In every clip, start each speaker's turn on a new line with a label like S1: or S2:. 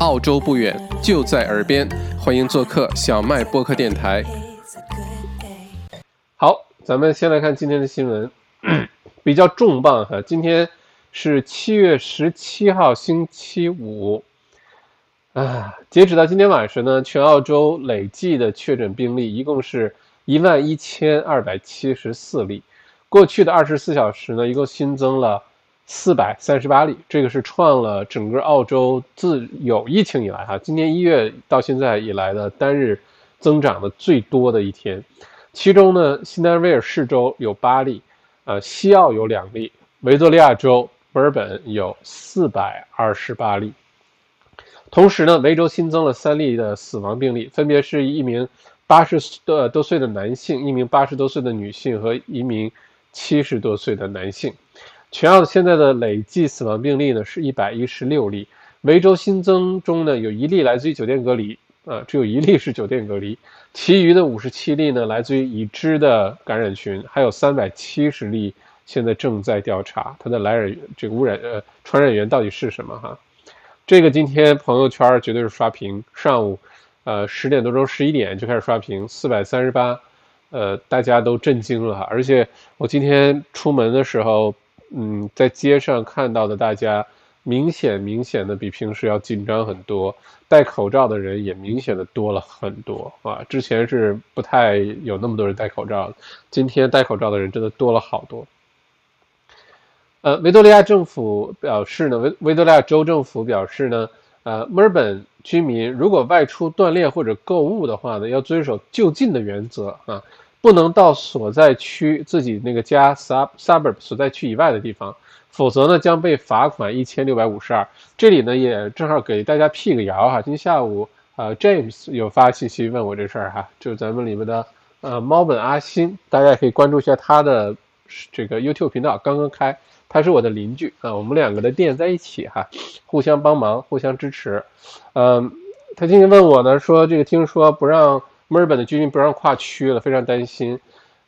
S1: 澳洲不远，就在耳边，欢迎做客小麦播客电台。好，咱们先来看今天的新闻，比较重磅哈。今天是七月十七号，星期五。啊，截止到今天晚上呢，全澳洲累计的确诊病例一共是一万一千二百七十四例。过去的二十四小时呢，一共新增了四百三十八例，这个是创了整个澳洲自有疫情以来哈，今年一月到现在以来的单日增长的最多的一天。其中呢，新南威尔士州有八例，呃，西澳有两例，维多利亚州墨尔本有四百二十八例。同时呢，维州新增了三例的死亡病例，分别是一名八十多多岁的男性、一名八十多岁的女性和一名七十多岁的男性。全澳现在的累计死亡病例呢是一百一十六例。维州新增中呢有一例来自于酒店隔离，啊，只有一例是酒店隔离，其余的五十七例呢来自于已知的感染群，还有三百七十例现在正在调查它的来源，这个污染呃传染源到底是什么哈。这个今天朋友圈绝对是刷屏，上午，呃十点多钟十一点就开始刷屏，四百三十八，呃大家都震惊了哈。而且我今天出门的时候，嗯，在街上看到的大家，明显明显的比平时要紧张很多，戴口罩的人也明显的多了很多啊。之前是不太有那么多人戴口罩，今天戴口罩的人真的多了好多。呃，维多利亚政府表示呢，维维多利亚州政府表示呢，呃，墨尔本居民如果外出锻炼或者购物的话呢，要遵守就近的原则啊，不能到所在区自己那个家 sub suburb 所在区以外的地方，否则呢将被罚款一千六百五十二。这里呢也正好给大家辟个谣哈，今天下午呃 James 有发信息问我这事儿哈，就是咱们里面的呃猫本阿星，大家也可以关注一下他的这个 YouTube 频道，刚刚开。他是我的邻居啊，我们两个的店在一起哈，互相帮忙，互相支持。嗯，他今天问我呢，说这个听说不让墨尔本的居民不让跨区了，非常担心。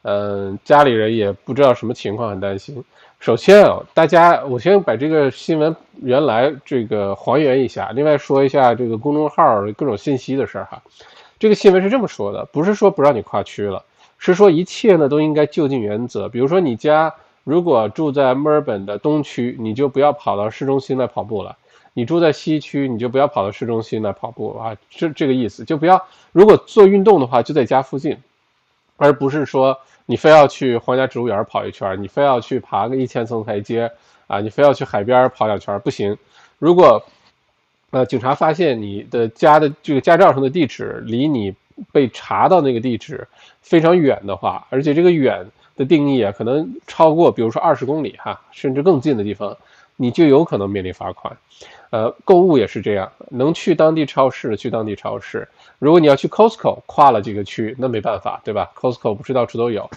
S1: 嗯，家里人也不知道什么情况，很担心。首先啊，大家我先把这个新闻原来这个还原一下，另外说一下这个公众号各种信息的事儿哈。这个新闻是这么说的，不是说不让你跨区了，是说一切呢都应该就近原则，比如说你家。如果住在墨尔本的东区，你就不要跑到市中心来跑步了；你住在西区，你就不要跑到市中心来跑步啊！这这个意思，就不要如果做运动的话，就在家附近，而不是说你非要去皇家植物园跑一圈，你非要去爬个一千层台阶啊，你非要去海边跑两圈，不行。如果呃警察发现你的家的这个驾照上的地址离你被查到那个地址非常远的话，而且这个远。的定义啊，可能超过，比如说二十公里哈，甚至更近的地方，你就有可能面临罚款。呃，购物也是这样，能去当地超市去当地超市。如果你要去 Costco，跨了这个区，那没办法，对吧？Costco 不是到处都有。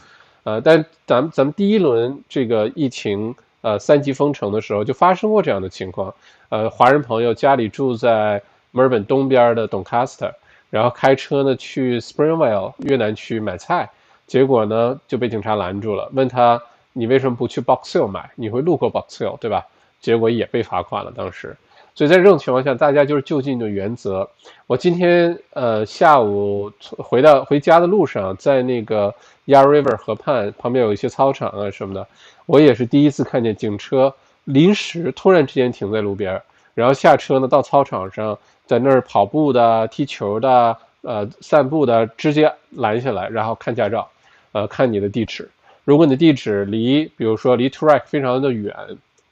S1: 呃，但咱咱们第一轮这个疫情呃三级封城的时候，就发生过这样的情况。呃，华人朋友家里住在墨尔本东边的 Doncaster，然后开车呢去 Springvale 越南区买菜。结果呢，就被警察拦住了，问他你为什么不去 Box Hill 买？你会路过 Box Hill 对吧？结果也被罚款了。当时，所以在这种情况下，大家就是就近的原则。我今天呃下午回到回家的路上，在那个 Yar River 河畔旁边有一些操场啊什么的，我也是第一次看见警车临时突然之间停在路边，然后下车呢到操场上，在那儿跑步的、踢球的、呃散步的直接拦下来，然后看驾照。呃，看你的地址，如果你的地址离，比如说离 Track 非常的远，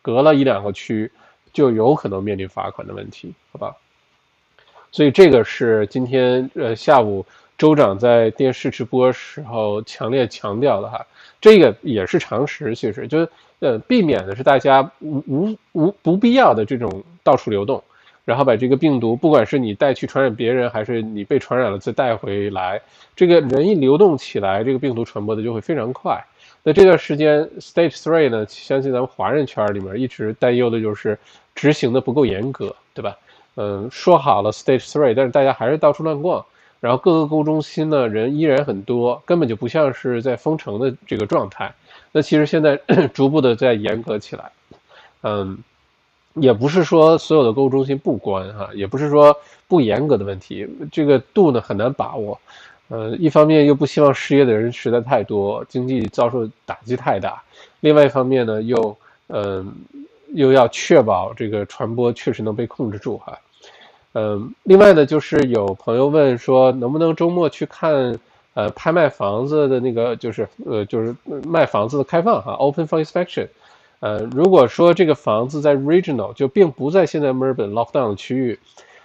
S1: 隔了一两个区，就有可能面临罚款的问题，好吧？所以这个是今天呃下午州长在电视直播时候强烈强调的哈，这个也是常识，其实就呃避免的是大家无无无不必要的这种到处流动。然后把这个病毒，不管是你带去传染别人，还是你被传染了再带回来，这个人一流动起来，这个病毒传播的就会非常快。那这段时间，Stage Three 呢，相信咱们华人圈里面一直担忧的就是执行的不够严格，对吧？嗯，说好了 Stage Three，但是大家还是到处乱逛，然后各个购物中心呢人依然很多，根本就不像是在封城的这个状态。那其实现在 逐步的在严格起来，嗯。也不是说所有的购物中心不关哈，也不是说不严格的问题，这个度呢很难把握。呃，一方面又不希望失业的人实在太多，经济遭受打击太大；另外一方面呢，又嗯，又要确保这个传播确实能被控制住哈。嗯，另外呢，就是有朋友问说，能不能周末去看呃拍卖房子的那个，就是呃就是卖房子的开放哈，open for inspection。呃，如果说这个房子在 regional 就并不在现在墨尔本 lockdown 的区域，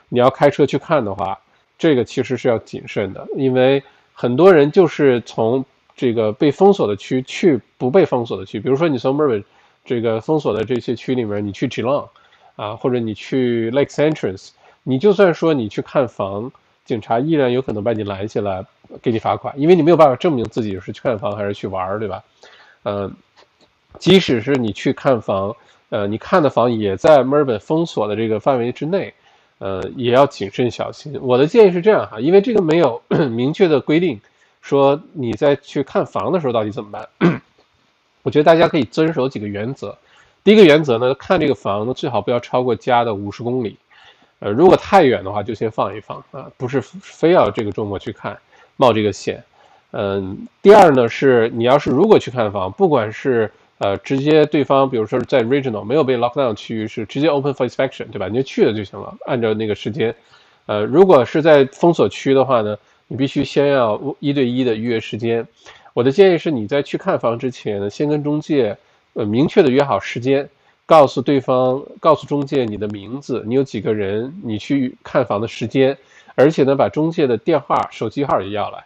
S1: 你要开车去看的话。这个其实是要谨慎的，因为很多人就是从这个被封锁的区去不被封锁的区，比如说你从墨尔本这个封锁的这些区里面，你去 Geelong 啊，或者你去 Lakes Entrance，你就算说你去看房，警察依然有可能把你拦下来给你罚款，因为你没有办法证明自己是去看房还是去玩，对吧？嗯，即使是你去看房，呃，你看的房也在墨尔本封锁的这个范围之内。呃，也要谨慎小心。我的建议是这样哈，因为这个没有 明确的规定，说你在去看房的时候到底怎么办？我觉得大家可以遵守几个原则。第一个原则呢，看这个房子最好不要超过家的五十公里。呃，如果太远的话，就先放一放啊，不是非要这个周末去看，冒这个险。嗯，第二呢是，你要是如果去看房，不管是呃，直接对方，比如说在 regional 没有被 lockdown 区域，是直接 open for inspection，对吧？你就去了就行了，按照那个时间。呃，如果是在封锁区的话呢，你必须先要一对一的预约时间。我的建议是，你在去看房之前呢，先跟中介呃明确的约好时间，告诉对方，告诉中介你的名字，你有几个人，你去看房的时间，而且呢，把中介的电话、手机号也要来。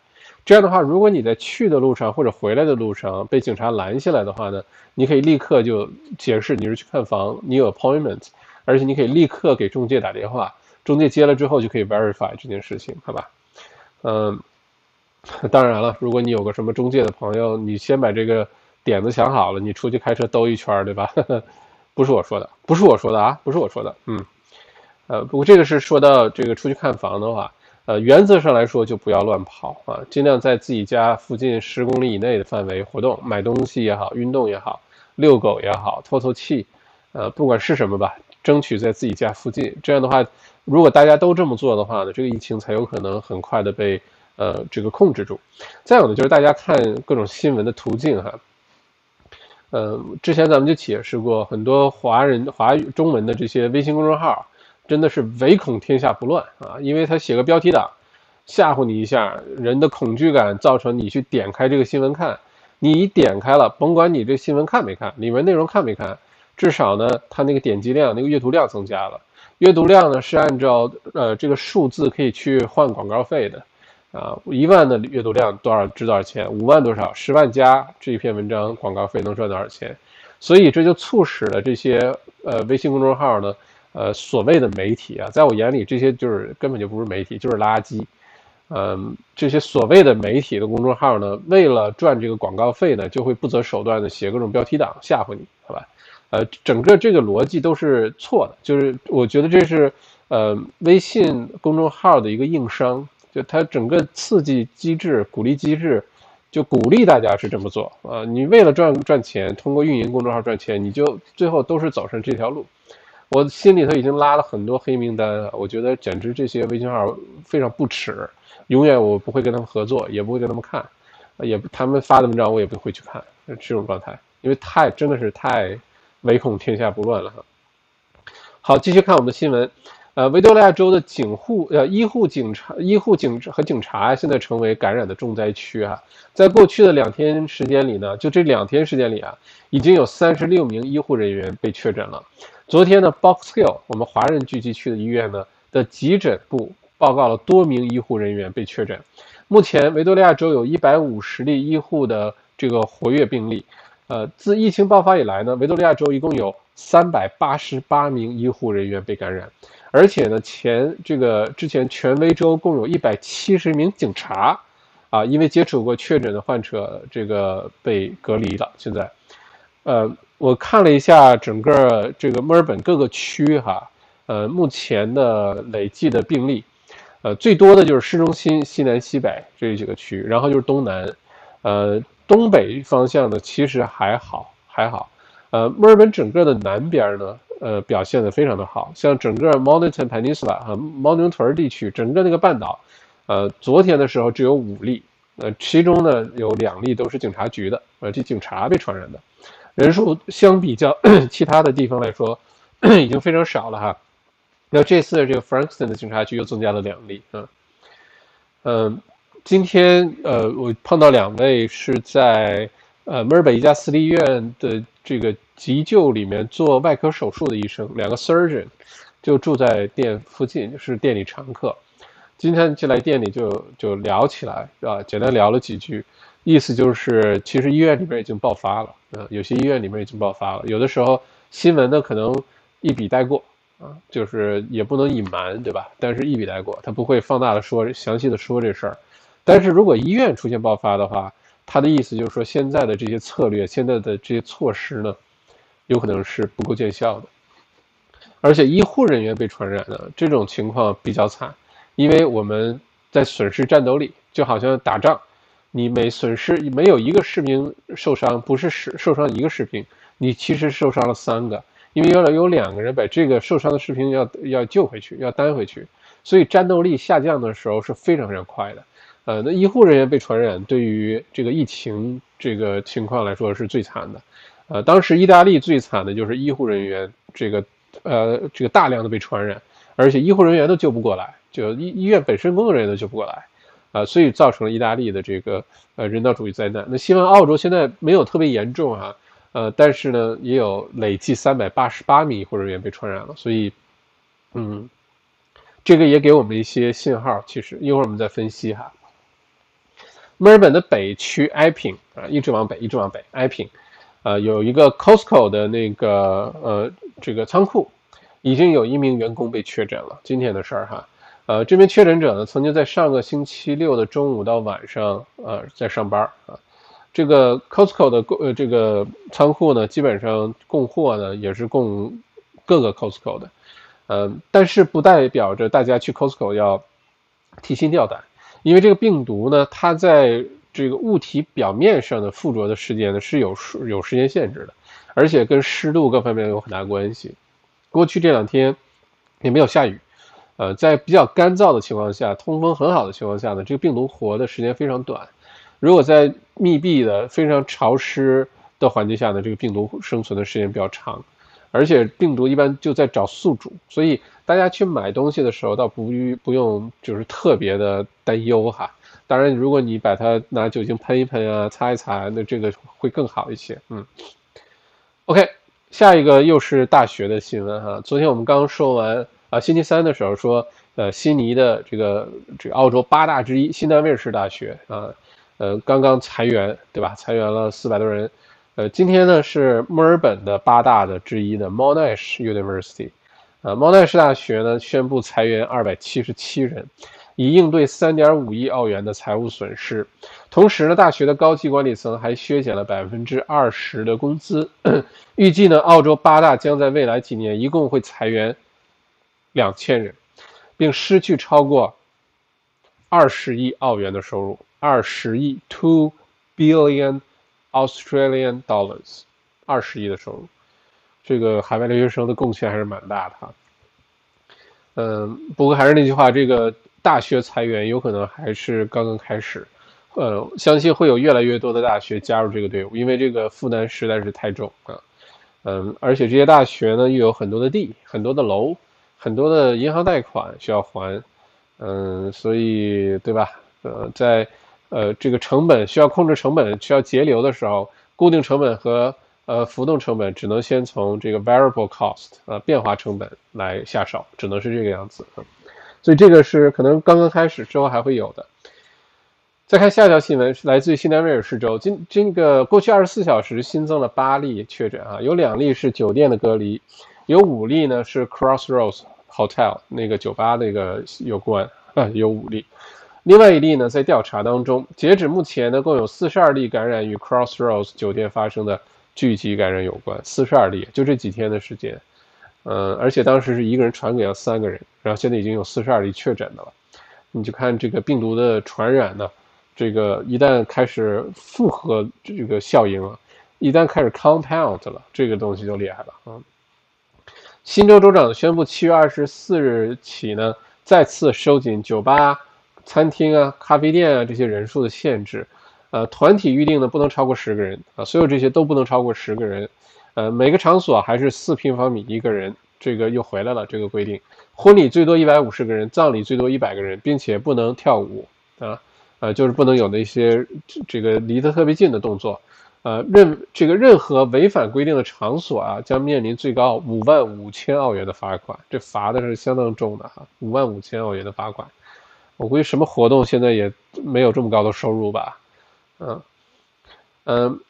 S1: 这样的话，如果你在去的路上或者回来的路上被警察拦下来的话呢，你可以立刻就解释你是去看房，你有 appointment，而且你可以立刻给中介打电话，中介接了之后就可以 verify 这件事情，好吧？嗯，当然了，如果你有个什么中介的朋友，你先把这个点子想好了，你出去开车兜一圈，对吧？不是我说的，不是我说的啊，不是我说的，嗯，呃，不过这个是说到这个出去看房的话。呃，原则上来说就不要乱跑啊，尽量在自己家附近十公里以内的范围活动，买东西也好，运动也好，遛狗也好，透透气，呃，不管是什么吧，争取在自己家附近。这样的话，如果大家都这么做的话呢，这个疫情才有可能很快的被呃这个控制住。再有呢，就是大家看各种新闻的途径哈，呃，之前咱们就解释过很多华人华语中文的这些微信公众号。真的是唯恐天下不乱啊！因为他写个标题党，吓唬你一下，人的恐惧感造成你去点开这个新闻看，你一点开了，甭管你这新闻看没看，里面内容看没看，至少呢，他那个点击量、那个阅读量增加了。阅读量呢是按照呃这个数字可以去换广告费的啊，一万的阅读量多少值多少钱？五万多少？十万加这一篇文章广告费能赚多少钱？所以这就促使了这些呃微信公众号呢。呃，所谓的媒体啊，在我眼里，这些就是根本就不是媒体，就是垃圾。嗯，这些所谓的媒体的公众号呢，为了赚这个广告费呢，就会不择手段的写各种标题党吓唬你，好吧？呃，整个这个逻辑都是错的，就是我觉得这是呃微信公众号的一个硬伤，就它整个刺激机制、鼓励机制，就鼓励大家是这么做啊。你为了赚赚钱，通过运营公众号赚钱，你就最后都是走上这条路。我心里头已经拉了很多黑名单我觉得简直这些微信号非常不耻，永远我不会跟他们合作，也不会跟他们看，也他们发的文章我也不会去看，这种状态，因为太真的是太唯恐天下不乱了哈。好，继续看我们的新闻，呃，维多利亚州的警护呃医护警察医护警和警察现在成为感染的重灾区啊，在过去的两天时间里呢，就这两天时间里啊，已经有三十六名医护人员被确诊了。昨天呢，Box Hill 我们华人聚集区的医院呢的急诊部报告了多名医护人员被确诊。目前维多利亚州有一百五十例医护的这个活跃病例。呃，自疫情爆发以来呢，维多利亚州一共有三百八十八名医护人员被感染，而且呢，前这个之前全威州共有一百七十名警察啊，因为接触过确诊的患者，这个被隔离了。现在，呃。我看了一下整个这个墨尔本各个区哈，呃，目前的累计的病例，呃，最多的就是市中心西南西北这几个区，然后就是东南，呃，东北方向的其实还好还好，呃，墨尔本整个的南边呢，呃表现的非常的好，像整个 Mornington Peninsula 啊，猫牛屯地区，整个那个半岛，呃，昨天的时候只有五例，呃，其中呢有两例都是警察局的，呃，这警察被传染的，人数相比较 其他的地方来说，已经非常少了哈。那这次的这个 Frankston 的警察局又增加了两例，嗯，嗯，今天呃，我碰到两位是在呃墨尔本一家私立医院的这个急救里面做外科手术的医生，两个 surgeon 就住在店附近，就是店里常客。今天就来店里就就聊起来，啊，简单聊了几句，意思就是其实医院里面已经爆发了，啊，有些医院里面已经爆发了，有的时候新闻呢可能一笔带过。啊，就是也不能隐瞒，对吧？但是一笔带过，他不会放大的说，详细的说这事儿。但是如果医院出现爆发的话，他的意思就是说，现在的这些策略，现在的这些措施呢，有可能是不够见效的。而且医护人员被传染的这种情况比较惨，因为我们在损失战斗力，就好像打仗，你每损失没有一个士兵受伤，不是受受伤一个士兵，你其实受伤了三个。因为要有两个人把这个受伤的士兵要要救回去，要担回去，所以战斗力下降的时候是非常非常快的。呃，那医护人员被传染，对于这个疫情这个情况来说是最惨的。呃，当时意大利最惨的就是医护人员这个呃这个大量的被传染，而且医护人员都救不过来，就医医院本身工作人员都救不过来，啊，所以造成了意大利的这个呃人道主义灾难。那希望澳洲现在没有特别严重啊。呃，但是呢，也有累计三百八十八名医护人员被传染了，所以，嗯，这个也给我们一些信号。其实一会儿我们再分析哈。墨尔本的北区埃平啊，一直往北，一直往北，埃平，呃，有一个 Costco 的那个呃这个仓库，已经有一名员工被确诊了。今天的事儿哈，呃，这名确诊者呢，曾经在上个星期六的中午到晚上呃在上班啊。这个 Costco 的供呃这个仓库呢，基本上供货呢也是供各个 Costco 的，嗯，但是不代表着大家去 Costco 要提心吊胆，因为这个病毒呢，它在这个物体表面上的附着的时间呢是有有时间限制的，而且跟湿度各方面有很大关系。过去这两天也没有下雨，呃，在比较干燥的情况下，通风很好的情况下呢，这个病毒活的时间非常短。如果在密闭的、非常潮湿的环境下呢，这个病毒生存的时间比较长，而且病毒一般就在找宿主，所以大家去买东西的时候倒不不用就是特别的担忧哈。当然，如果你把它拿酒精喷一喷啊、擦一擦，那这个会更好一些。嗯，OK，下一个又是大学的新闻哈。昨天我们刚说完啊，星期三的时候说，呃，悉尼的这个这个澳洲八大之一新南威尔士大学啊。呃，刚刚裁员，对吧？裁员了四百多人。呃，今天呢是墨尔本的八大的之一的 Monash University，啊，Monash 大学呢宣布裁员二百七十七人，以应对三点五亿澳元的财务损失。同时呢，大学的高级管理层还削减了百分之二十的工资。预计呢，澳洲八大将在未来几年一共会裁员两千人，并失去超过二十亿澳元的收入。二十亿 two billion Australian dollars，二十亿的收入，这个海外留学生的贡献还是蛮大的哈。嗯，不过还是那句话，这个大学裁员有可能还是刚刚开始，呃，相信会有越来越多的大学加入这个队伍，因为这个负担实在是太重啊。嗯，而且这些大学呢又有很多的地、很多的楼、很多的银行贷款需要还，嗯，所以对吧？呃，在呃，这个成本需要控制成本，需要节流的时候，固定成本和呃浮动成本只能先从这个 variable cost 呃变化成本来下手，只能是这个样子。所以这个是可能刚刚开始，之后还会有的。再看下一条新闻，是来自于新南威尔士州，今这个过去二十四小时新增了八例确诊啊，有两例是酒店的隔离，有五例呢是 Crossroads Hotel 那个酒吧那个有关啊，有五例。另外一例呢，在调查当中，截止目前呢，共有四十二例感染与 Crossroads 酒店发生的聚集感染有关。四十二例，就这几天的时间，嗯，而且当时是一个人传给了三个人，然后现在已经有四十二例确诊的了。你就看这个病毒的传染呢，这个一旦开始复合这个效应了，一旦开始 compound 了，这个东西就厉害了啊。新州州长宣布，七月二十四日起呢，再次收紧酒吧、餐厅啊、咖啡店啊这些人数的限制。呃，团体预定呢不能超过十个人啊，所有这些都不能超过十个人。呃，每个场所还是四平方米一个人，这个又回来了这个规定。婚礼最多一百五十个人，葬礼最多一百个人，并且不能跳舞啊，呃，就是不能有那些这个离得特别近的动作。呃，任这个任何违反规定的场所啊，将面临最高五万五千澳元的罚款。这罚的是相当重的哈，五万五千澳元的罚款。我估计什么活动现在也没有这么高的收入吧？嗯嗯，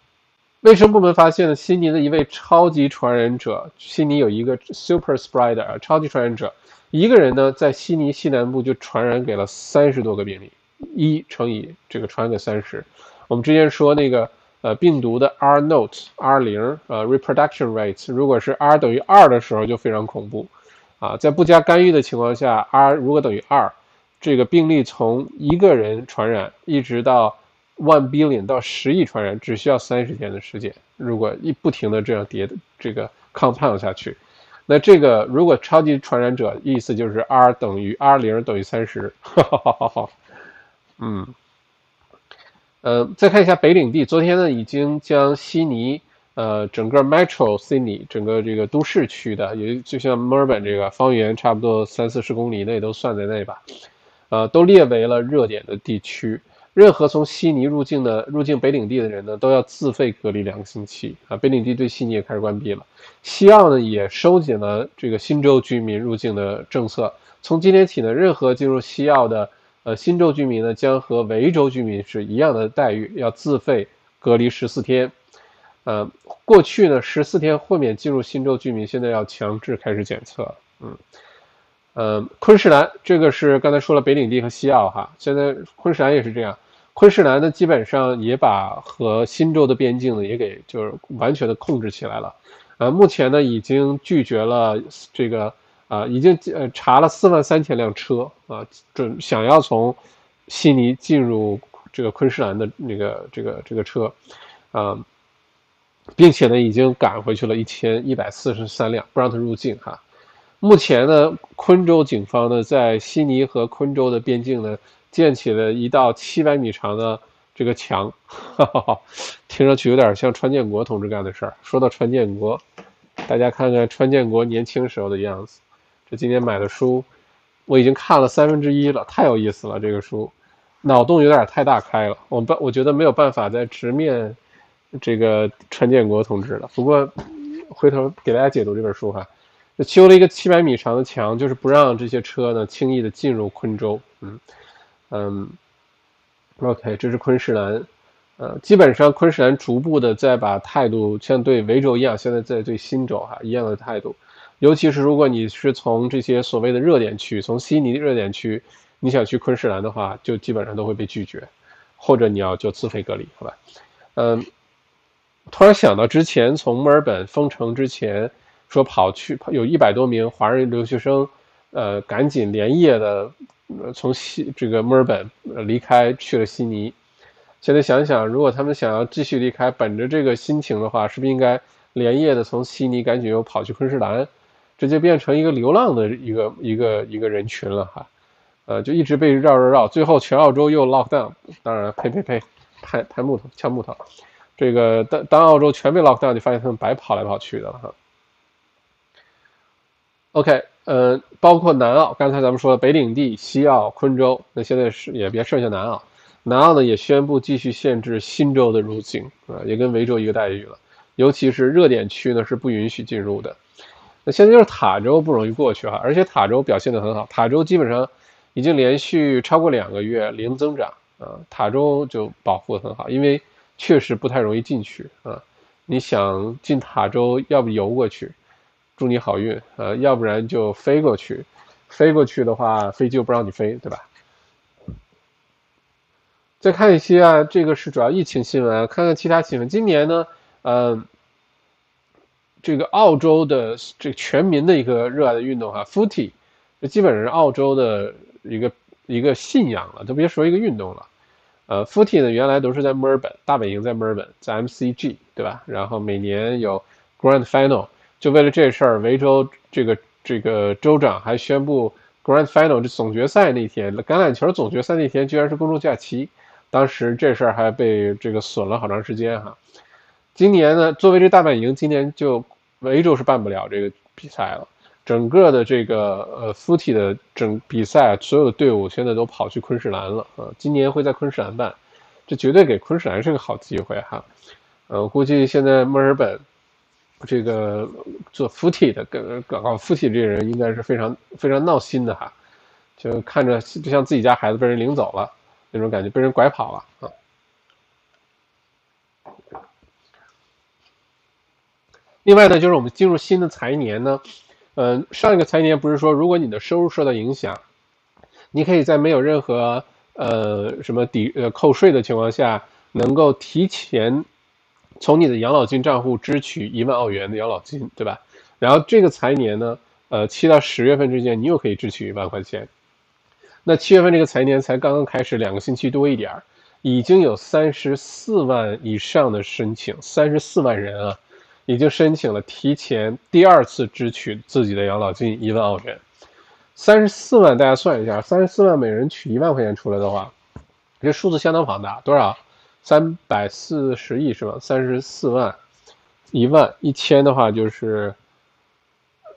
S1: 卫生部门发现了悉尼的一位超级传染者。悉尼有一个 super spreader 超级传染者，一个人呢在悉尼西南部就传染给了三十多个病例，一乘以这个传染给三十。我们之前说那个。呃，病毒的 R note R 零呃 reproduction rate 如果是 R 等于二的时候就非常恐怖，啊，在不加干预的情况下，R 如果等于二，这个病例从一个人传染一直到 one billion 到十亿传染，只需要三十天的时间。如果一不停的这样叠这个 compound 下去，那这个如果超级传染者意思就是 R 等于 R 零等于三十，哈哈哈哈哈，嗯。呃，再看一下北领地，昨天呢已经将悉尼，呃，整个 Metro Sydney 整个这个都市区的，也就像墨尔本这个方圆差不多三四十公里内都算在内吧，呃，都列为了热点的地区。任何从悉尼入境的入境北领地的人呢，都要自费隔离两个星期啊。北领地对悉尼也开始关闭了。西澳呢也收紧了这个新州居民入境的政策，从今天起呢，任何进入西澳的。呃，新州居民呢将和维州居民是一样的待遇，要自费隔离十四天。呃，过去呢十四天豁免进入新州居民，现在要强制开始检测。嗯，呃，昆士兰这个是刚才说了北领地和西澳哈，现在昆士兰也是这样。昆士兰呢基本上也把和新州的边境呢也给就是完全的控制起来了。呃，目前呢已经拒绝了这个。啊，已经呃查了四万三千辆车啊，准想要从悉尼进入这个昆士兰的那个这个这个车，啊，并且呢已经赶回去了一千一百四十三辆，不让他入境哈。目前呢，昆州警方呢在悉尼和昆州的边境呢建起了一道七百米长的这个墙，哈哈哈，听上去有点像川建国同志干的事儿。说到川建国，大家看看川建国年轻时候的样子。这今天买的书，我已经看了三分之一了，太有意思了。这个书，脑洞有点太大开了，我办我觉得没有办法再直面这个川建国同志了。不过，回头给大家解读这本书哈，就修了一个七百米长的墙，就是不让这些车呢轻易的进入昆州。嗯嗯，OK，这是昆士兰，呃，基本上昆士兰逐步的在把态度像对维州一样，现在在对新州哈一样的态度。尤其是如果你是从这些所谓的热点区，从悉尼热点区，你想去昆士兰的话，就基本上都会被拒绝，或者你要就自费隔离，好吧？嗯，突然想到之前从墨尔本封城之前，说跑去有一百多名华人留学生，呃，赶紧连夜的从西这个墨尔本离开去了悉尼。现在想想，如果他们想要继续离开，本着这个心情的话，是不是应该连夜的从悉尼赶紧又跑去昆士兰？直接变成一个流浪的一个一个一个人群了哈，呃，就一直被绕绕绕，最后全澳洲又 lock down，当然，呸呸呸，拍拍木头敲木头，这个当当澳洲全被 lock down，就发现他们白跑来跑去的了哈。OK，呃，包括南澳，刚才咱们说的北领地、西澳、昆州，那现在是也别剩下南澳，南澳呢也宣布继续限制新州的入境啊，也跟维州一个待遇了，尤其是热点区呢是不允许进入的。那现在就是塔州不容易过去哈，而且塔州表现得很好，塔州基本上已经连续超过两个月零增长啊，塔州就保护的很好，因为确实不太容易进去啊。你想进塔州，要不游过去，祝你好运啊，要不然就飞过去，飞过去的话飞机又不让你飞，对吧？再看一些啊，这个是主要疫情新闻，看看其他新闻。今年呢，嗯。这个澳洲的这个全民的一个热爱的运动哈，footy，这基本上是澳洲的一个一个信仰了，都别说一个运动了。呃，footy 呢原来都是在墨尔本，大本营在墨尔本，在 MCG 对吧？然后每年有 Grand Final，就为了这事儿，维州这个这个州长还宣布 Grand Final 这总决赛那天，橄榄球总决赛那天居然是公众假期。当时这事儿还被这个损了好长时间哈。今年呢，作为这大本营，今年就维州是办不了这个比赛了。整个的这个呃 footy 的整比赛，所有的队伍现在都跑去昆士兰了啊。今年会在昆士兰办，这绝对给昆士兰是个好机会哈。呃，我估计现在墨尔本这个做 footy 的跟搞搞 footy 这些人应该是非常非常闹心的哈，就看着就像自己家孩子被人领走了。那种感觉被人拐跑了啊！另外呢，就是我们进入新的财年呢，嗯，上一个财年不是说，如果你的收入受到影响，你可以在没有任何呃什么抵呃扣税的情况下，能够提前从你的养老金账户支取一万澳元的养老金，对吧？然后这个财年呢，呃，七到十月份之间，你又可以支取一万块钱。那七月份这个财年才刚刚开始，两个星期多一点儿，已经有三十四万以上的申请，三十四万人啊，已经申请了提前第二次支取自己的养老金一万澳元。三十四万，大家算一下，三十四万每人取一万块钱出来的话，这数字相当庞大，多少？三百四十亿是吧？三十四万，一万一千的话就是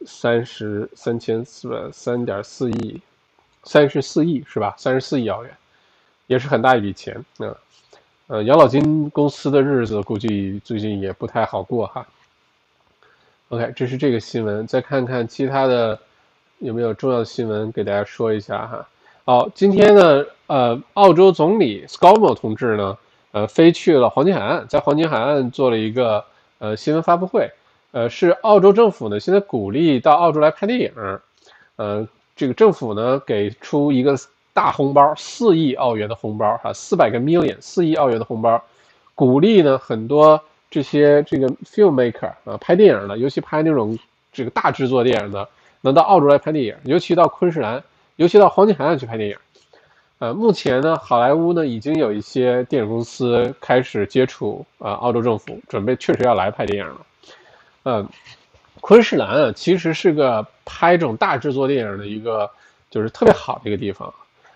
S1: 三十三千四百三点四亿。三十四亿是吧？三十四亿澳元，也是很大一笔钱嗯。呃，养老金公司的日子估计最近也不太好过哈。OK，这是这个新闻，再看看其他的有没有重要的新闻给大家说一下哈。好，今天呢，呃，澳洲总理 Scott 同志呢，呃，飞去了黄金海岸，在黄金海岸做了一个呃新闻发布会，呃，是澳洲政府呢现在鼓励到澳洲来拍电影，呃。这个政府呢，给出一个大红包，四亿澳元的红包，哈，四百个 million，四亿澳元的红包，鼓励呢很多这些这个 filmmaker 啊，拍电影的，尤其拍那种这个大制作电影的，能到澳洲来拍电影，尤其到昆士兰，尤其到黄金海岸去拍电影。呃，目前呢，好莱坞呢已经有一些电影公司开始接触啊，澳洲政府，准备确实要来拍电影了。嗯。昆士兰啊，其实是个拍这种大制作电影的一个，就是特别好的一个地方。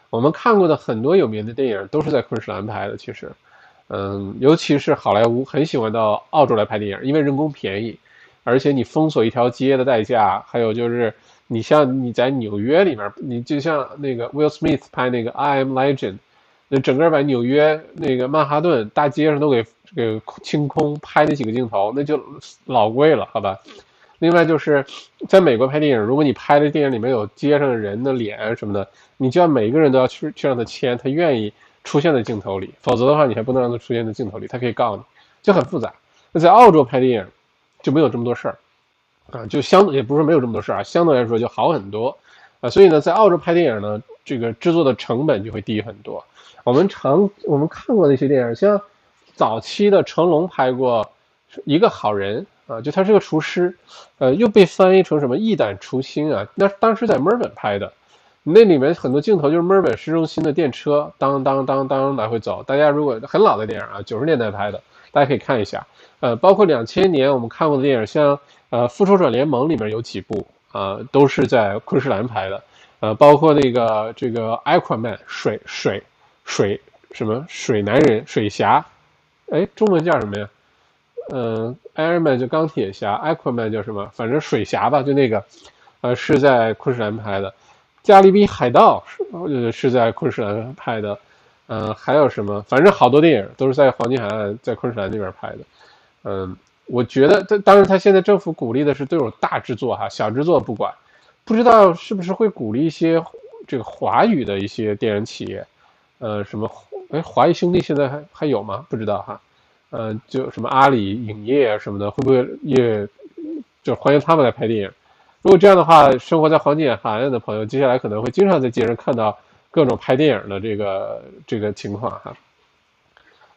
S1: 我们看过的很多有名的电影都是在昆士兰拍的。其实，嗯，尤其是好莱坞很喜欢到澳洲来拍电影，因为人工便宜，而且你封锁一条街的代价，还有就是你像你在纽约里面，你就像那个 Will Smith 拍那个 I Am Legend，那整个把纽约那个曼哈顿大街上都给给清空，拍那几个镜头，那就老贵了，好吧？另外就是，在美国拍电影，如果你拍的电影里面有街上的人的脸什么的，你就要每一个人都要去去让他签，他愿意出现在镜头里，否则的话你还不能让他出现在镜头里，他可以告你，就很复杂。那在澳洲拍电影就没有这么多事儿，啊，就相也不是没有这么多事儿啊，相对来说就好很多，啊，所以呢，在澳洲拍电影呢，这个制作的成本就会低很多。我们常我们看过的一些电影，像早期的成龙拍过一个好人。啊，就他是个厨师，呃，又被翻译成什么一胆厨星啊？那当时在墨尔本拍的，那里面很多镜头就是墨尔本市中心的电车当当当当来回走。大家如果很老的电影啊，九十年代拍的，大家可以看一下。呃，包括两千年我们看过的电影，像呃《复仇者联盟》里面有几部啊，都是在昆士兰拍的。呃，包括那个这个 Aquaman 水水水什么水男人水侠，哎，中文叫什么呀？嗯，Iron Man 就钢铁侠，Aquaman 叫什么？反正水侠吧，就那个，呃，是在昆士兰拍的。加勒比海盗是是在昆士兰拍的。嗯，还有什么？反正好多电影都是在黄金海岸，在昆士兰那边拍的。嗯，我觉得，当然，他现在政府鼓励的是都有大制作哈，小制作不管。不知道是不是会鼓励一些这个华语的一些电影企业？呃，什么？哎，华谊兄弟现在还还有吗？不知道哈。呃，就什么阿里影业什么的，会不会也就欢迎他们来拍电影？如果这样的话，生活在黄金海岸的朋友，接下来可能会经常在街上看到各种拍电影的这个这个情况哈。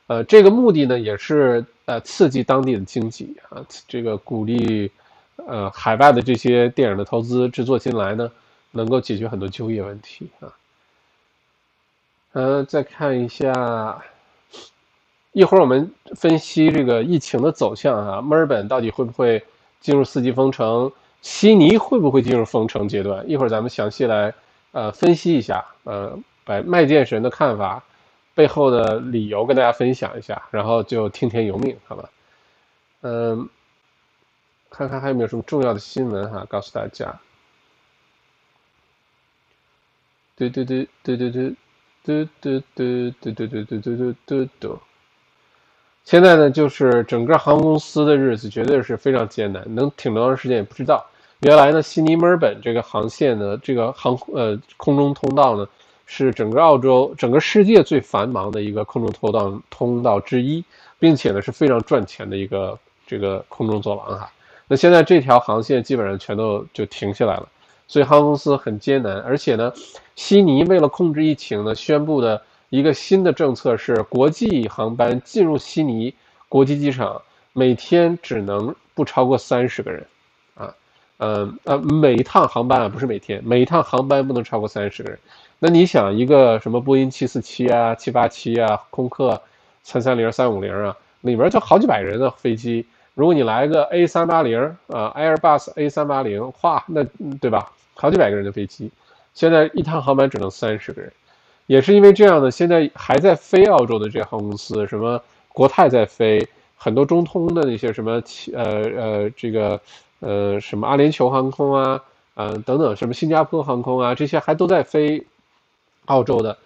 S1: 呃，这个目的呢，也是呃刺激当地的经济啊，这个鼓励呃海外的这些电影的投资制作进来呢，能够解决很多就业问题啊。嗯，再看一下。一会儿我们分析这个疫情的走向啊，墨尔本到底会不会进入四级封城，悉尼会不会进入封城阶段？一会儿咱们详细来呃分析一下，呃，把麦剑神的看法背后的理由跟大家分享一下，然后就听天由命，好吧？嗯，看看还有没有什么重要的新闻哈，告诉大家。嘟嘟嘟嘟嘟嘟嘟嘟嘟嘟嘟嘟嘟嘟嘟嘟。现在呢，就是整个航空公司的日子绝对是非常艰难，能挺多长时间也不知道。原来呢，悉尼墨尔本这个航线呢，这个航呃空中通道呢，是整个澳洲、整个世界最繁忙的一个空中通道通道之一，并且呢是非常赚钱的一个这个空中走廊哈。那现在这条航线基本上全都就停下来了，所以航空公司很艰难。而且呢，悉尼为了控制疫情呢，宣布的。一个新的政策是，国际航班进入悉尼国际机场每天只能不超过三十个人，啊，呃呃，每一趟航班啊，不是每天，每一趟航班不能超过三十个人。那你想，一个什么波音七四七啊、七八七啊、空客三三零、三五零啊，里面就好几百人的飞机，如果你来个 A 三八零啊，Airbus A 三八零，哇，那对吧？好几百个人的飞机，现在一趟航班只能三十个人。也是因为这样的，现在还在飞澳洲的这些航空公司，什么国泰在飞，很多中通的那些什么，呃呃，这个呃什么阿联酋航空啊，嗯等等，什么新加坡航空啊，这些还都在飞澳洲的，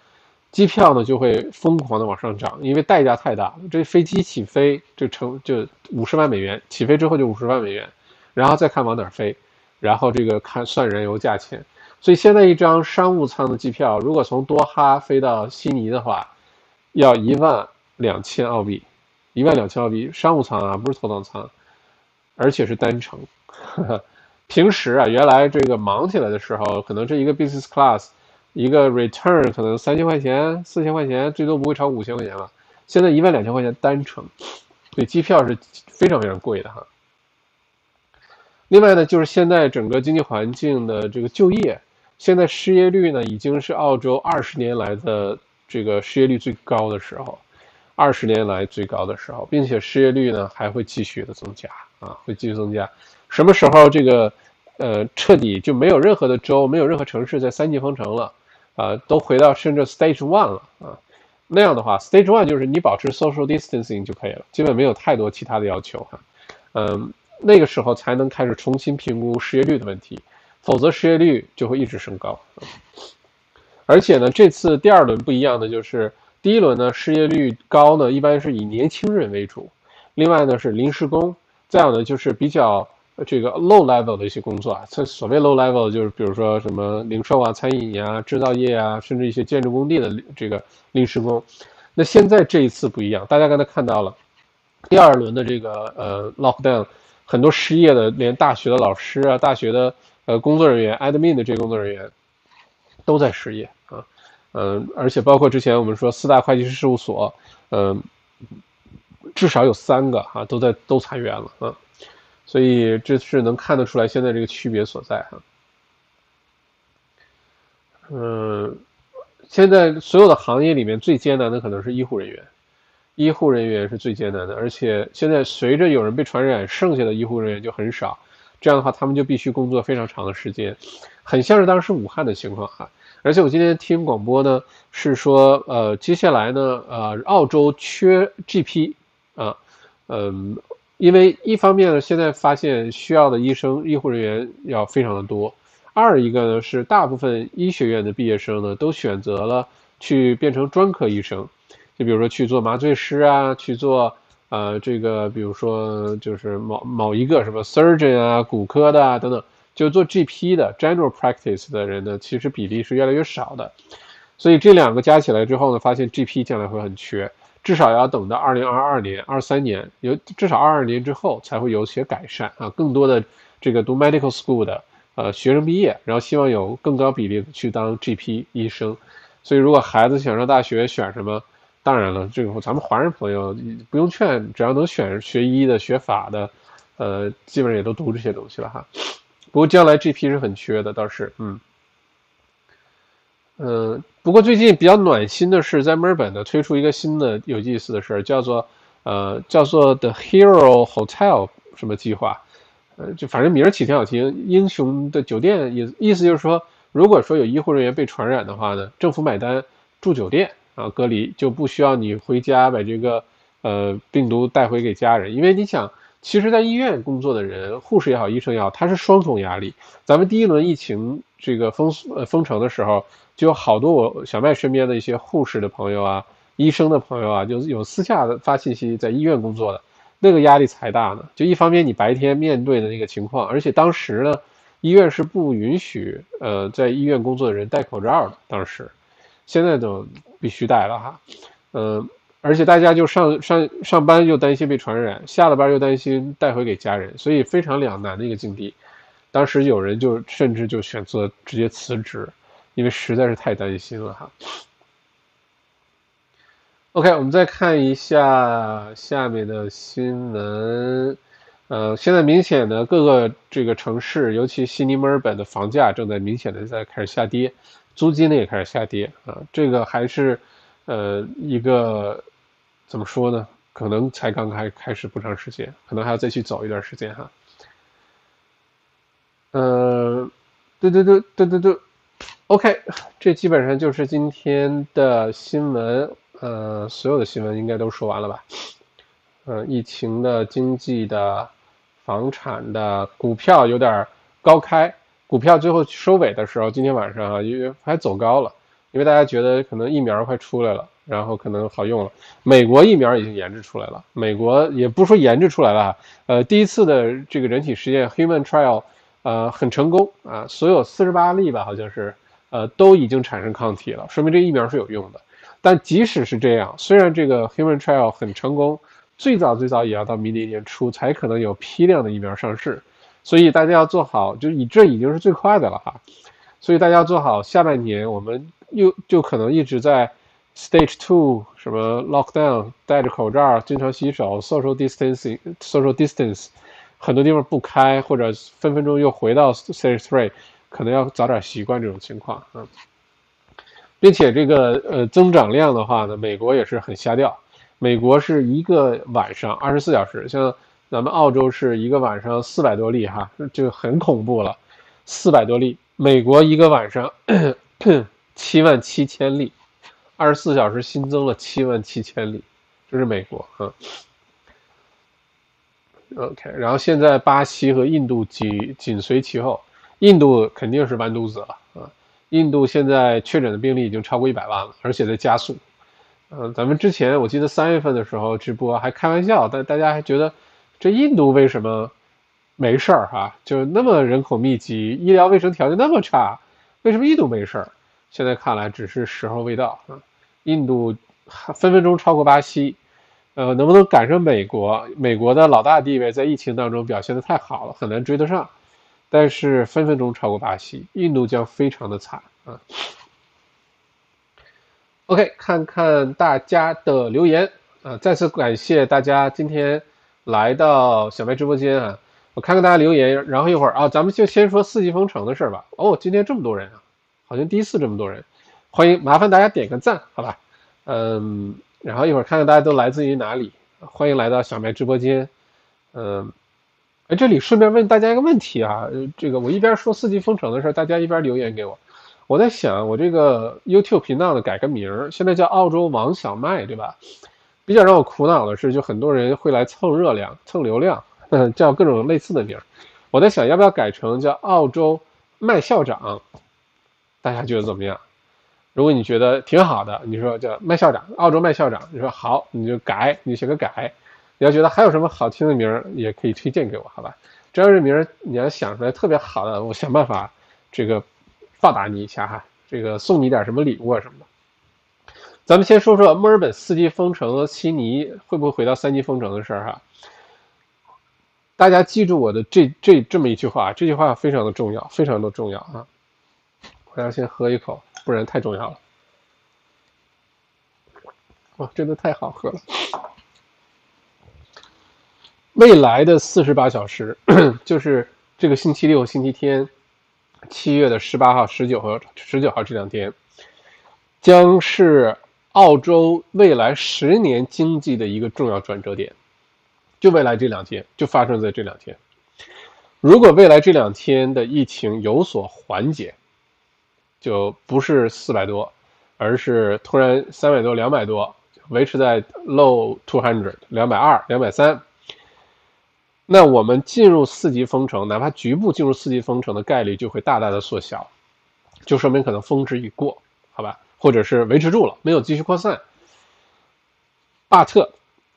S1: 机票呢就会疯狂的往上涨，因为代价太大。这飞机起飞就成就五十万美元，起飞之后就五十万美元，然后再看往哪儿飞，然后这个看算燃油价钱。所以现在一张商务舱的机票，如果从多哈飞到悉尼的话，要一万两千澳币，一万两千澳币商务舱啊，不是头等舱，而且是单程。平时啊，原来这个忙起来的时候，可能这一个 business class，一个 return 可能三千块钱、四千块钱，最多不会超五千块钱了。现在一万两千块钱单程，所以机票是非常非常贵的哈。另外呢，就是现在整个经济环境的这个就业。现在失业率呢，已经是澳洲二十年来的这个失业率最高的时候，二十年来最高的时候，并且失业率呢还会继续的增加啊，会继续增加。什么时候这个呃彻底就没有任何的州，没有任何城市在三级封城了啊，都回到甚至 Stage One 了啊？那样的话，Stage One 就是你保持 social distancing 就可以了，基本没有太多其他的要求哈。嗯，那个时候才能开始重新评估失业率的问题。否则失业率就会一直升高，而且呢，这次第二轮不一样的就是，第一轮呢失业率高呢，一般是以年轻人为主，另外呢是临时工，再有呢就是比较这个 low level 的一些工作啊，这所谓 low level 就是比如说什么零售啊、餐饮呀、制造业啊，甚至一些建筑工地的这个临时工。那现在这一次不一样，大家刚才看到了，第二轮的这个呃 lockdown，很多失业的，连大学的老师啊、大学的。呃，工作人员，admin 的这个工作人员都在失业啊，嗯，而且包括之前我们说四大会计师事务所，嗯，至少有三个哈都在都裁员了啊，所以这是能看得出来现在这个区别所在哈。嗯，现在所有的行业里面最艰难的可能是医护人员，医护人员是最艰难的，而且现在随着有人被传染，剩下的医护人员就很少。这样的话，他们就必须工作非常长的时间，很像是当时武汉的情况哈。而且我今天听广播呢，是说，呃，接下来呢，呃，澳洲缺 GP 啊，嗯，因为一方面呢，现在发现需要的医生、医护人员要非常的多；二一个呢，是大部分医学院的毕业生呢，都选择了去变成专科医生，就比如说去做麻醉师啊，去做。呃，这个比如说就是某某一个什么 surgeon 啊，骨科的啊等等，就做 GP 的 general practice 的人呢，其实比例是越来越少的。所以这两个加起来之后呢，发现 GP 将来会很缺，至少要等到二零二二年、二三年，有至少二二年之后才会有些改善啊。更多的这个读 medical school 的呃学生毕业，然后希望有更高比例去当 GP 医生。所以如果孩子想上大学，选什么？当然了，这个咱们华人朋友不用劝，只要能选学医的、学法的，呃，基本上也都读这些东西了哈。不过将来 GP 是很缺的，倒是，嗯，嗯。不过最近比较暖心的是，在墨尔本呢推出一个新的有意思的事儿，叫做呃叫做 The Hero Hotel 什么计划，呃，就反正名儿起挺好听，英雄的酒店意意思就是说，如果说有医护人员被传染的话呢，政府买单住酒店啊隔离，就不需要你回家把这个呃病毒带回给家人，因为你想，其实，在医院工作的人，护士也好，医生也好，他是双重压力。咱们第一轮疫情这个封呃封城的时候，就有好多我小麦身边的一些护士的朋友啊、医生的朋友啊，就有私下的发信息在医院工作的。那个压力才大呢。就一方面，你白天面对的那个情况，而且当时呢，医院是不允许呃在医院工作的人戴口罩的。当时，现在都必须戴了哈。嗯，而且大家就上上上班又担心被传染，下了班又担心带回给家人，所以非常两难的一个境地。当时有人就甚至就选择直接辞职，因为实在是太担心了哈。OK，我们再看一下下面的新闻。呃，现在明显的各个这个城市，尤其悉尼、墨尔本的房价正在明显的在开始下跌，租金呢也开始下跌啊。这个还是呃一个怎么说呢？可能才刚开开始不长时间，可能还要再去走一段时间哈。呃，对对对对对对，OK，这基本上就是今天的新闻。呃，所有的新闻应该都说完了吧？嗯，疫情的、经济的、房产的、股票有点高开，股票最后收尾的时候，今天晚上啊，因为还走高了，因为大家觉得可能疫苗快出来了，然后可能好用了。美国疫苗已经研制出来了，美国也不说研制出来了，呃，第一次的这个人体实验 human trial，呃，很成功啊，所有四十八例吧，好像是，呃，都已经产生抗体了，说明这疫苗是有用的。但即使是这样，虽然这个 human trial 很成功，最早最早也要到明年年初才可能有批量的疫苗上市，所以大家要做好，就以这已经是最快的了哈。所以大家要做好下半年，我们又就可能一直在 stage two 什么 lockdown，戴着口罩，经常洗手，social distancing，social distance，很多地方不开，或者分分钟又回到 stage three，可能要早点习惯这种情况啊。并且这个呃增长量的话呢，美国也是很瞎掉。美国是一个晚上二十四小时，像咱们澳洲是一个晚上四百多例哈，就很恐怖了，四百多例。美国一个晚上七万七千例，二十四小时新增了七万七千例，这是美国啊。OK，然后现在巴西和印度紧紧随其后，印度肯定是完犊子了啊。印度现在确诊的病例已经超过一百万了，而且在加速。嗯，咱们之前我记得三月份的时候直播还开玩笑，但大家还觉得这印度为什么没事儿哈？就那么人口密集，医疗卫生条件那么差，为什么印度没事儿？现在看来只是时候未到啊！印度分分钟超过巴西，呃，能不能赶上美国？美国的老大地位在疫情当中表现的太好了，很难追得上。但是分分钟超过巴西，印度将非常的惨啊。OK，看看大家的留言啊，再次感谢大家今天来到小麦直播间啊。我看看大家留言，然后一会儿啊，咱们就先说四季封城的事吧。哦，今天这么多人啊，好像第一次这么多人，欢迎，麻烦大家点个赞，好吧？嗯，然后一会儿看看大家都来自于哪里，欢迎来到小麦直播间，嗯。哎，这里顺便问大家一个问题啊，这个我一边说四季封城的事儿，大家一边留言给我。我在想，我这个 YouTube 频道呢改个名儿，现在叫澳洲王小麦，对吧？比较让我苦恼的是，就很多人会来蹭热量、蹭流量，嗯叫各种类似的名儿。我在想，要不要改成叫澳洲麦校长？大家觉得怎么样？如果你觉得挺好的，你说叫麦校长，澳洲麦校长，你说好，你就改，你写个改。你要觉得还有什么好听的名儿，也可以推荐给我，好吧？只要是名儿，你要想出来特别好的，我想办法这个报答你一下哈，这个送你点什么礼物啊什么的。咱们先说说墨尔本四级封城和，悉尼会不会回到三级封城的事儿哈？大家记住我的这这这么一句话，这句话非常的重要，非常的重要啊！我要先喝一口，不然太重要了。哇，真的太好喝了。未来的四十八小时，就是这个星期六、星期天，七月的十八号、十九号、十九号这两天，将是澳洲未来十年经济的一个重要转折点。就未来这两天，就发生在这两天。如果未来这两天的疫情有所缓解，就不是四百多，而是突然三百多、两百多，维持在 low two hundred 两百二、两百三，那我们进入四级封城，哪怕局部进入四级封城的概率就会大大的缩小，就说明可能峰值已过，好吧？或者是维持住了，没有继续扩散。巴特，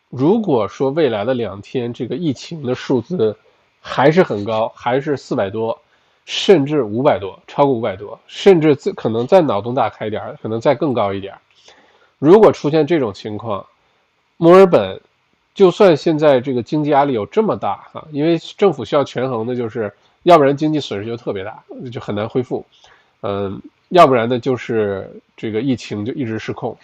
S1: 如果说未来的两天这个疫情的数字还是很高，还是四百多。甚至五百多，超过五百多，甚至再可能再脑洞大开点可能再更高一点如果出现这种情况，墨尔本就算现在这个经济压力有这么大哈，因为政府需要权衡的就是，要不然经济损失就特别大，就很难恢复。嗯，要不然呢就是这个疫情就一直失控。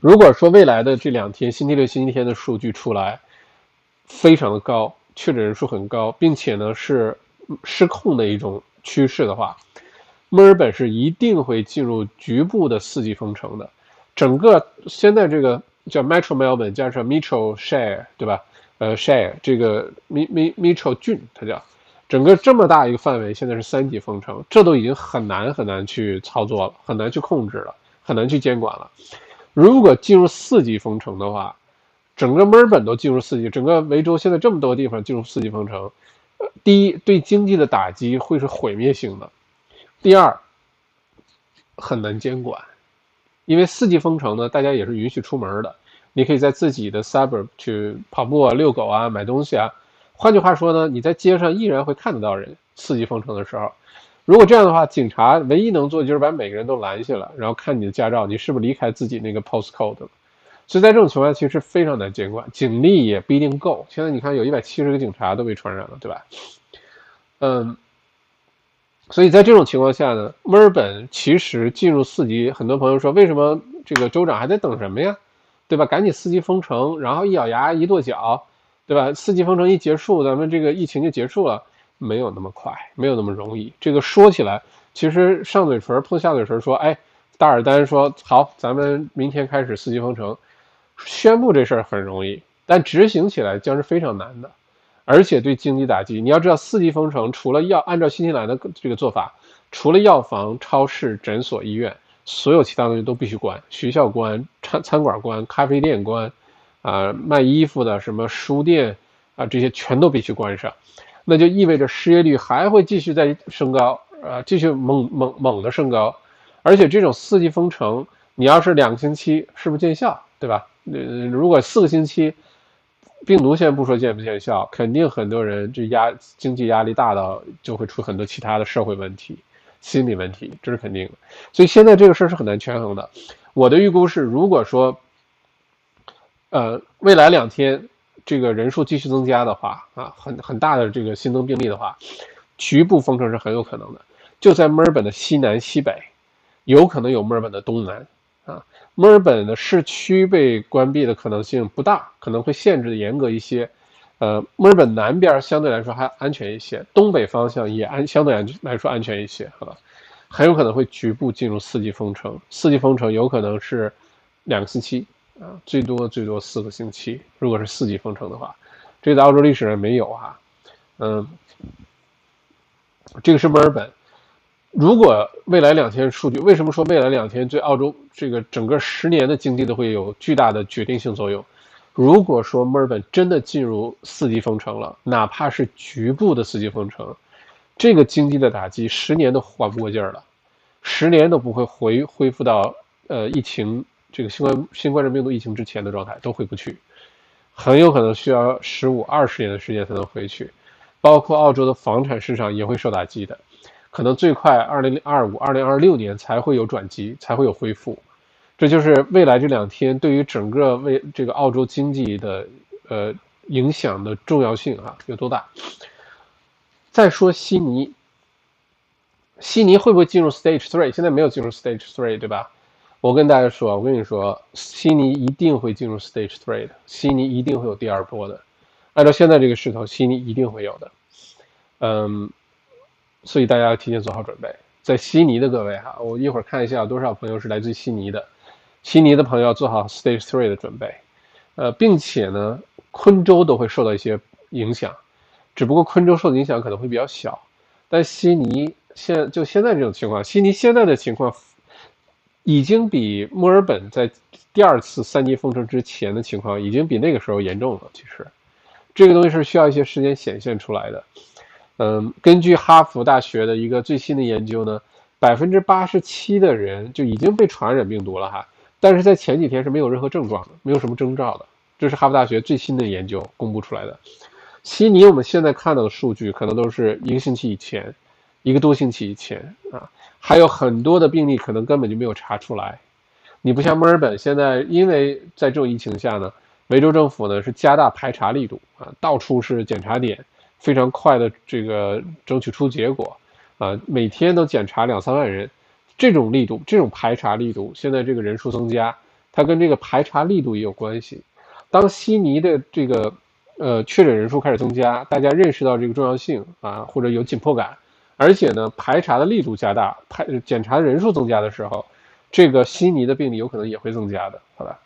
S1: 如果说未来的这两天星期六、星期天的数据出来非常的高，确诊人数很高，并且呢是。失控的一种趋势的话，墨尔本是一定会进入局部的四级封城的。整个现在这个叫 Metro Melbourne 加上 Metro Shire，对吧？呃，Shire 这个 Mi Mi Metro 郡，它叫整个这么大一个范围，现在是三级封城，这都已经很难很难去操作了，很难去控制了，很难去监管了。如果进入四级封城的话，整个墨尔本都进入四级，整个维州现在这么多地方进入四级封城。第一，对经济的打击会是毁灭性的；第二，很难监管，因为四级封城呢，大家也是允许出门的，你可以在自己的 suburb 去跑步啊、遛狗啊、买东西啊。换句话说呢，你在街上依然会看得到人。四级封城的时候，如果这样的话，警察唯一能做的就是把每个人都拦下来，然后看你的驾照，你是不是离开自己那个 postcode 了。所以在这种情况下，其实非常难监管，警力也不一定够。现在你看，有一百七十个警察都被传染了，对吧？嗯，所以在这种情况下呢，墨尔本其实进入四级，很多朋友说，为什么这个州长还在等什么呀？对吧？赶紧四级封城，然后一咬牙一跺脚，对吧？四级封城一结束，咱们这个疫情就结束了，没有那么快，没有那么容易。这个说起来，其实上嘴唇碰下嘴唇说，哎，大尔丹说好，咱们明天开始四级封城。宣布这事儿很容易，但执行起来将是非常难的，而且对经济打击。你要知道，四级封城除了药，按照新西兰的这个做法，除了药房、超市、诊所、医院，所有其他东西都必须关，学校关，餐餐馆关，咖啡店关，啊，卖衣服的什么书店啊，这些全都必须关上。那就意味着失业率还会继续在升高，啊，继续猛猛猛的升高。而且这种四级封城，你要是两个星期，是不是见效？对吧？呃，如果四个星期，病毒先不说见不见效，肯定很多人这压经济压力大到就会出很多其他的社会问题、心理问题，这是肯定的。所以现在这个事儿是很难权衡的。我的预估是，如果说，呃，未来两天这个人数继续增加的话，啊，很很大的这个新增病例的话，局部封城是很有可能的，就在墨尔本的西南、西北，有可能有墨尔本的东南。啊，墨尔本的市区被关闭的可能性不大，可能会限制的严格一些。呃，墨尔本南边相对来说还安全一些，东北方向也安相对安来说安全一些，好吧？很有可能会局部进入四级封城，四级封城有可能是两个星期啊，最多最多四个星期。如果是四级封城的话，这个在澳洲历史上没有啊。嗯，这个是墨尔本。如果未来两天数据，为什么说未来两天对澳洲这个整个十年的经济都会有巨大的决定性作用？如果说墨尔本真的进入四级封城了，哪怕是局部的四级封城，这个经济的打击十年都缓不过劲儿了，十年都不会回恢复到呃疫情这个新冠新冠状病毒疫情之前的状态，都回不去，很有可能需要十五二十年的时间才能回去，包括澳洲的房产市场也会受打击的。可能最快二零二五、二零二六年才会有转机，才会有恢复。这就是未来这两天对于整个为这个澳洲经济的呃影响的重要性啊有多大。再说悉尼，悉尼会不会进入 Stage Three？现在没有进入 Stage Three，对吧？我跟大家说，我跟你说，悉尼一定会进入 Stage Three 的，悉尼一定会有第二波的。按照现在这个势头，悉尼一定会有的。嗯。所以大家要提前做好准备，在悉尼的各位哈，我一会儿看一下有多少朋友是来自悉尼的，悉尼的朋友要做好 Stage Three 的准备，呃，并且呢，昆州都会受到一些影响，只不过昆州受的影响可能会比较小。但悉尼现就现在这种情况，悉尼现在的情况已经比墨尔本在第二次三级封城之前的情况已经比那个时候严重了。其实，这个东西是需要一些时间显现出来的。嗯，根据哈佛大学的一个最新的研究呢，百分之八十七的人就已经被传染病毒了哈，但是在前几天是没有任何症状的，没有什么征兆的。这是哈佛大学最新的研究公布出来的。悉尼我们现在看到的数据可能都是一个星期以前，一个多星期以前啊，还有很多的病例可能根本就没有查出来。你不像墨尔本，现在因为在这种疫情下呢，维州政府呢是加大排查力度啊，到处是检查点。非常快的这个争取出结果，啊，每天都检查两三万人，这种力度，这种排查力度，现在这个人数增加，它跟这个排查力度也有关系。当悉尼的这个呃确诊人数开始增加，大家认识到这个重要性啊，或者有紧迫感，而且呢排查的力度加大，排检查人数增加的时候，这个悉尼的病例有可能也会增加的，好吧？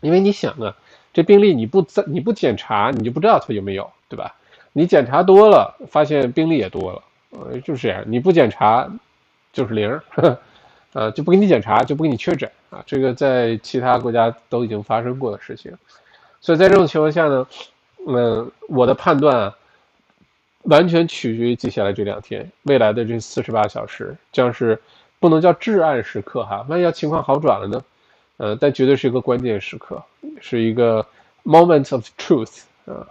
S1: 因为你想啊，这病例你不在你不检查，你就不知道它有没有，对吧？你检查多了，发现病例也多了，呃，就是这样。你不检查，就是零，呃，就不给你检查，就不给你确诊啊。这个在其他国家都已经发生过的事情。所以在这种情况下呢，嗯，我的判断啊完全取决于接下来这两天，未来的这四十八小时将是不能叫至暗时刻哈。万一要情况好转了呢？呃，但绝对是一个关键时刻，是一个 moment of truth 啊。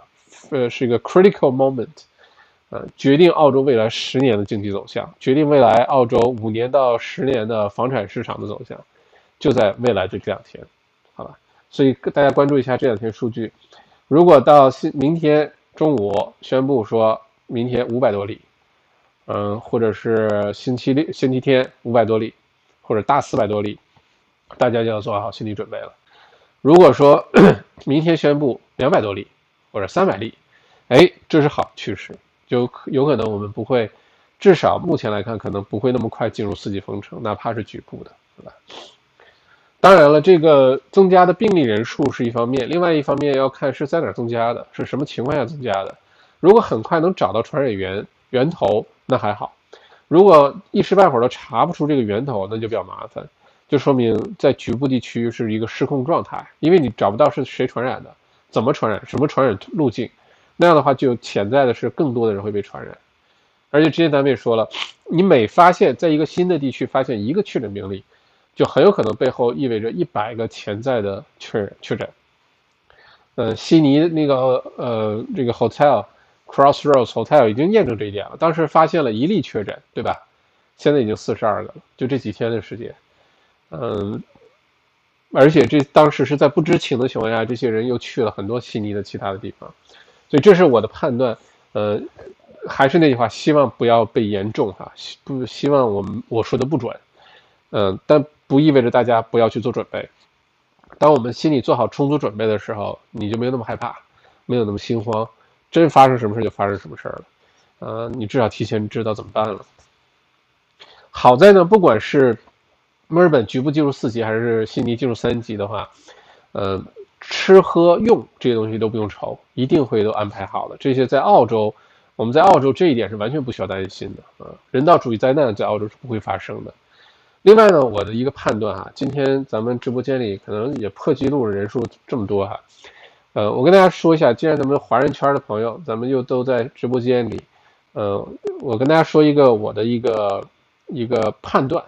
S1: 呃，是一个 critical moment，呃，决定澳洲未来十年的经济走向，决定未来澳洲五年到十年的房产市场的走向，就在未来的这两天，好吧？所以大家关注一下这两天数据。如果到星明天中午宣布说明天五百多例，嗯，或者是星期六、星期天五百多例，或者大四百多例，大家就要做好心理准备了。如果说 明天宣布两百多例，或者三百例，哎，这是好趋势，就有可能我们不会，至少目前来看，可能不会那么快进入四级封城，哪怕是局部的，对吧？当然了，这个增加的病例人数是一方面，另外一方面要看是在哪增加的，是什么情况下增加的。如果很快能找到传染源源头，那还好；如果一时半会儿都查不出这个源头，那就比较麻烦，就说明在局部地区是一个失控状态，因为你找不到是谁传染的。怎么传染？什么传染路径？那样的话，就潜在的是更多的人会被传染。而且之前咱们也说了，你每发现在一个新的地区发现一个确诊病例，就很有可能背后意味着一百个潜在的确诊确诊。呃，悉尼那个呃这个 hotel Crossroads Hotel 已经验证这一点了，当时发现了一例确诊，对吧？现在已经四十二个了，就这几天的时间，嗯。而且这当时是在不知情的情况下，这些人又去了很多悉尼的其他的地方，所以这是我的判断。呃，还是那句话，希望不要被严重哈，不希望我们我说的不准。嗯，但不意味着大家不要去做准备。当我们心里做好充足准备的时候，你就没有那么害怕，没有那么心慌。真发生什么事就发生什么事了。呃，你至少提前知道怎么办了。好在呢，不管是。墨尔本局部进入四级，还是悉尼进入三级的话，呃，吃喝用这些东西都不用愁，一定会都安排好了。这些在澳洲，我们在澳洲这一点是完全不需要担心的啊。人道主义灾难在澳洲是不会发生的。另外呢，我的一个判断哈，今天咱们直播间里可能也破纪录的，人数这么多哈。呃，我跟大家说一下，既然咱们华人圈的朋友，咱们又都在直播间里，呃，我跟大家说一个我的一个一个判断。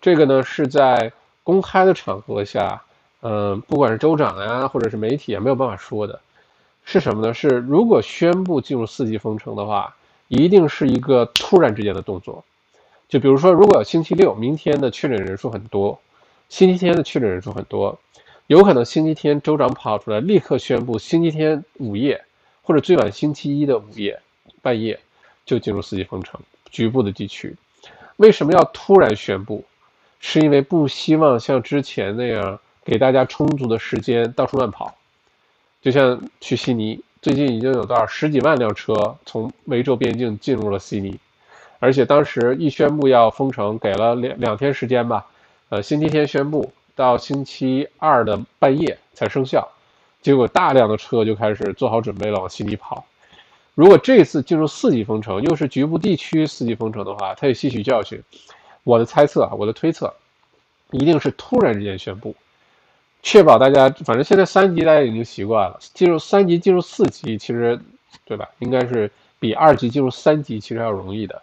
S1: 这个呢是在公开的场合下，嗯，不管是州长呀，或者是媒体啊，没有办法说的，是什么呢？是如果宣布进入四级封城的话，一定是一个突然之间的动作。就比如说，如果有星期六明天的确诊人数很多，星期天的确诊人数很多，有可能星期天州长跑出来立刻宣布，星期天午夜或者最晚星期一的午夜半夜就进入四级封城，局部的地区。为什么要突然宣布？是因为不希望像之前那样给大家充足的时间到处乱跑，就像去悉尼，最近已经有多少十几万辆车从维州边境进入了悉尼，而且当时一宣布要封城，给了两两天时间吧，呃，星期天宣布，到星期二的半夜才生效，结果大量的车就开始做好准备了往悉尼跑，如果这次进入四级封城，又是局部地区四级封城的话，它也吸取教训。我的猜测啊，我的推测，一定是突然之间宣布，确保大家，反正现在三级大家已经习惯了，进入三级进入四级，其实，对吧？应该是比二级进入三级其实要容易的。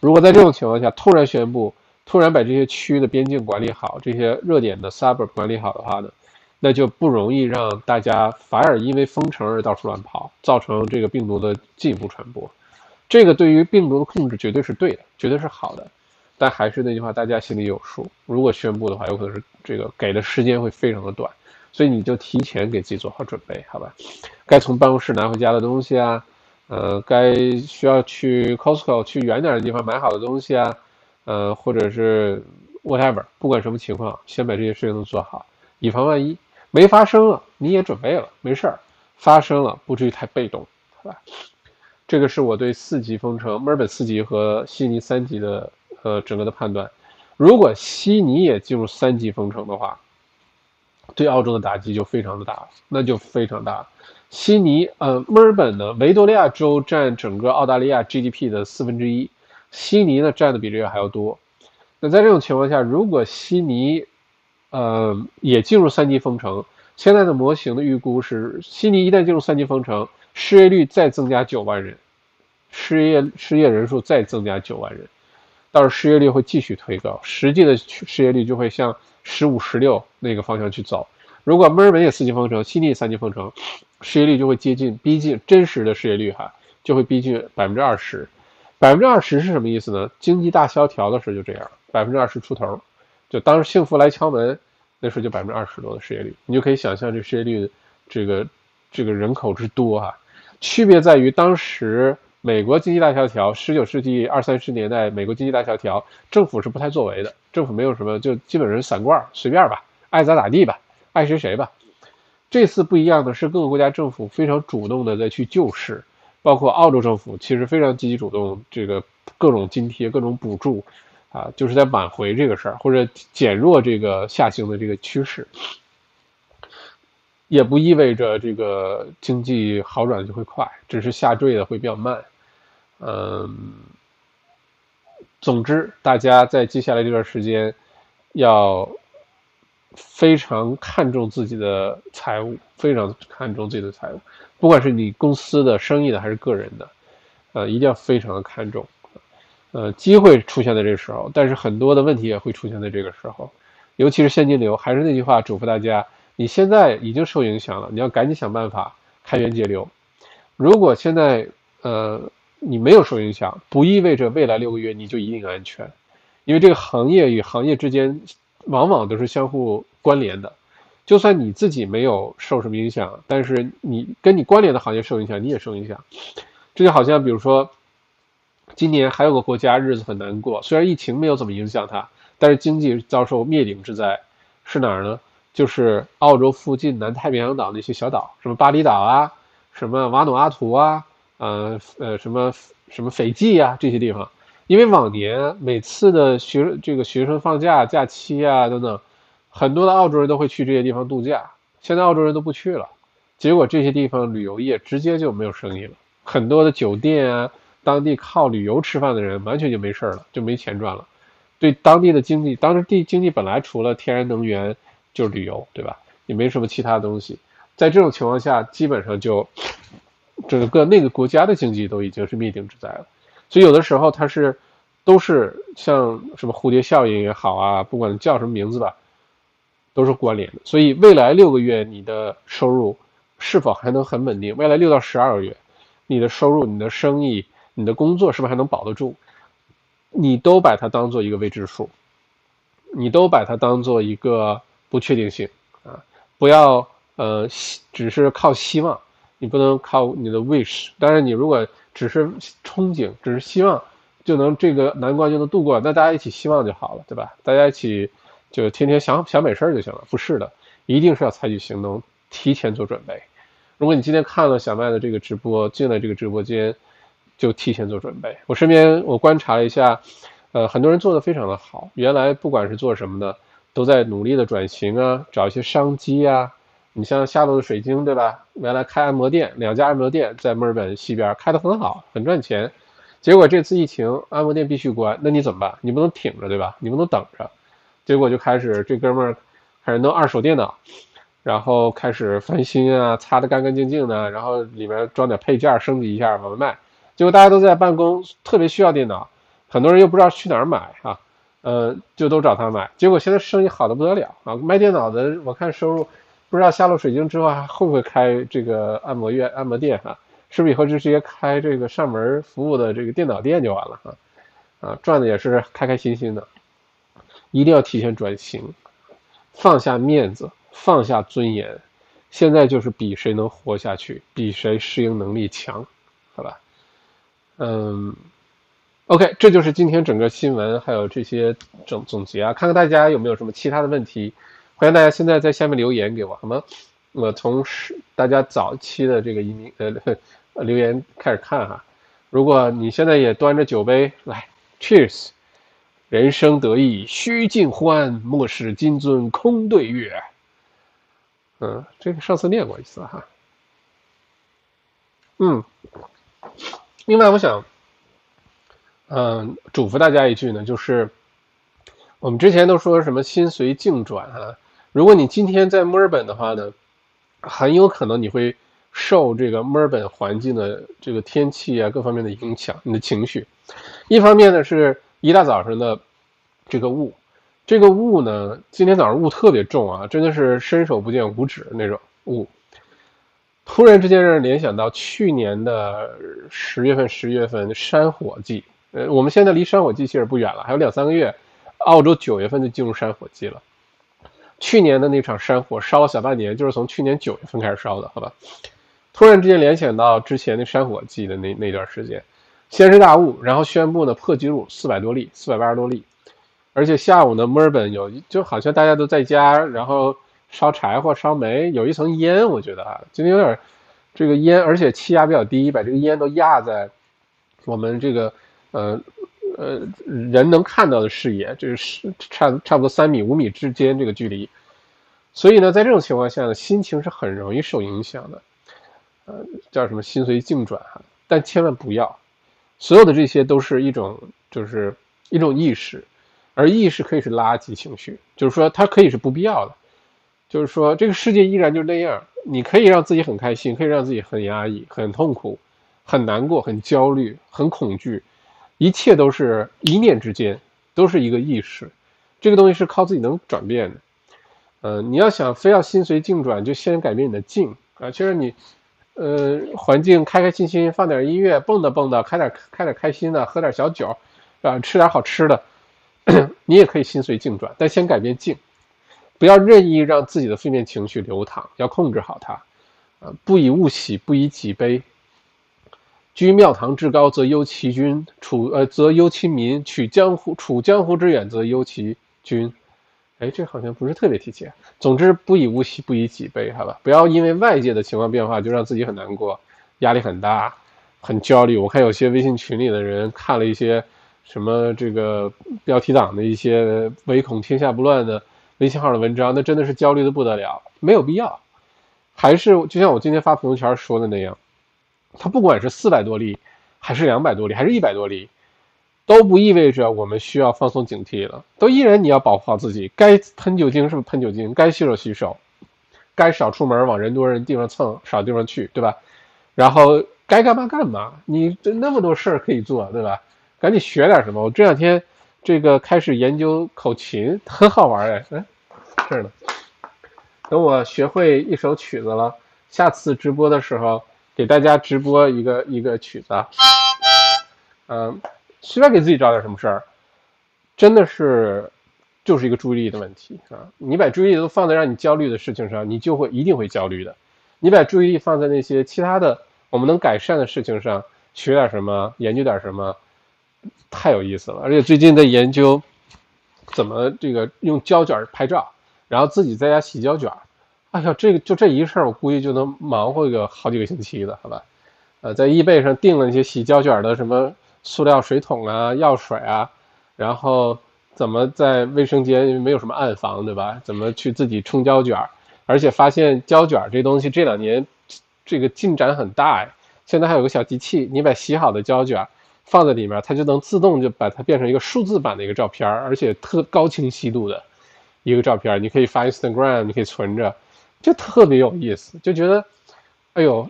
S1: 如果在这种情况下突然宣布，突然把这些区的边境管理好，这些热点的 suburb 管理好的话呢？那就不容易让大家反而因为封城而到处乱跑，造成这个病毒的进一步传播。这个对于病毒的控制绝对是对的，绝对是好的。但还是那句话，大家心里有数。如果宣布的话，有可能是这个给的时间会非常的短，所以你就提前给自己做好准备，好吧？该从办公室拿回家的东西啊，呃，该需要去 Costco 去远点的地方买好的东西啊，呃，或者是 whatever，不管什么情况，先把这些事情都做好，以防万一。没发生了，你也准备了，没事儿；发生了，不至于太被动，好吧？这个是我对四级封城，墨尔本四级和悉尼三级的呃整个的判断。如果悉尼也进入三级封城的话，对澳洲的打击就非常的大，那就非常大。悉尼呃，墨尔本呢，维多利亚州占整个澳大利亚 GDP 的四分之一，悉尼呢占的比这个还要多。那在这种情况下，如果悉尼呃，也进入三级封城。现在的模型的预估是，悉尼一旦进入三级封城，失业率再增加九万人，失业失业人数再增加九万人，到时候失业率会继续推高，实际的失业率就会向十五、十六那个方向去走。如果墨尔本也四级封城，悉尼也三级封城，失业率就会接近逼近真实的失业率哈，就会逼近百分之二十。百分之二十是什么意思呢？经济大萧条的时候就这样，百分之二十出头。就当幸福来敲门，那时候就百分之二十多的失业率，你就可以想象这失业率这个这个人口之多哈。区别在于当时美国经济大萧条，十九世纪二三十年代美国经济大萧条，政府是不太作为的，政府没有什么，就基本上散罐随便吧，爱咋咋地吧，爱谁谁吧。这次不一样的是，各个国家政府非常主动的在去救市，包括澳洲政府其实非常积极主动，这个各种津贴、各种补助。啊，就是在挽回这个事儿，或者减弱这个下行的这个趋势，也不意味着这个经济好转就会快，只是下坠的会比较慢。嗯，总之，大家在接下来这段时间要非常看重自己的财务，非常看重自己的财务，不管是你公司的生意的还是个人的，呃，一定要非常的看重。呃，机会出现在这个时候，但是很多的问题也会出现在这个时候，尤其是现金流。还是那句话，嘱咐大家：你现在已经受影响了，你要赶紧想办法开源节流。如果现在呃你没有受影响，不意味着未来六个月你就一定安全，因为这个行业与行业之间往往都是相互关联的。就算你自己没有受什么影响，但是你跟你关联的行业受影响，你也受影响。这就好像比如说。今年还有个国家日子很难过，虽然疫情没有怎么影响它，但是经济遭受灭顶之灾，是哪儿呢？就是澳洲附近南太平洋岛那些小岛，什么巴厘岛啊，什么瓦努阿图啊，呃呃什么什么斐济啊这些地方，因为往年每次的学这个学生放假假期啊等等，很多的澳洲人都会去这些地方度假，现在澳洲人都不去了，结果这些地方旅游业直接就没有生意了，很多的酒店啊。当地靠旅游吃饭的人完全就没事了，就没钱赚了。对当地的经济，当时地经济本来除了天然能源就是旅游，对吧？也没什么其他东西。在这种情况下，基本上就整个那个国家的经济都已经是灭顶之灾了。所以有的时候它是都是像什么蝴蝶效应也好啊，不管叫什么名字吧，都是关联的。所以未来六个月你的收入是否还能很稳定？未来六到十二个月，你的收入、你的生意。你的工作是不是还能保得住？你都把它当做一个未知数，你都把它当做一个不确定性啊！不要呃，只是靠希望，你不能靠你的 wish。当然，你如果只是憧憬，只是希望就能这个难关就能度过，那大家一起希望就好了，对吧？大家一起就天天想想美事儿就行了。不是的，一定是要采取行动，提前做准备。如果你今天看了小麦的这个直播，进了这个直播间。就提前做准备。我身边我观察了一下，呃，很多人做的非常的好。原来不管是做什么的，都在努力的转型啊，找一些商机啊，你像夏洛的水晶，对吧？原来开按摩店，两家按摩店在墨尔本西边开得很好，很赚钱。结果这次疫情，按摩店必须关，那你怎么办？你不能挺着，对吧？你不能等着。结果就开始这哥们儿开始弄二手电脑，然后开始翻新啊，擦得干干净净的，然后里面装点配件，升级一下往外卖。结果大家都在办公，特别需要电脑，很多人又不知道去哪儿买啊，呃，就都找他买。结果现在生意好的不得了啊！卖电脑的，我看收入不知道下落水晶之后还会不会开这个按摩院、按摩店哈？是不是以后就直接开这个上门服务的这个电脑店就完了哈？啊，赚的也是开开心心的。一定要提前转型，放下面子，放下尊严。现在就是比谁能活下去，比谁适应能力强，好吧？嗯，OK，这就是今天整个新闻还有这些总总结啊，看看大家有没有什么其他的问题，欢迎大家现在在下面留言给我，好吗？我从大家早期的这个移民呃留言开始看哈，如果你现在也端着酒杯来，Cheers，人生得意须尽欢，莫使金樽空对月。嗯，这个上次念过一次哈。嗯。另外，我想，嗯，嘱咐大家一句呢，就是我们之前都说什么心随境转啊。如果你今天在墨尔本的话呢，很有可能你会受这个墨尔本环境的这个天气啊各方面的影响，你的情绪。一方面呢，是一大早上的这个雾，这个雾呢，今天早上雾特别重啊，真的是伸手不见五指那种雾。突然之间让人联想到去年的十月份、十月份山火季。呃，我们现在离山火季其实不远了，还有两三个月，澳洲九月份就进入山火季了。去年的那场山火烧了小半年，就是从去年九月份开始烧的，好吧？突然之间联想到之前那山火季的那那段时间，先是大雾，然后宣布呢破纪录四百多例，四百八十多例，而且下午呢墨尔本有就好像大家都在家，然后。烧柴火、烧煤，有一层烟，我觉得啊，今天有点这个烟，而且气压比较低，把这个烟都压在我们这个呃呃人能看到的视野，就是差差不多三米、五米之间这个距离。所以呢，在这种情况下呢，心情是很容易受影响的，呃，叫什么心随境转哈。但千万不要，所有的这些都是一种就是一种意识，而意识可以是垃圾情绪，就是说它可以是不必要的。就是说，这个世界依然就那样。你可以让自己很开心，可以让自己很压抑、很痛苦、很难过、很焦虑、很恐惧，一切都是一念之间，都是一个意识。这个东西是靠自己能转变的。呃，你要想非要心随境转，就先改变你的境啊。其实你，呃，环境开开心心，放点音乐，蹦跶蹦跶，开点开点开心的，喝点小酒，啊，吃点好吃的，你也可以心随境转，但先改变境。不要任意让自己的负面情绪流淌，要控制好它。啊，不以物喜，不以己悲。居庙堂之高则忧其君，处呃则忧其民。取江湖处江湖之远则忧其君。哎，这好像不是特别贴切。总之，不以物喜，不以己悲，好吧？不要因为外界的情况变化就让自己很难过，压力很大，很焦虑。我看有些微信群里的人看了一些什么这个标题党的一些唯恐天下不乱的。微信号的文章，那真的是焦虑的不得了，没有必要。还是就像我今天发朋友圈说的那样，它不管是四百多例，还是两百多例，还是一百多例，都不意味着我们需要放松警惕了。都依然你要保护好自己，该喷酒精是不是喷酒精？该洗手洗手，该少出门往人多人地方蹭，少地方去，对吧？然后该干嘛干嘛，你这那么多事儿可以做，对吧？赶紧学点什么。我这两天这个开始研究口琴，很好玩哎，嗯。这儿呢，等我学会一首曲子了，下次直播的时候给大家直播一个一个曲子。嗯，随便给自己找点什么事儿，真的是就是一个注意力的问题啊！你把注意力都放在让你焦虑的事情上，你就会一定会焦虑的。你把注意力放在那些其他的我们能改善的事情上，学点什么，研究点什么，太有意思了。而且最近在研究怎么这个用胶卷拍照。然后自己在家洗胶卷，哎呀，这个就这一事儿，我估计就能忙活个好几个星期的，好吧？呃，在易贝上订了那些洗胶卷的什么塑料水桶啊、药水啊，然后怎么在卫生间没有什么暗房，对吧？怎么去自己冲胶卷，而且发现胶卷这东西这两年这个进展很大哎。现在还有个小机器，你把洗好的胶卷放在里面，它就能自动就把它变成一个数字版的一个照片，而且特高清晰度的一个照片，你可以发 Instagram，你可以存着，就特别有意思，就觉得，哎呦，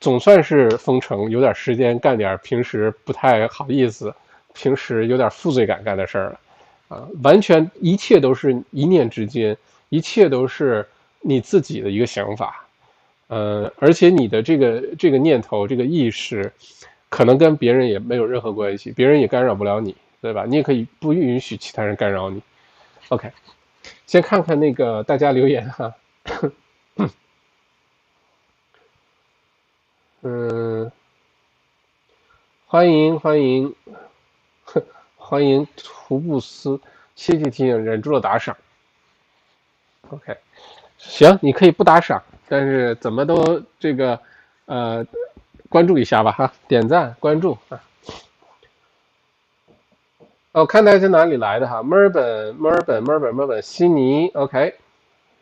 S1: 总算是封城，有点时间干点平时不太好意思、平时有点负罪感干的事儿了，啊，完全一切都是一念之间，一切都是你自己的一个想法。呃，而且你的这个这个念头、这个意识，可能跟别人也没有任何关系，别人也干扰不了你，对吧？你也可以不允许其他人干扰你。OK，先看看那个大家留言哈。嗯，欢迎欢迎欢迎图布斯，谢谢提醒，忍住了打赏。OK，行，你可以不打赏。但是怎么都这个，呃，关注一下吧哈，点赞关注啊。哦，看大家哪里来的哈，墨尔本，墨尔本，墨尔本，墨尔本，悉尼，OK，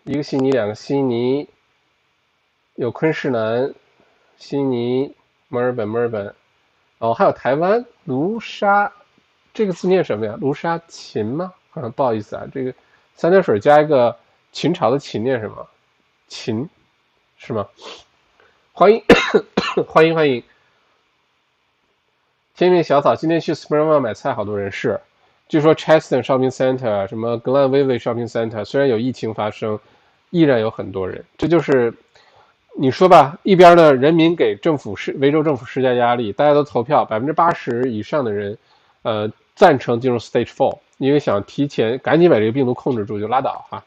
S1: 一个悉尼，两个悉尼，有昆士兰，悉尼，墨尔本，墨尔本，哦，还有台湾卢沙，这个字念什么呀？卢沙秦吗？好像不好意思啊，这个三点水加一个秦朝的秦念什么？秦。是吗？欢迎欢迎 欢迎！天命小草今天去 Spring One 买菜，好多人是。据说 Cheston Shopping Center、什么 Glenville Shopping Center 虽然有疫情发生，依然有很多人。这就是你说吧，一边呢，人民给政府施维州政府施加压力，大家都投票，百分之八十以上的人，呃，赞成进入 Stage Four，因为想提前赶紧把这个病毒控制住就拉倒哈。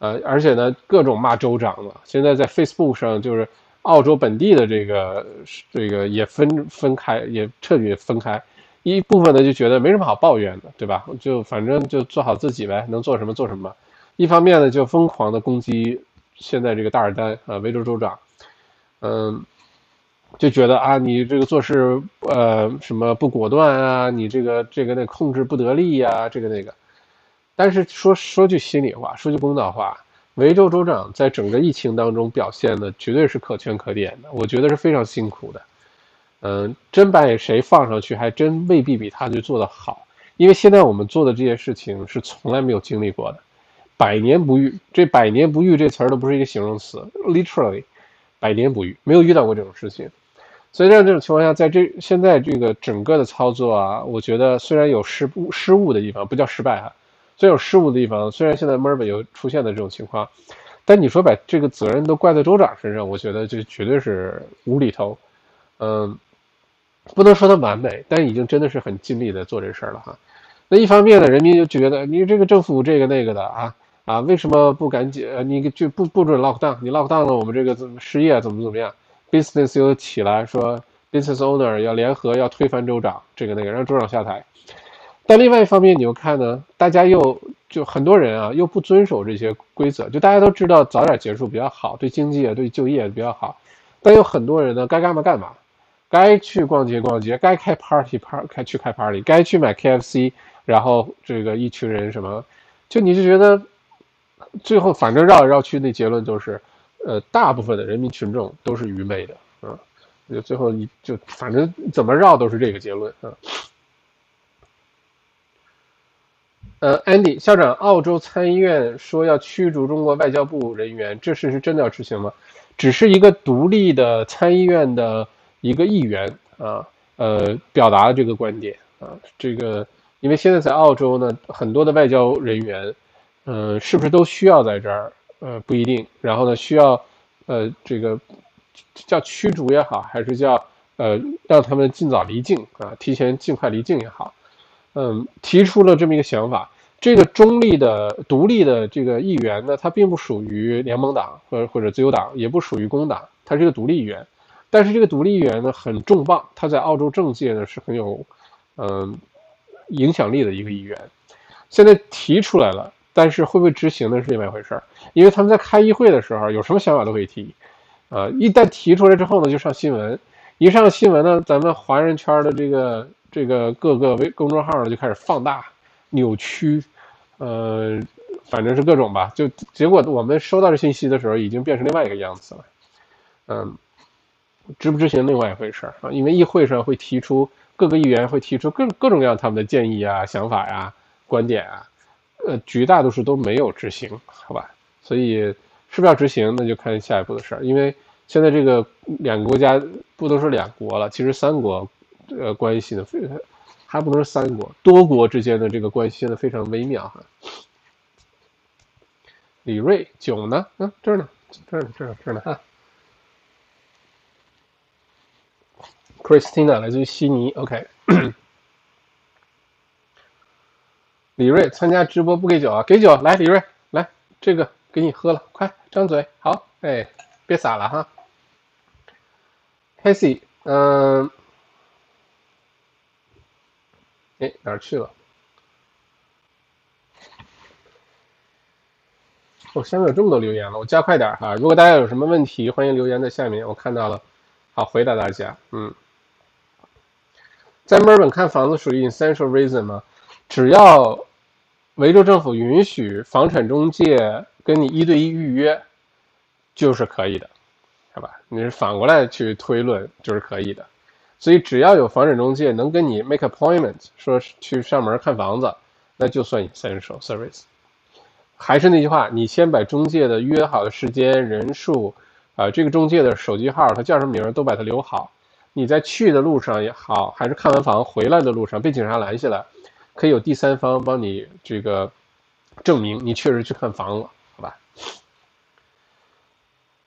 S1: 呃，而且呢，各种骂州长了。现在在 Facebook 上，就是澳洲本地的这个这个也分分开，也彻底分开。一部分呢就觉得没什么好抱怨的，对吧？就反正就做好自己呗，能做什么做什么。一方面呢，就疯狂的攻击现在这个大尔丹啊，维州州长，嗯，就觉得啊，你这个做事呃什么不果断啊，你这个这个那控制不得力呀，这个那个。但是说说句心里话，说句公道话，维州州长在整个疫情当中表现的绝对是可圈可点的，我觉得是非常辛苦的。嗯，真把谁放上去，还真未必比他就做得好。因为现在我们做的这些事情是从来没有经历过的，百年不遇。这百年不遇这词儿都不是一个形容词，literally，百年不遇，没有遇到过这种事情。所以在这种情况下，在这现在这个整个的操作啊，我觉得虽然有失误失误的地方，不叫失败哈。最有失误的地方，虽然现在墨尔本有出现的这种情况，但你说把这个责任都怪在州长身上，我觉得这绝对是无厘头。嗯，不能说它完美，但已经真的是很尽力的做这事儿了哈。那一方面呢，人民就觉得你这个政府这个那个的啊啊，为什么不赶紧你就不不准 lock down？你 lock down 了，我们这个怎么失业怎么怎么样？business 又起来说 business owner 要联合要推翻州长这个那个，让州长下台。但另外一方面，你又看呢，大家又就很多人啊，又不遵守这些规则。就大家都知道早点结束比较好，对经济啊，对就业比较好。但有很多人呢，该干嘛干嘛，该去逛街逛街，该开 party part 开去开 party，该去买 KFC，然后这个一群人什么，就你就觉得最后反正绕来绕去，那结论就是，呃，大部分的人民群众都是愚昧的啊，就最后你就反正怎么绕都是这个结论啊。呃，Andy 校长，澳洲参议院说要驱逐中国外交部人员，这事是真的要执行吗？只是一个独立的参议院的一个议员啊，呃，表达这个观点啊，这个因为现在在澳洲呢，很多的外交人员，嗯，是不是都需要在这儿？呃，不一定。然后呢，需要呃，这个叫驱逐也好，还是叫呃，让他们尽早离境啊，提前尽快离境也好。嗯，提出了这么一个想法。这个中立的、独立的这个议员呢，他并不属于联盟党或或者自由党，也不属于工党，他是一个独立议员。但是这个独立议员呢，很重磅，他在澳洲政界呢是很有嗯影响力的一个议员。现在提出来了，但是会不会执行呢是另外一回事儿。因为他们在开议会的时候，有什么想法都可以提。啊，一旦提出来之后呢，就上新闻。一上新闻呢，咱们华人圈的这个。这个各个微公众号呢就开始放大、扭曲，呃，反正是各种吧。就结果我们收到这信息的时候，已经变成另外一个样子了。嗯，执不执行另外一回事啊，因为议会上会提出各个议员会提出各各种各样他们的建议啊、想法呀、观点啊，呃，绝大多数都没有执行，好吧？所以是不是要执行，那就看下一步的事儿。因为现在这个两个国家不都是两国了，其实三国呃关系呢非还不能是三国，多国之间的这个关系现在非常微妙哈。李锐酒呢？嗯，这儿呢，这儿呢，这儿这儿呢哈。Christina 来自于悉尼，OK。李锐参加直播不给酒啊？给酒，来，李锐，来，这个给你喝了，快张嘴，好，哎，别洒了哈。Casey，嗯。哎，哪儿去了？哦，下面有这么多留言了，我加快点哈。如果大家有什么问题，欢迎留言在下面，我看到了，好回答大家。嗯，在墨尔本看房子属于 essential reason 吗？只要维州政府允许房产中介跟你一对一预约，就是可以的，好吧？你是反过来去推论，就是可以的。所以只要有房产中介能跟你 make appointment，说去上门看房子，那就算 essential service。还是那句话，你先把中介的约好的时间、人数，啊，这个中介的手机号，他叫什么名都把它留好。你在去的路上也好，还是看完房回来的路上被警察拦下来，可以有第三方帮你这个证明你确实去看房了，好吧？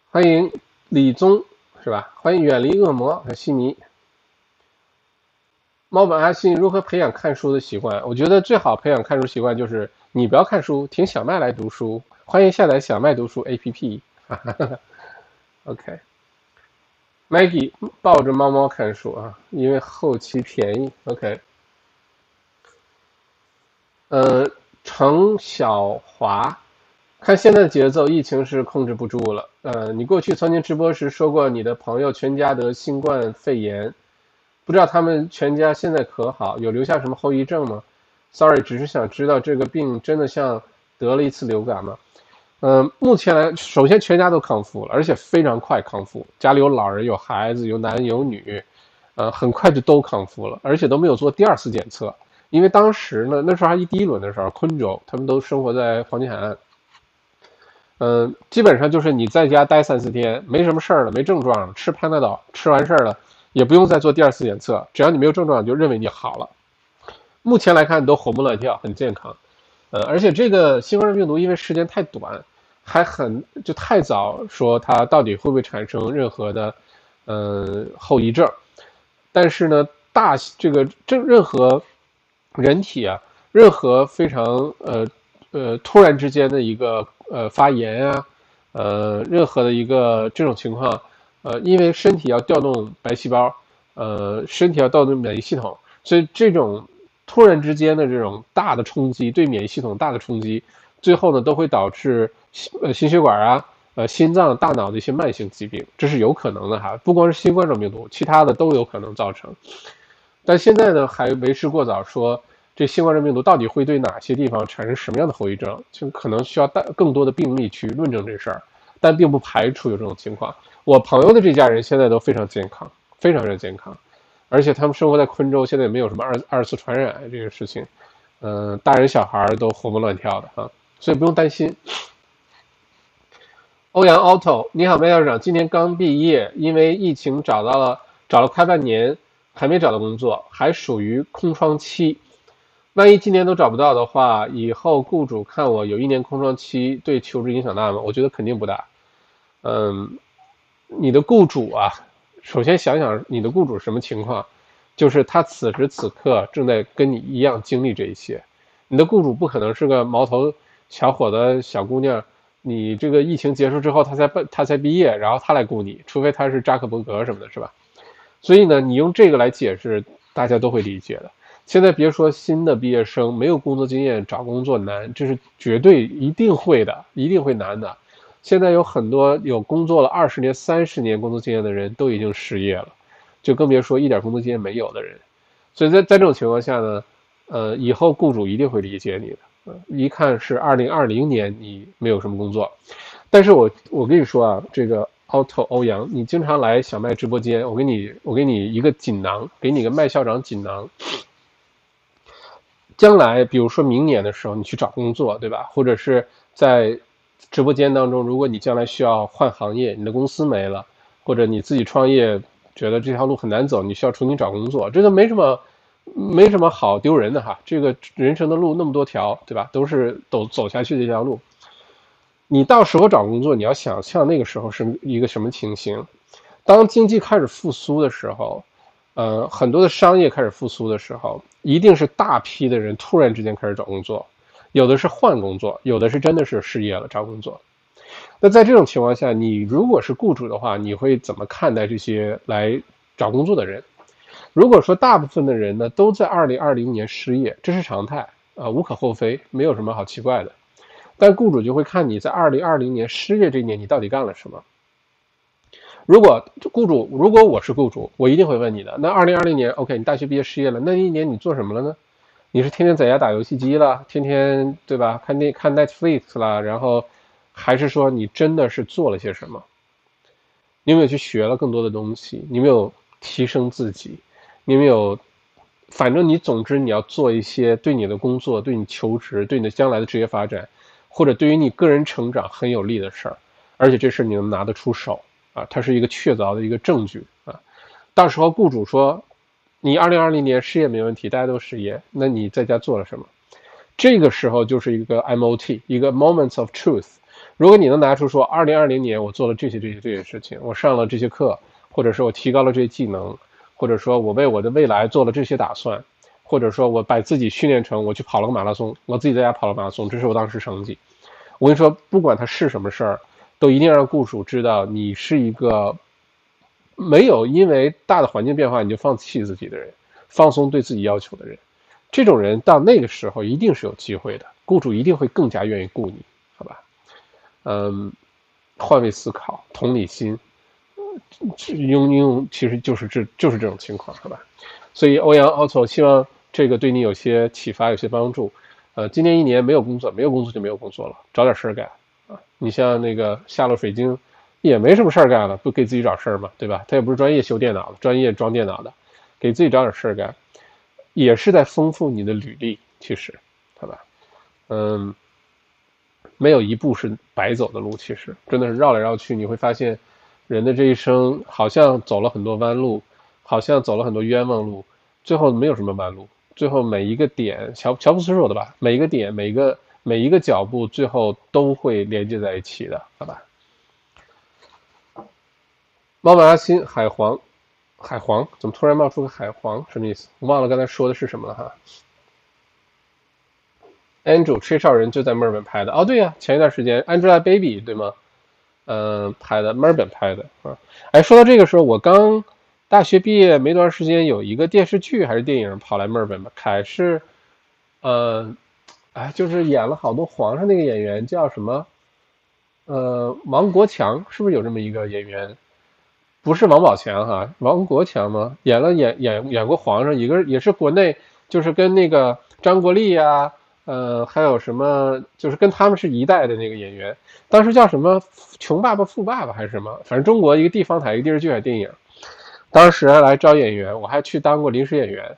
S1: 欢迎李宗，是吧？欢迎远离恶魔和，悉尼。猫本阿信如何培养看书的习惯？我觉得最好培养看书习惯就是你不要看书，听小麦来读书。欢迎下载小麦读书 APP。哈哈哈 OK Maggie 抱着猫猫看书啊，因为后期便宜。OK，呃，程小华，看现在的节奏，疫情是控制不住了。呃，你过去曾经直播时说过你的朋友全家得新冠肺炎。不知道他们全家现在可好？有留下什么后遗症吗？Sorry，只是想知道这个病真的像得了一次流感吗？嗯，目前来，首先全家都康复了，而且非常快康复。家里有老人、有孩子、有男有女，呃，很快就都康复了，而且都没有做第二次检测。因为当时呢，那时候还一第一轮的时候，昆州他们都生活在黄金海岸，嗯，基本上就是你在家待三四天，没什么事儿了，没症状了，吃潘达岛，吃完事儿了。也不用再做第二次检测，只要你没有症状，就认为你好了。目前来看你都活蹦乱跳，很健康。呃，而且这个新冠病毒因为时间太短，还很就太早说它到底会不会产生任何的呃后遗症。但是呢，大这个这任何人体啊，任何非常呃呃突然之间的一个呃发炎啊，呃任何的一个这种情况。呃，因为身体要调动白细胞，呃，身体要调动免疫系统，所以这种突然之间的这种大的冲击，对免疫系统大的冲击，最后呢都会导致心呃心血管啊，呃心脏、大脑的一些慢性疾病，这是有可能的哈。不光是新冠状病毒，其他的都有可能造成。但现在呢还为时过早说这新冠状病毒到底会对哪些地方产生什么样的后遗症，就可能需要大更多的病例去论证这事儿，但并不排除有这种情况。我朋友的这家人现在都非常健康，非常非常健康，而且他们生活在昆州，现在也没有什么二二次传染这个事情，嗯，大人小孩都活蹦乱跳的啊，所以不用担心。欧阳 auto，你好，麦校长，今年刚毕业，因为疫情找到了找了快半年，还没找到工作，还属于空窗期。万一今年都找不到的话，以后雇主看我有一年空窗期，对求职影响大吗？我觉得肯定不大，嗯。你的雇主啊，首先想想你的雇主什么情况，就是他此时此刻正在跟你一样经历这一切。你的雇主不可能是个毛头小伙子、小姑娘，你这个疫情结束之后他才毕他才毕业，然后他来雇你，除非他是扎克伯格什么的，是吧？所以呢，你用这个来解释，大家都会理解的。现在别说新的毕业生没有工作经验找工作难，这是绝对一定会的，一定会难的。现在有很多有工作了二十年、三十年工作经验的人都已经失业了，就更别说一点工作经验没有的人。所以在在这种情况下呢，呃，以后雇主一定会理解你的，一看是二零二零年你没有什么工作，但是我我跟你说啊，这个 Auto 欧阳，你经常来小麦直播间，我给你我给你一个锦囊，给你个麦校长锦囊。将来比如说明年的时候，你去找工作，对吧？或者是在直播间当中，如果你将来需要换行业，你的公司没了，或者你自己创业觉得这条路很难走，你需要重新找工作，这个没什么。没什么好丢人的哈，这个人生的路那么多条，对吧？都是走走下去的一条路。你到时候找工作，你要想象那个时候是一个什么情形？当经济开始复苏的时候，呃，很多的商业开始复苏的时候，一定是大批的人突然之间开始找工作，有的是换工作，有的是真的是失业了找工作。那在这种情况下，你如果是雇主的话，你会怎么看待这些来找工作的人？如果说大部分的人呢都在二零二零年失业，这是常态啊，无可厚非，没有什么好奇怪的。但雇主就会看你在二零二零年失业这一年你到底干了什么。如果雇主，如果我是雇主，我一定会问你的。那二零二零年，OK，你大学毕业失业了，那一年你做什么了呢？你是天天在家打游戏机了，天天对吧？看电看 Netflix 了，然后还是说你真的是做了些什么？你有没有去学了更多的东西？你有没有提升自己？你没有，反正你总之你要做一些对你的工作、对你求职、对你的将来的职业发展，或者对于你个人成长很有利的事儿，而且这事你能拿得出手啊，它是一个确凿的一个证据啊。到时候雇主说你二零二零年失业没问题，大家都失业，那你在家做了什么？这个时候就是一个 MOT，一个 Moments of Truth。如果你能拿出说二零二零年我做了这些这些这些事情，我上了这些课，或者是我提高了这些技能。或者说我为我的未来做了这些打算，或者说我把自己训练成我去跑了个马拉松，我自己在家跑了马拉松，这是我当时成绩。我跟你说，不管他是什么事儿，都一定要让雇主知道你是一个没有因为大的环境变化你就放弃自己的人，放松对自己要求的人。这种人到那个时候一定是有机会的，雇主一定会更加愿意雇你，好吧？嗯，换位思考，同理心。用用其实就是这就是这种情况，好吧？所以欧阳奥错希望这个对你有些启发，有些帮助。呃，今年一年没有工作，没有工作就没有工作了，找点事儿干啊！你像那个夏洛水晶，也没什么事儿干了，不给自己找事儿嘛，对吧？他也不是专业修电脑，专业装电脑的，给自己找点事儿干，也是在丰富你的履历，其实，好吧？嗯，没有一步是白走的路，其实真的是绕来绕去，你会发现。人的这一生好像走了很多弯路，好像走了很多冤枉路，最后没有什么弯路。最后每一个点，乔乔布斯说的吧，每一个点，每一个每一个脚步，最后都会连接在一起的，好吧？猫马阿新海皇，海皇怎么突然冒出个海皇？什么意思？我忘了刚才说的是什么了哈。Andrew 吹哨人就在墨尔本拍的哦，对呀，前一段时间 Angelababy 对吗？嗯，拍的墨尔本拍的啊，哎，说到这个时候，我刚大学毕业没多长时间，有一个电视剧还是电影跑来墨尔本吧，凯，是，呃，哎，就是演了好多皇上那个演员叫什么？呃，王国强是不是有这么一个演员？不是王宝强哈，王国强吗？演了演演演过皇上，一个也是国内，就是跟那个张国立呀。呃，还有什么？就是跟他们是一代的那个演员，当时叫什么“穷爸爸富爸爸”还是什么？反正中国一个地方台一个电视剧还电影，当时来招演员，我还去当过临时演员。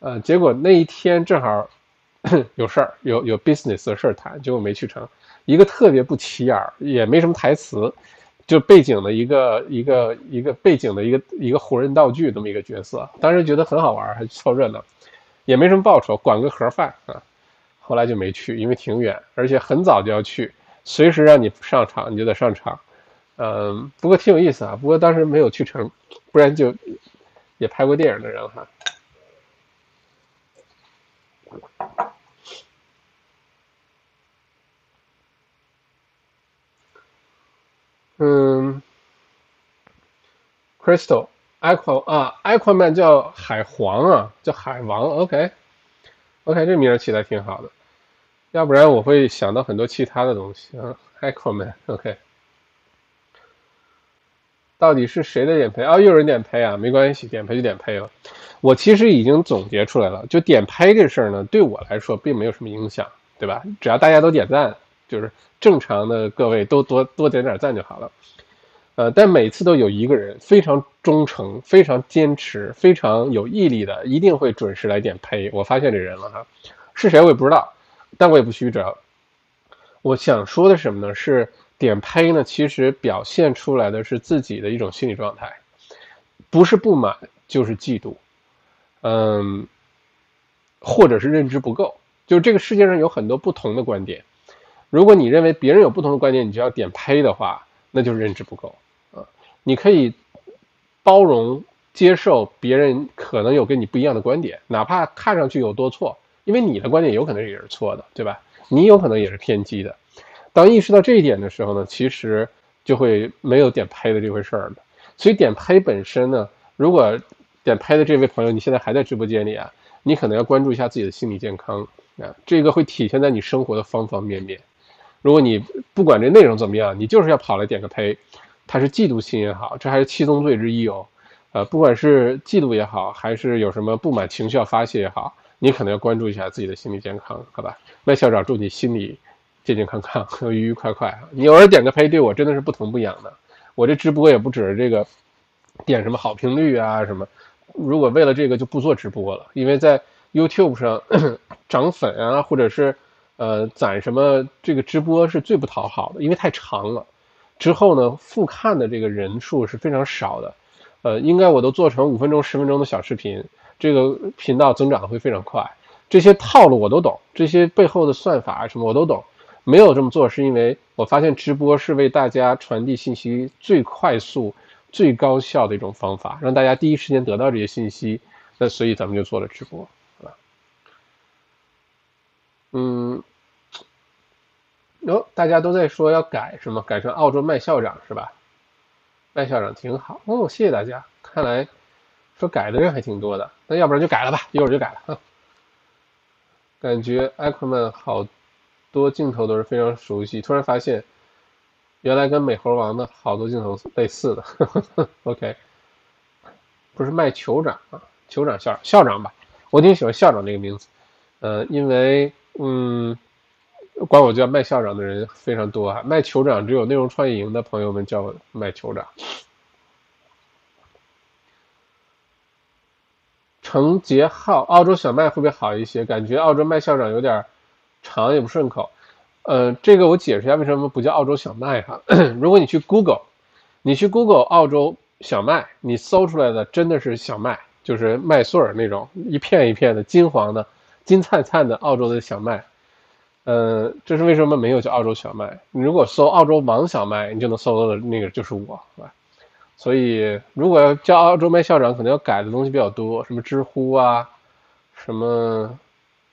S1: 呃，结果那一天正好 有事儿，有有 business 的事儿谈，结果没去成。一个特别不起眼儿，也没什么台词，就背景的一个一个一个背景的一个一个活人道具这么一个角色，当时觉得很好玩，还凑热闹，也没什么报酬，管个盒饭啊。后来就没去，因为挺远，而且很早就要去，随时让你上场你就得上场，嗯，不过挺有意思啊。不过当时没有去成，不然就也拍过电影的人哈。嗯，Crystal Aqua 啊，Aquaman 叫海皇啊，叫海王，OK，OK，这名儿起的挺好的。要不然我会想到很多其他的东西啊，Aquaman，OK，到底是谁的点配啊？又有人点配啊？没关系，点配就点配了。我其实已经总结出来了，就点拍这事儿呢，对我来说并没有什么影响，对吧？只要大家都点赞，就是正常的各位都多多点点赞就好了。呃，但每次都有一个人非常忠诚、非常坚持、非常有毅力的，一定会准时来点呸。我发现这人了哈，是谁我也不知道，但我也不虚着。我想说的什么呢？是点呸呢？其实表现出来的是自己的一种心理状态，不是不满就是嫉妒，嗯，或者是认知不够。就这个世界上有很多不同的观点，如果你认为别人有不同的观点，你就要点呸的话，那就是认知不够啊。你可以包容接受别人可能有跟你不一样的观点，哪怕看上去有多错，因为你的观点有可能也是错的，对吧？你有可能也是偏激的。当意识到这一点的时候呢，其实就会没有点拍的这回事儿了。所以点拍本身呢，如果点拍的这位朋友你现在还在直播间里啊，你可能要关注一下自己的心理健康啊，这个会体现在你生活的方方面面。如果你不管这内容怎么样，你就是要跑来点个呸。他是嫉妒心也好，这还是七宗罪之一哦。呃，不管是嫉妒也好，还是有什么不满情绪要发泄也好，你可能要关注一下自己的心理健康，好吧？麦校长祝你心理健健康康，愉愉快快！你偶尔点个呸，对我真的是不疼不痒的。我这直播也不指着这个点什么好评率啊什么。如果为了这个就不做直播了，因为在 YouTube 上 涨粉啊，或者是呃攒什么这个直播是最不讨好的，因为太长了。之后呢，复看的这个人数是非常少的，呃，应该我都做成五分钟、十分钟的小视频，这个频道增长会非常快。这些套路我都懂，这些背后的算法什么我都懂。没有这么做是因为我发现直播是为大家传递信息最快速、最高效的一种方法，让大家第一时间得到这些信息。那所以咱们就做了直播，是吧？嗯。哟，大家都在说要改什么？改成澳洲麦校长是吧？麦校长挺好哦，谢谢大家。看来说改的人还挺多的，那要不然就改了吧，一会儿就改了啊。感觉艾克曼好多镜头都是非常熟悉，突然发现原来跟美猴王的好多镜头类似的。呵 呵 OK，不是麦酋长啊，酋长校校长吧？我挺喜欢校长这个名字，呃，因为嗯。管我叫麦校长的人非常多啊，麦酋长只有内容创意营的朋友们叫我麦酋长。程杰浩，澳洲小麦会不会好一些？感觉澳洲麦校长有点长也不顺口。呃，这个我解释一下为什么不叫澳洲小麦哈。如果你去 Google，你去 Google 澳洲小麦，你搜出来的真的是小麦，就是麦穗儿那种一片一片的金黄的、金灿灿的澳洲的小麦。呃，这是为什么没有叫澳洲小麦？你如果搜澳洲王小麦，你就能搜到的那个就是我，是吧？所以如果要叫澳洲麦校长，可能要改的东西比较多，什么知乎啊，什么，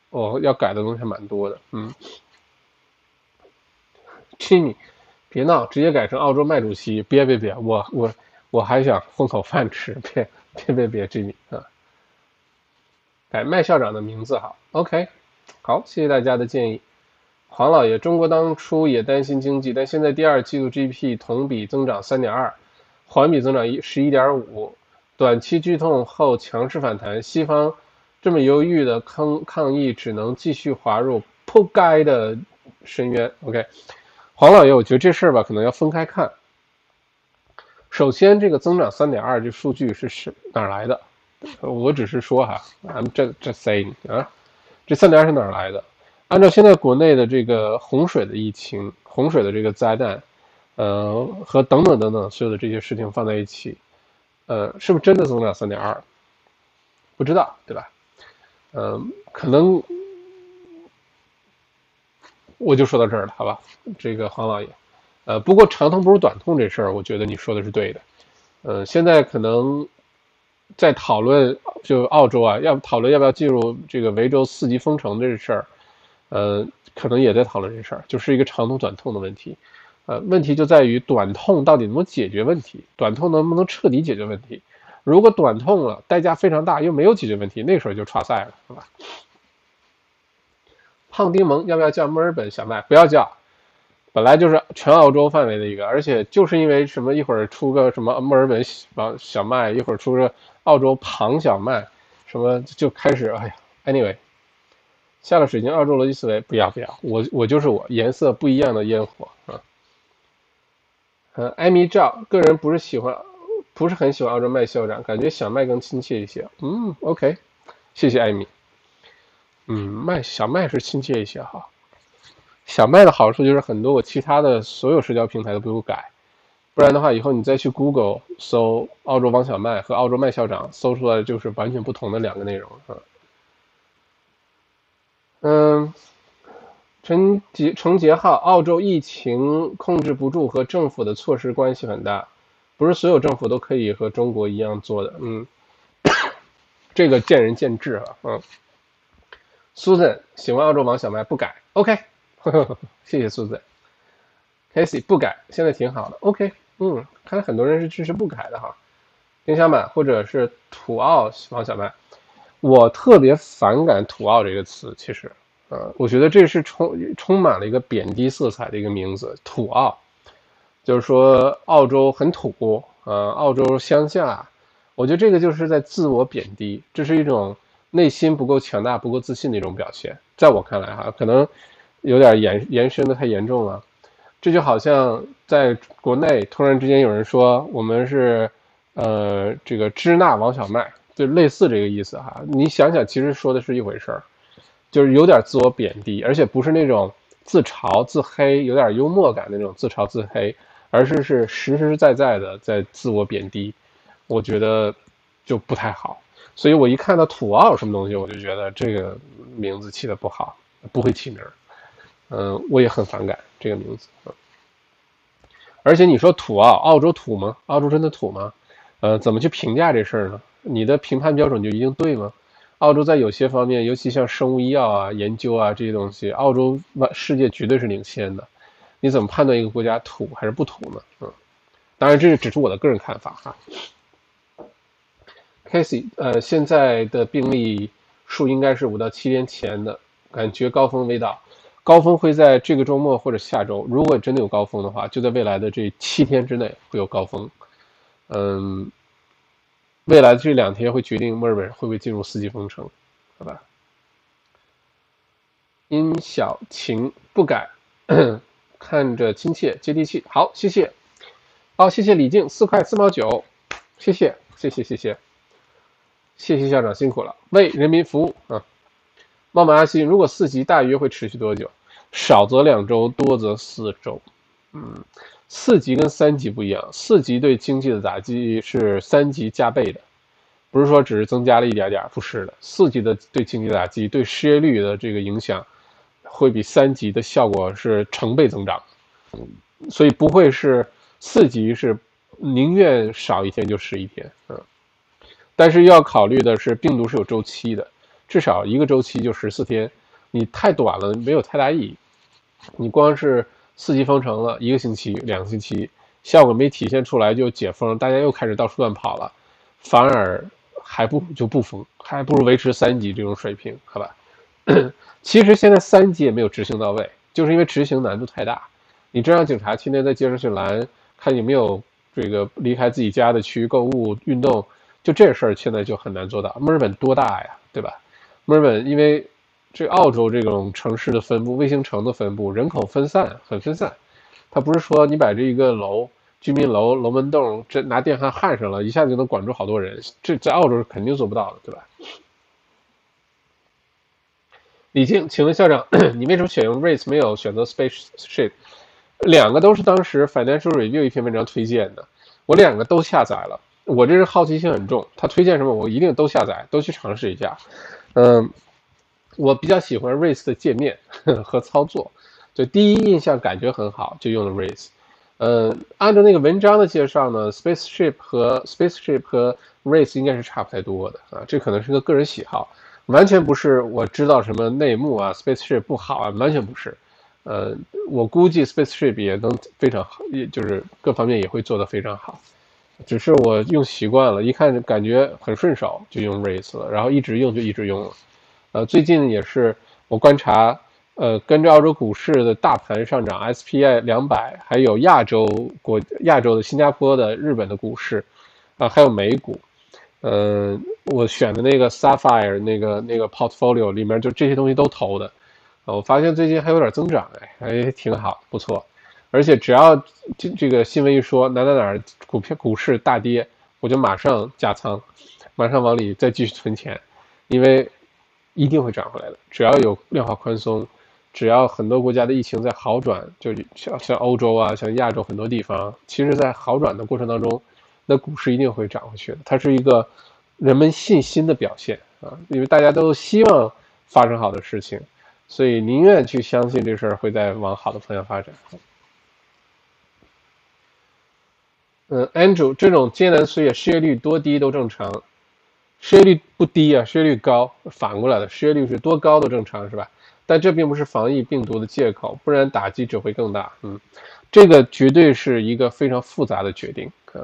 S1: 哦，要改的东西还蛮多的。嗯，Jimmy，别闹，直接改成澳洲麦主席。别别别，我我我还想混口饭吃，别别别别，Jimmy 啊，改麦校长的名字好，OK，好，谢谢大家的建议。黄老爷，中国当初也担心经济，但现在第二季度 GDP 同比增长三点二，环比增长一十一点五，短期剧痛后强势反弹。西方这么犹豫的抗抗议，只能继续滑入扑街的深渊。OK，黄老爷，我觉得这事儿吧，可能要分开看。首先，这个增长三点二这数据是是哪来的？我只是说哈，I'm just saying 啊，这三点二是哪来的？按照现在国内的这个洪水的疫情、洪水的这个灾难，呃，和等等等等所有的这些事情放在一起，呃，是不是真的增长三点二？不知道，对吧？嗯，可能我就说到这儿了，好吧？这个黄老爷，呃，不过长痛不如短痛这事儿，我觉得你说的是对的。呃，现在可能在讨论，就澳洲啊，要讨论要不要进入这个维州四级封城这事儿。呃，可能也在讨论这事儿，就是一个长痛短痛的问题。呃，问题就在于短痛到底能不能解决问题，短痛能不能彻底解决问题？如果短痛了，代价非常大，又没有解决问题，那时候就差赛了，是吧？胖丁蒙要不要叫墨尔本小麦？不要叫，本来就是全澳洲范围的一个，而且就是因为什么，一会儿出个什么墨尔本小小麦，一会儿出个澳洲庞小麦，什么就开始，哎呀，anyway。下了水晶，澳洲逻辑思维不要不要，我我就是我，颜色不一样的烟火啊。呃，艾米赵，个人不是喜欢，不是很喜欢澳洲麦校长，感觉小麦更亲切一些。嗯，OK，谢谢艾米。嗯，麦小麦是亲切一些哈。小麦的好处就是很多我其他的所有社交平台都不用改，不然的话以后你再去 Google 搜澳洲王小麦和澳洲麦校长，搜出来就是完全不同的两个内容啊。嗯。陈杰程杰浩，澳洲疫情控制不住和政府的措施关系很大，不是所有政府都可以和中国一样做的。嗯，这个见仁见智啊。嗯，Susan 喜欢澳洲王小麦不改，OK，谢谢 Susan。Casey 不改，现在挺好的，OK。嗯，看来很多人是支持不改的哈。丁小满或者是土澳王小麦，我特别反感土澳这个词，其实。我觉得这是充充满了一个贬低色彩的一个名字，土澳，就是说澳洲很土，呃，澳洲乡下，我觉得这个就是在自我贬低，这是一种内心不够强大、不够自信的一种表现。在我看来，哈，可能有点延延伸的太严重了。这就好像在国内突然之间有人说我们是，呃，这个支那王小麦，就类似这个意思哈。你想想，其实说的是一回事儿。就是有点自我贬低，而且不是那种自嘲自黑，有点幽默感的那种自嘲自黑，而是是实实在在的在自我贬低，我觉得就不太好。所以我一看到土澳什么东西，我就觉得这个名字起的不好，不会起名嗯，我也很反感这个名字。而且你说土澳，澳洲土吗？澳洲真的土吗？呃，怎么去评价这事儿呢？你的评判标准就一定对吗？澳洲在有些方面，尤其像生物医药啊、研究啊这些东西，澳洲世界绝对是领先的。你怎么判断一个国家土还是不土呢？嗯，当然这是只是我的个人看法哈。Casey，呃，现在的病例数应该是五到七天前的，感觉高峰未到，高峰会在这个周末或者下周。如果真的有高峰的话，就在未来的这七天之内会有高峰。嗯。未来这两天会决定墨尔本会不会进入四级封城，好吧？殷小晴不改，看着亲切接地气。好，谢谢。好，谢谢李静四块四毛九，谢谢，谢谢，谢谢，谢谢校长辛苦了，为人民服务啊！茂满阿西，如果四级大约会持续多久？少则两周，多则四周。嗯。四级跟三级不一样，四级对经济的打击是三级加倍的，不是说只是增加了一点点，不是的。四级的对经济打击、对失业率的这个影响，会比三级的效果是成倍增长，所以不会是四级是宁愿少一天就十一天，嗯。但是要考虑的是，病毒是有周期的，至少一个周期就十四天，你太短了没有太大意义，你光是。四级封城了一个星期、两个星期，效果没体现出来就解封，大家又开始到处乱跑了，反而还不就不封，还不如维持三级这种水平，好吧？其实现在三级也没有执行到位，就是因为执行难度太大。你真让警察天天在街上去拦，看有没有这个离开自己家的区域购物、运动，就这事儿现在就很难做到。墨尔本多大呀，对吧？墨尔本因为。这澳洲这种城市的分布，卫星城的分布，人口分散，很分散。它不是说你把这一个楼、居民楼、楼门洞这拿电焊焊上了，一下子就能管住好多人。这在澳洲是肯定做不到的，对吧？李静，请问校长，你为什么选用 Race 没有选择 Spaceship？两个都是当时 Financial Review 一篇文章推荐的，我两个都下载了。我这是好奇心很重，他推荐什么我一定都下载，都去尝试一下。嗯。我比较喜欢 Race 的界面 和操作，就第一印象感觉很好，就用了 Race。呃，按照那个文章的介绍呢，Spaceship 和 Spaceship 和 Race 应该是差不太多的啊，这可能是个个人喜好，完全不是我知道什么内幕啊，Spaceship 不好啊，完全不是。呃，我估计 Spaceship 也能非常好，也就是各方面也会做得非常好，只是我用习惯了，一看感觉很顺手，就用 Race 了，然后一直用就一直用了。呃，最近也是我观察，呃，跟着澳洲股市的大盘上涨，SPI 两百，还有亚洲国、亚洲的新加坡的、日本的股市，啊，还有美股，嗯，我选的那个 Sapphire 那个那个 Portfolio 里面就这些东西都投的，我发现最近还有点增长，哎，还挺好，不错。而且只要这这个新闻一说哪哪哪股票股市大跌，我就马上加仓，马上往里再继续存钱，因为一定会涨回来的。只要有量化宽松，只要很多国家的疫情在好转，就像像欧洲啊，像亚洲很多地方，其实在好转的过程当中。那股市一定会涨回去的，它是一个人们信心的表现啊，因为大家都希望发生好的事情，所以宁愿去相信这事儿会在往好的方向发展。嗯，Andrew，这种艰难岁月，失业率多低都正常，失业率不低啊，失业率高，反过来的，失业率是多高都正常是吧？但这并不是防疫病毒的借口，不然打击只会更大。嗯，这个绝对是一个非常复杂的决定啊。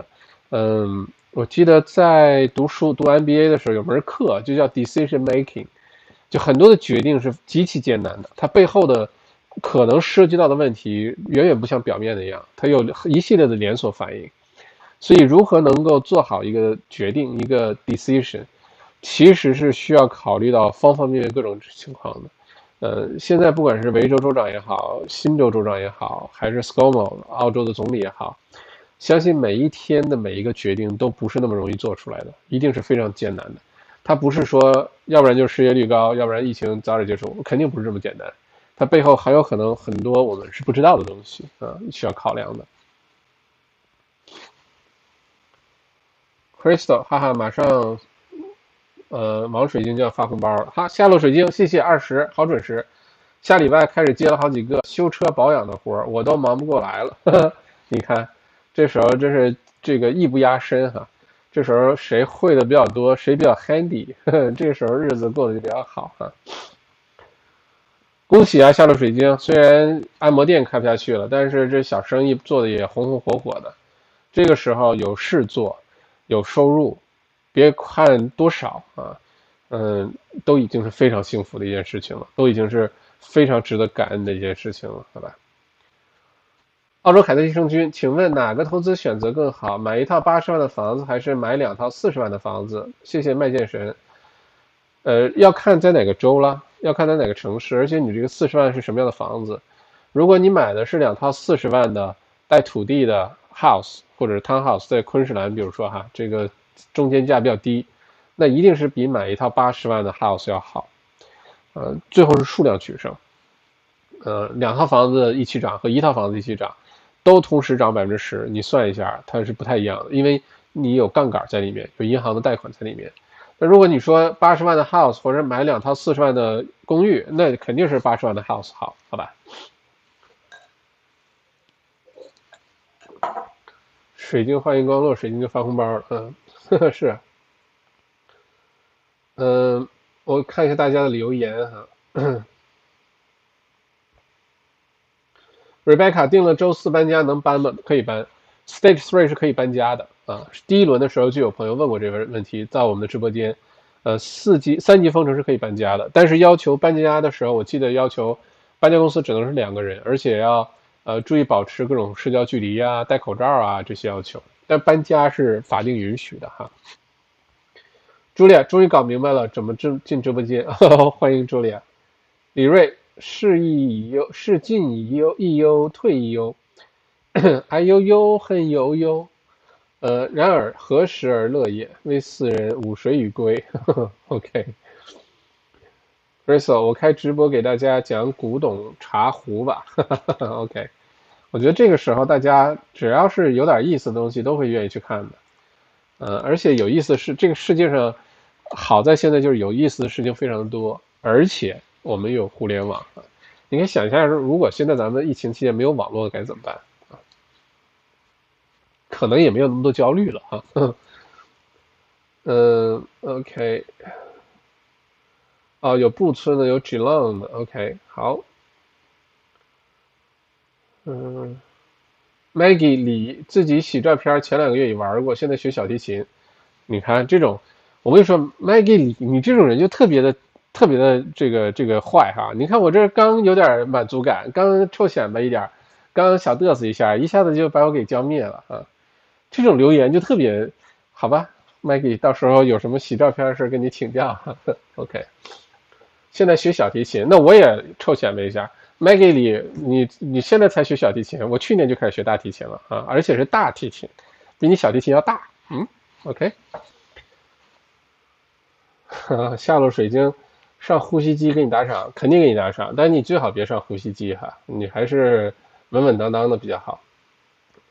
S1: 嗯，我记得在读书读 MBA 的时候，有门课就叫 Decision Making，就很多的决定是极其艰难的，它背后的可能涉及到的问题远远不像表面那样，它有一系列的连锁反应。所以，如何能够做好一个决定，一个 decision，其实是需要考虑到方方面面各种情况的。呃，现在不管是维州州长也好，新州州长也好，还是 ScoMo 澳洲的总理也好。相信每一天的每一个决定都不是那么容易做出来的，一定是非常艰难的。它不是说，要不然就失业率高，要不然疫情早点结束，肯定不是这么简单。它背后还有可能很多我们是不知道的东西啊，需要考量的。Crystal，哈哈，马上，呃，王水晶就要发红包了。好，下落水晶，谢谢二十，好准时。下礼拜开始接了好几个修车保养的活儿，我都忙不过来了。你看。这时候真是这个艺不压身哈，这时候谁会的比较多，谁比较 handy，这个时候日子过得就比较好哈。恭喜啊，夏洛水晶，虽然按摩店开不下去了，但是这小生意做的也红红火火的。这个时候有事做，有收入，别看多少啊，嗯，都已经是非常幸福的一件事情了，都已经是非常值得感恩的一件事情了，好吧？澳洲凯特益生菌，请问哪个投资选择更好？买一套八十万的房子，还是买两套四十万的房子？谢谢麦剑神。呃，要看在哪个州了，要看在哪个城市，而且你这个四十万是什么样的房子。如果你买的是两套四十万的带土地的 house 或者是 townhouse，在昆士兰，比如说哈，这个中间价比较低，那一定是比买一套八十万的 house 要好。呃，最后是数量取胜。呃，两套房子一起涨和一套房子一起涨。都同时涨百分之十，你算一下，它是不太一样的，因为你有杠杆在里面，有银行的贷款在里面。那如果你说八十万的 house 或者买两套四十万的公寓，那肯定是八十万的 house 好，好吧？水晶欢迎光落，水晶就发红包了，嗯，是，嗯，我看一下大家的留言哈。Rebecca 定了周四搬家，能搬吗？可以搬。Stage Three 是可以搬家的啊。第一轮的时候就有朋友问过这个问题，在我们的直播间。呃，四级、三级封城是可以搬家的，但是要求搬家的时候，我记得要求搬家公司只能是两个人，而且要呃注意保持各种社交距离啊、戴口罩啊这些要求。但搬家是法定允许的哈。朱莉亚终于搞明白了怎么进进直播间，欢迎朱莉亚。李瑞。是亦忧，是进亦忧，亦忧退亦忧，哀悠悠，恨悠悠。呃，然而何时而乐也？为斯人午谁与归呵呵？OK rachel 我开直播给大家讲古董茶壶吧。OK，我觉得这个时候大家只要是有点意思的东西，都会愿意去看的。呃，而且有意思是这个世界上好在现在就是有意思的事情非常多，而且。我们有互联网，你可以想象，如果现在咱们疫情期间没有网络该怎么办啊？可能也没有那么多焦虑了哈。嗯，OK，哦，有布村的，有 g l o n 的，OK，好。嗯，Maggie 李自己洗照片，前两个月也玩过，现在学小提琴。你看这种，我跟你说，Maggie 李，你这种人就特别的。特别的这个这个坏哈，你看我这刚有点满足感，刚臭显摆一点，刚小嘚瑟一下，一下子就把我给浇灭了啊！这种留言就特别好吧，，Maggie，到时候有什么洗照片的事跟你请教。OK，现在学小提琴，那我也凑前面一下。Maggie 里，你你现在才学小提琴，我去年就开始学大提琴了啊，而且是大提琴，比你小提琴要大。嗯，OK。下路水晶上呼吸机给你打赏，肯定给你打赏，但你最好别上呼吸机哈，你还是稳稳当当的比较好。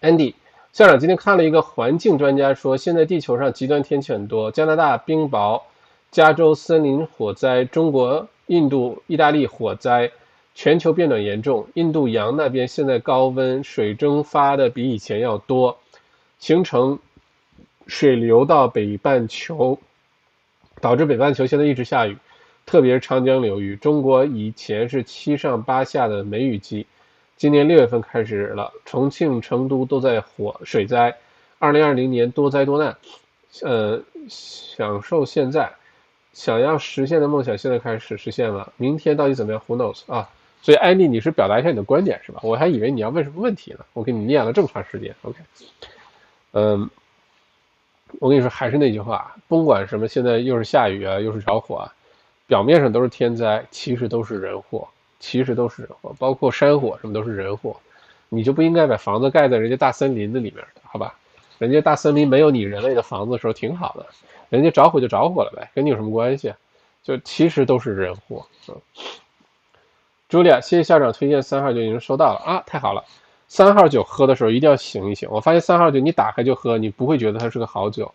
S1: Andy 校长今天看了一个环境专家说，现在地球上极端天气很多，加拿大冰雹，加州森林火灾，中国、印度、意大利火灾，全球变暖严重，印度洋那边现在高温，水蒸发的比以前要多，形成水流到北半球。导致北半球现在一直下雨，特别是长江流域。中国以前是七上八下的梅雨季，今年六月份开始了，重庆、成都都在火水灾。二零二零年多灾多难，呃，享受现在，想要实现的梦想现在开始实现了。明天到底怎么样？Who knows 啊？所以安迪，你是表达一下你的观点是吧？我还以为你要问什么问题呢。我给你念了这么长时间，OK，嗯。我跟你说，还是那句话，甭管什么，现在又是下雨啊，又是着火啊，表面上都是天灾，其实都是人祸，其实都是人祸，包括山火什么都是人祸，你就不应该把房子盖在人家大森林的里面的，好吧？人家大森林没有你人类的房子的时候挺好的，人家着火就着火了呗，跟你有什么关系？就其实都是人祸。嗯，朱莉亚，谢谢校长推荐三号酒已经收到了啊，太好了。三号酒喝的时候一定要醒一醒。我发现三号酒你打开就喝，你不会觉得它是个好酒。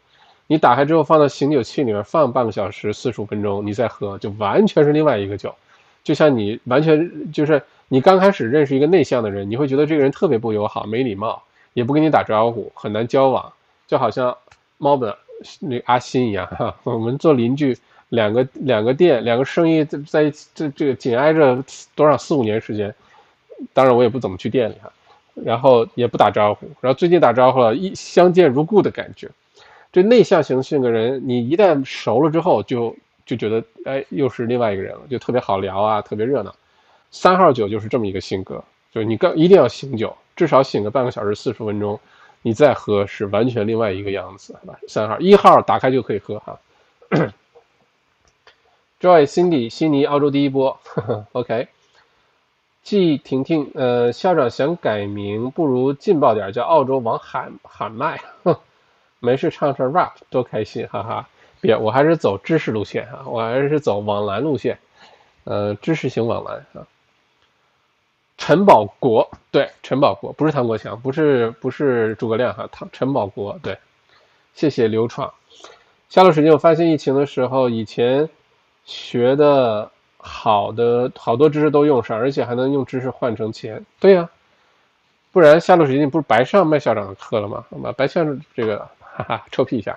S1: 你打开之后放到醒酒器里面放半个小时、四十五分钟，你再喝就完全是另外一个酒。就像你完全就是你刚开始认识一个内向的人，你会觉得这个人特别不友好、没礼貌，也不跟你打招呼，很难交往。就好像猫本那阿新一样哈，我们做邻居，两个两个店，两个生意在在一起这这个紧挨着多少四五年时间，当然我也不怎么去店里哈。然后也不打招呼，然后最近打招呼了，一相见如故的感觉。这内向型性格人，你一旦熟了之后，就就觉得哎，又是另外一个人了，就特别好聊啊，特别热闹。三号酒就是这么一个性格，就你刚一定要醒酒，至少醒个半个小时、四十分钟，你再喝是完全另外一个样子，好吧？三号一号打开就可以喝哈。Joy Cindy 悉尼澳洲第一波，OK。季婷婷，呃，校长想改名，不如劲爆点，叫澳洲王喊喊麦，哼，没事唱唱 rap 多开心，哈哈。别，我还是走知识路线啊，我还是走往蓝路线，呃，知识型往蓝啊。陈宝国，对，陈宝国不是唐国强，不是不是诸葛亮哈，唐陈宝国，对，谢谢刘创。下路时间，我发现疫情的时候，以前学的。好的，好多知识都用上，而且还能用知识换成钱。对呀，不然下路时间不是白上麦校长的课了吗？好吧，白上这个，哈哈，臭屁一下。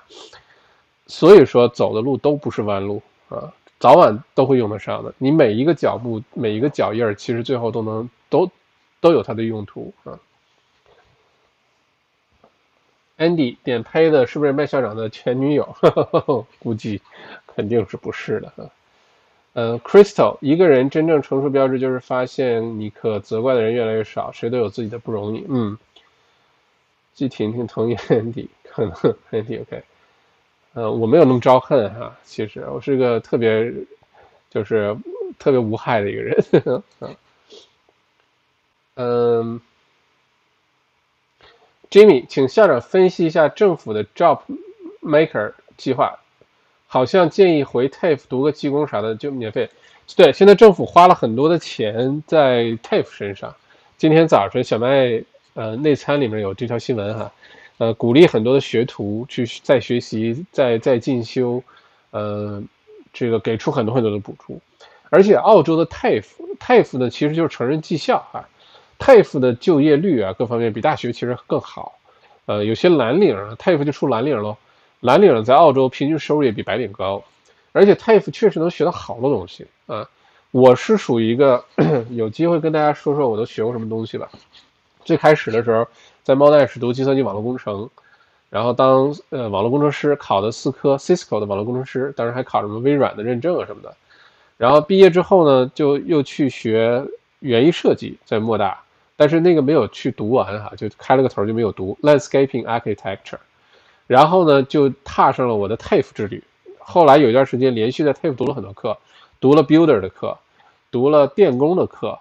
S1: 所以说，走的路都不是弯路啊，早晚都会用得上的。你每一个脚步，每一个脚印儿，其实最后都能都都有它的用途啊。Andy 点拍的是不是麦校长的前女友？估计肯定是不是的哈。呃，Crystal，一个人真正成熟标志就是发现你可责怪的人越来越少，谁都有自己的不容易。嗯，季婷婷同意 Andy，可能 Andy OK。呃，我没有那么招恨哈，其实我是个特别就是特别无害的一个人。嗯，Jimmy，请校长分析一下政府的 Job Maker 计划。好像建议回 TAFE 读个技工啥的就免费。对，现在政府花了很多的钱在 TAFE 身上。今天早晨小麦呃内参里面有这条新闻哈，呃鼓励很多的学徒去再学习、再再进修，呃这个给出很多很多的补助。而且澳洲的 TAFE，TAFE 呢其实就是成人技校啊，TAFE 的就业率啊各方面比大学其实更好。呃有些蓝领啊 TAFE 就出蓝领喽。蓝领在澳洲平均收入也比白领高，而且 TAFE 确实能学到好多东西啊！我是属于一个 有机会跟大家说说我都学过什么东西吧。最开始的时候在猫大是读计算机网络工程，然后当呃网络工程师考的四科 Cisco 的网络工程师，当时还考什么微软的认证啊什么的。然后毕业之后呢，就又去学园艺设计，在莫大，但是那个没有去读完哈，就开了个头就没有读 Landscaping Architecture。然后呢就踏上了我的 TAFE 之旅。后来有一段时间连续在 TAFE 读了很多课，读了 Builder 的课，读了电工的课。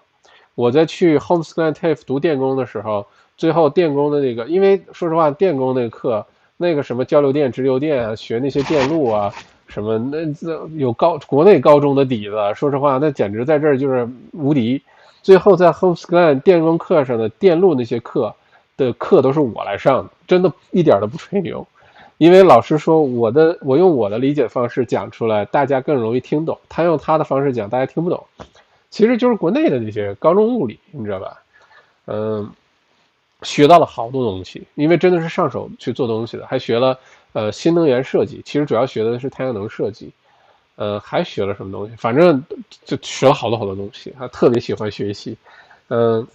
S1: 我在去 Homeschool TAFE 读电工的时候，最后电工的那个，因为说实话，电工那个课，那个什么交流电、直流电啊，学那些电路啊，什么那这有高国内高中的底子，说实话，那简直在这儿就是无敌。最后在 Homeschool 电工课上的电路那些课的课都是我来上的，真的一点都不吹牛，因为老师说我的我用我的理解方式讲出来，大家更容易听懂；他用他的方式讲，大家听不懂。其实就是国内的那些高中物理，你知道吧？嗯，学到了好多东西，因为真的是上手去做东西的，还学了呃新能源设计，其实主要学的是太阳能设计，呃，还学了什么东西？反正就学了好多好多东西，他特别喜欢学习。嗯，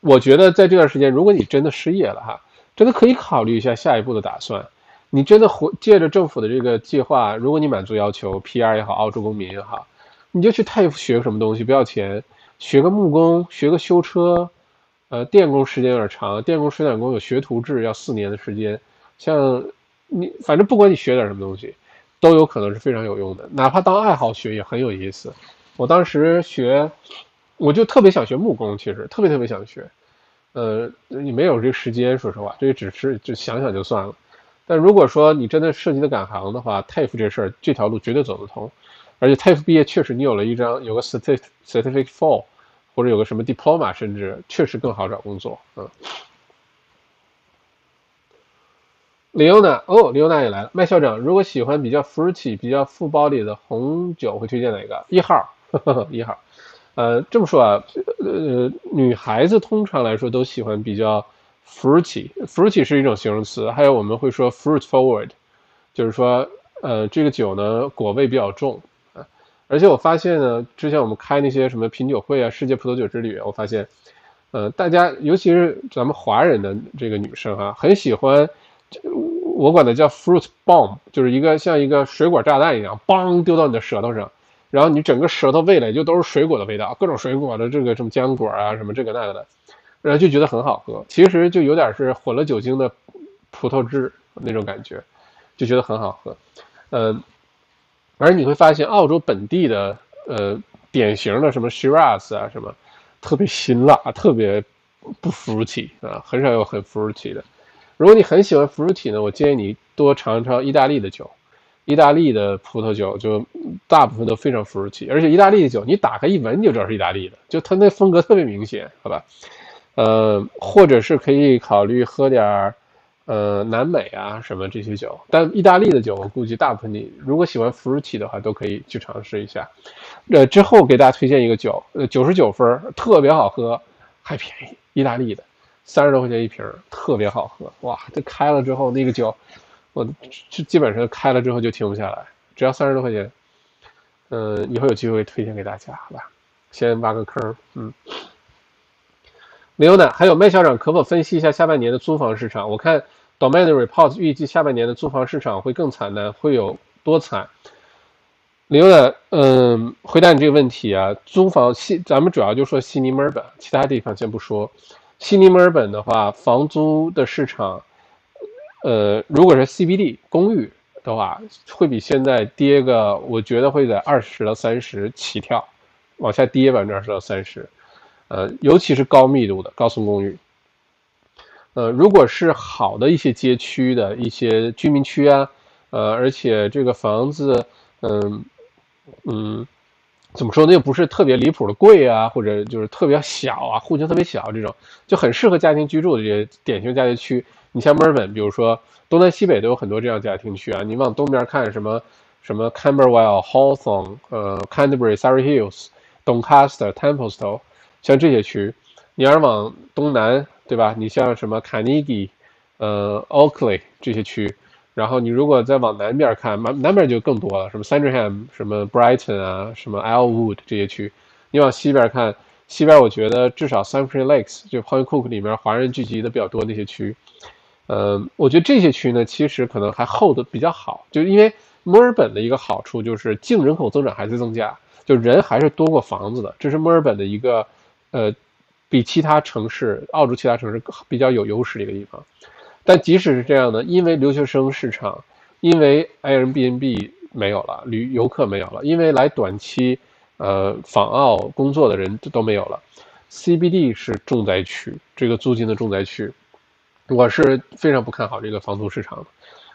S1: 我觉得在这段时间，如果你真的失业了哈，真的可以考虑一下下一步的打算。你真的回借着政府的这个计划，如果你满足要求，PR 也好，澳洲公民也好。你就去泰学个什么东西，不要钱，学个木工，学个修车，呃，电工时间有点长，电工水电工有学徒制，要四年的时间。像你，反正不管你学点什么东西，都有可能是非常有用的，哪怕当爱好学也很有意思。我当时学，我就特别想学木工，其实特别特别想学，呃，你没有这个时间，说实话，这只是就想想就算了。但如果说你真的涉及的赶行的话，，TAFE 这事儿，这条路绝对走得通。而且 TAFE 毕业确实，你有了一张有个 certificate certificate for，或者有个什么 diploma，甚至确实更好找工作。嗯。李欧娜，哦，李欧娜也来了。麦校长，如果喜欢比较 fruity、比较富包里的红酒，会推荐哪个？一号，呵呵一号。呃，这么说啊，呃，女孩子通常来说都喜欢比较 fruity，fruity 是一种形容词，还有我们会说 fruit forward，就是说，呃，这个酒呢果味比较重啊。而且我发现呢，之前我们开那些什么品酒会啊、世界葡萄酒之旅，我发现，呃，大家尤其是咱们华人的这个女生啊，很喜欢，我管它叫 fruit bomb，就是一个像一个水果炸弹一样，梆丢到你的舌头上，然后你整个舌头味蕾就都是水果的味道，各种水果的这个什么浆果啊，什么这个那个的，然后就觉得很好喝。其实就有点是混了酒精的葡萄汁那种感觉，就觉得很好喝，嗯。而你会发现，澳洲本地的呃典型的什么 Shiraz 啊，什么特别辛辣，特别不 fruity 啊，很少有很 fruity 的。如果你很喜欢 fruity 呢，我建议你多尝尝意大利的酒。意大利的葡萄酒就大部分都非常 fruity，而且意大利的酒你打开一闻就知道是意大利的，就它那风格特别明显，好吧？呃，或者是可以考虑喝点儿。呃，南美啊，什么这些酒，但意大利的酒，我估计大部分你如果喜欢 fruity 的话，都可以去尝试一下。呃，之后给大家推荐一个酒，呃，九十九分，特别好喝，还便宜，意大利的，三十多块钱一瓶，特别好喝。哇，这开了之后那个酒，我就基本上开了之后就停不下来，只要三十多块钱。嗯，以后有机会推荐给大家，好吧？先挖个坑，嗯。没有呢，还有麦校长可否分析一下下半年的租房市场？我看 Domain Report 预计下半年的租房市场会更惨淡，会有多惨？刘呢？嗯，回答你这个问题啊，租房悉，咱们主要就说悉尼、墨尔本，其他地方先不说。悉尼、墨尔本的话，房租的市场，呃，如果是 CBD 公寓的话，会比现在跌个，我觉得会在二十到三十起跳，往下跌百分之二十到三十。呃，尤其是高密度的高层公寓，呃，如果是好的一些街区的一些居民区啊，呃，而且这个房子，嗯嗯，怎么说呢，又不是特别离谱的贵啊，或者就是特别小啊，户型特别小这种，就很适合家庭居住的这些典型家庭区。你像墨尔本，比如说东南西北都有很多这样家庭区啊。你往东边看，什么什么 Camberwell、Hawthorne、呃 Canterbury、Surrey Hills、Doncaster、Templestowe。像这些区，你要是往东南，对吧？你像什么卡尼基，呃，Oakley 这些区，然后你如果再往南边看，南南边就更多了，什么 Sandringham、什么 Brighton 啊，什么 Elwood 这些区。你往西边看，西边我觉得至少 Sunshine Lakes 就 Point Cook 里面华人聚集的比较多那些区，呃，我觉得这些区呢，其实可能还 hold 的比较好，就因为墨尔本的一个好处就是净人口增长还在增加，就人还是多过房子的，这是墨尔本的一个。呃，比其他城市，澳洲其他城市比较有优势的一个地方。但即使是这样呢，因为留学生市场，因为 Airbnb 没有了，旅游客没有了，因为来短期呃访澳工作的人都没有了，CBD 是重灾区，这个租金的重灾区，我是非常不看好这个房租市场的。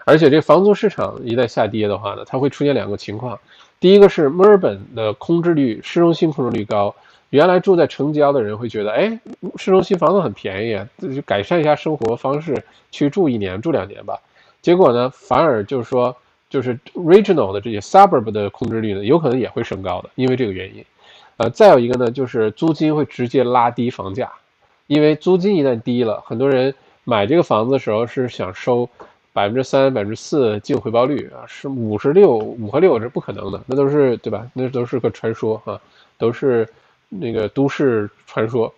S1: 而且这房租市场一旦下跌的话呢，它会出现两个情况，第一个是墨尔本的空置率、市中心空置率高。原来住在城郊的人会觉得，哎，市中心房子很便宜，就改善一下生活方式，去住一年、住两年吧。结果呢，反而就是说，就是 regional 的这些 suburb 的空置率呢，有可能也会升高的，因为这个原因。呃，再有一个呢，就是租金会直接拉低房价，因为租金一旦低了，很多人买这个房子的时候是想收百分之三、百分之四净回报率啊，是五十六、五和六是不可能的，那都是对吧？那都是个传说哈，都是。那个都市传说，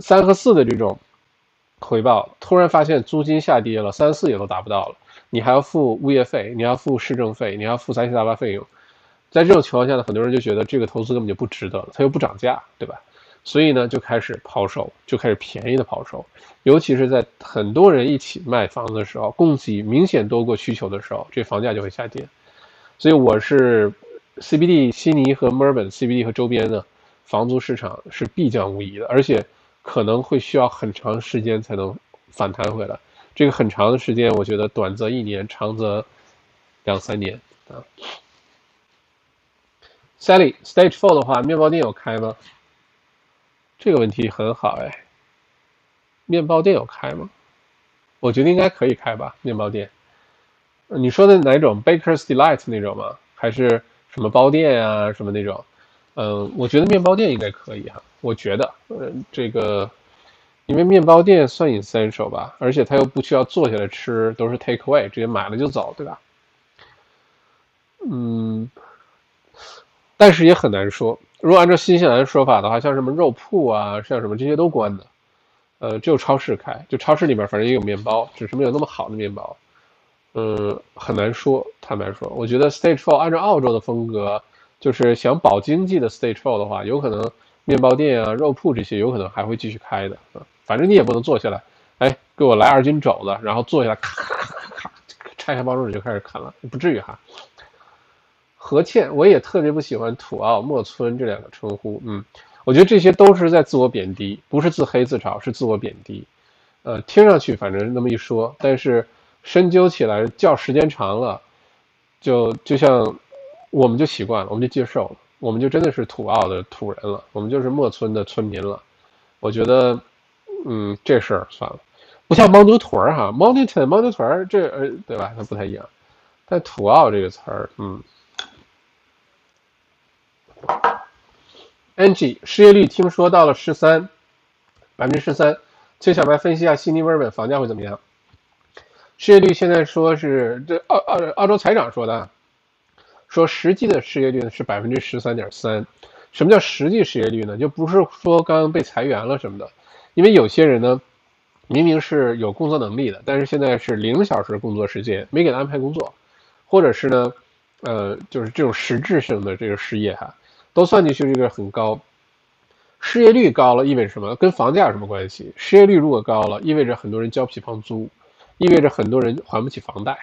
S1: 三和四的这种回报，突然发现租金下跌了，三四也都达不到了，你还要付物业费，你要付市政费，你要付杂七杂八费用，在这种情况下呢，很多人就觉得这个投资根本就不值得了，它又不涨价，对吧？所以呢，就开始抛售，就开始便宜的抛售，尤其是在很多人一起卖房子的时候，供给明显多过需求的时候，这房价就会下跌。所以我是 CBD 悉尼和墨尔本 CBD 和周边的。房租市场是必降无疑的，而且可能会需要很长时间才能反弹回来。这个很长的时间，我觉得短则一年，长则两三年啊。Sally Stage Four 的话，面包店有开吗？这个问题很好哎。面包店有开吗？我觉得应该可以开吧。面包店，你说的哪种？Baker's Delight 那种吗？还是什么包店啊？什么那种？嗯，我觉得面包店应该可以哈。我觉得，呃，这个，因为面包店算 essential 吧，而且它又不需要坐下来吃，都是 take away，直接买了就走，对吧？嗯，但是也很难说。如果按照新西兰的说法的话，像什么肉铺啊，像什么这些都关的，呃，只有超市开。就超市里面反正也有面包，只是没有那么好的面包。嗯，很难说。坦白说，我觉得 Stage Four 按照澳洲的风格。就是想保经济的 stage four 的话，有可能面包店啊、肉铺这些有可能还会继续开的啊。反正你也不能坐下来，哎，给我来二斤肘子，然后坐下来咔咔咔咔咔拆开包装纸就开始啃了，不至于哈。何倩，我也特别不喜欢土澳、莫村这两个称呼，嗯，我觉得这些都是在自我贬低，不是自黑自嘲，是自我贬低。呃，听上去反正那么一说，但是深究起来，叫时间长了，就就像。我们就习惯了，我们就接受了，我们就真的是土澳的土人了，我们就是墨村的村民了。我觉得，嗯，这事儿算了，不像牦牛屯儿哈，mountain 牦牛屯儿这呃，对吧？它不太一样。但土澳这个词儿，嗯。Angie，失业率听说到了十三，百分之十三，请小白分析一下悉尼、墨尔本房价会怎么样？失业率现在说是这澳澳澳洲财长说的。说实际的失业率呢是百分之十三点三，什么叫实际失业率呢？就不是说刚刚被裁员了什么的，因为有些人呢，明明是有工作能力的，但是现在是零小时工作时间，没给他安排工作，或者是呢，呃，就是这种实质性的这个失业哈，都算进去这个很高。失业率高了意味着什么？跟房价有什么关系？失业率如果高了，意味着很多人交不起房租，意味着很多人还不起房贷。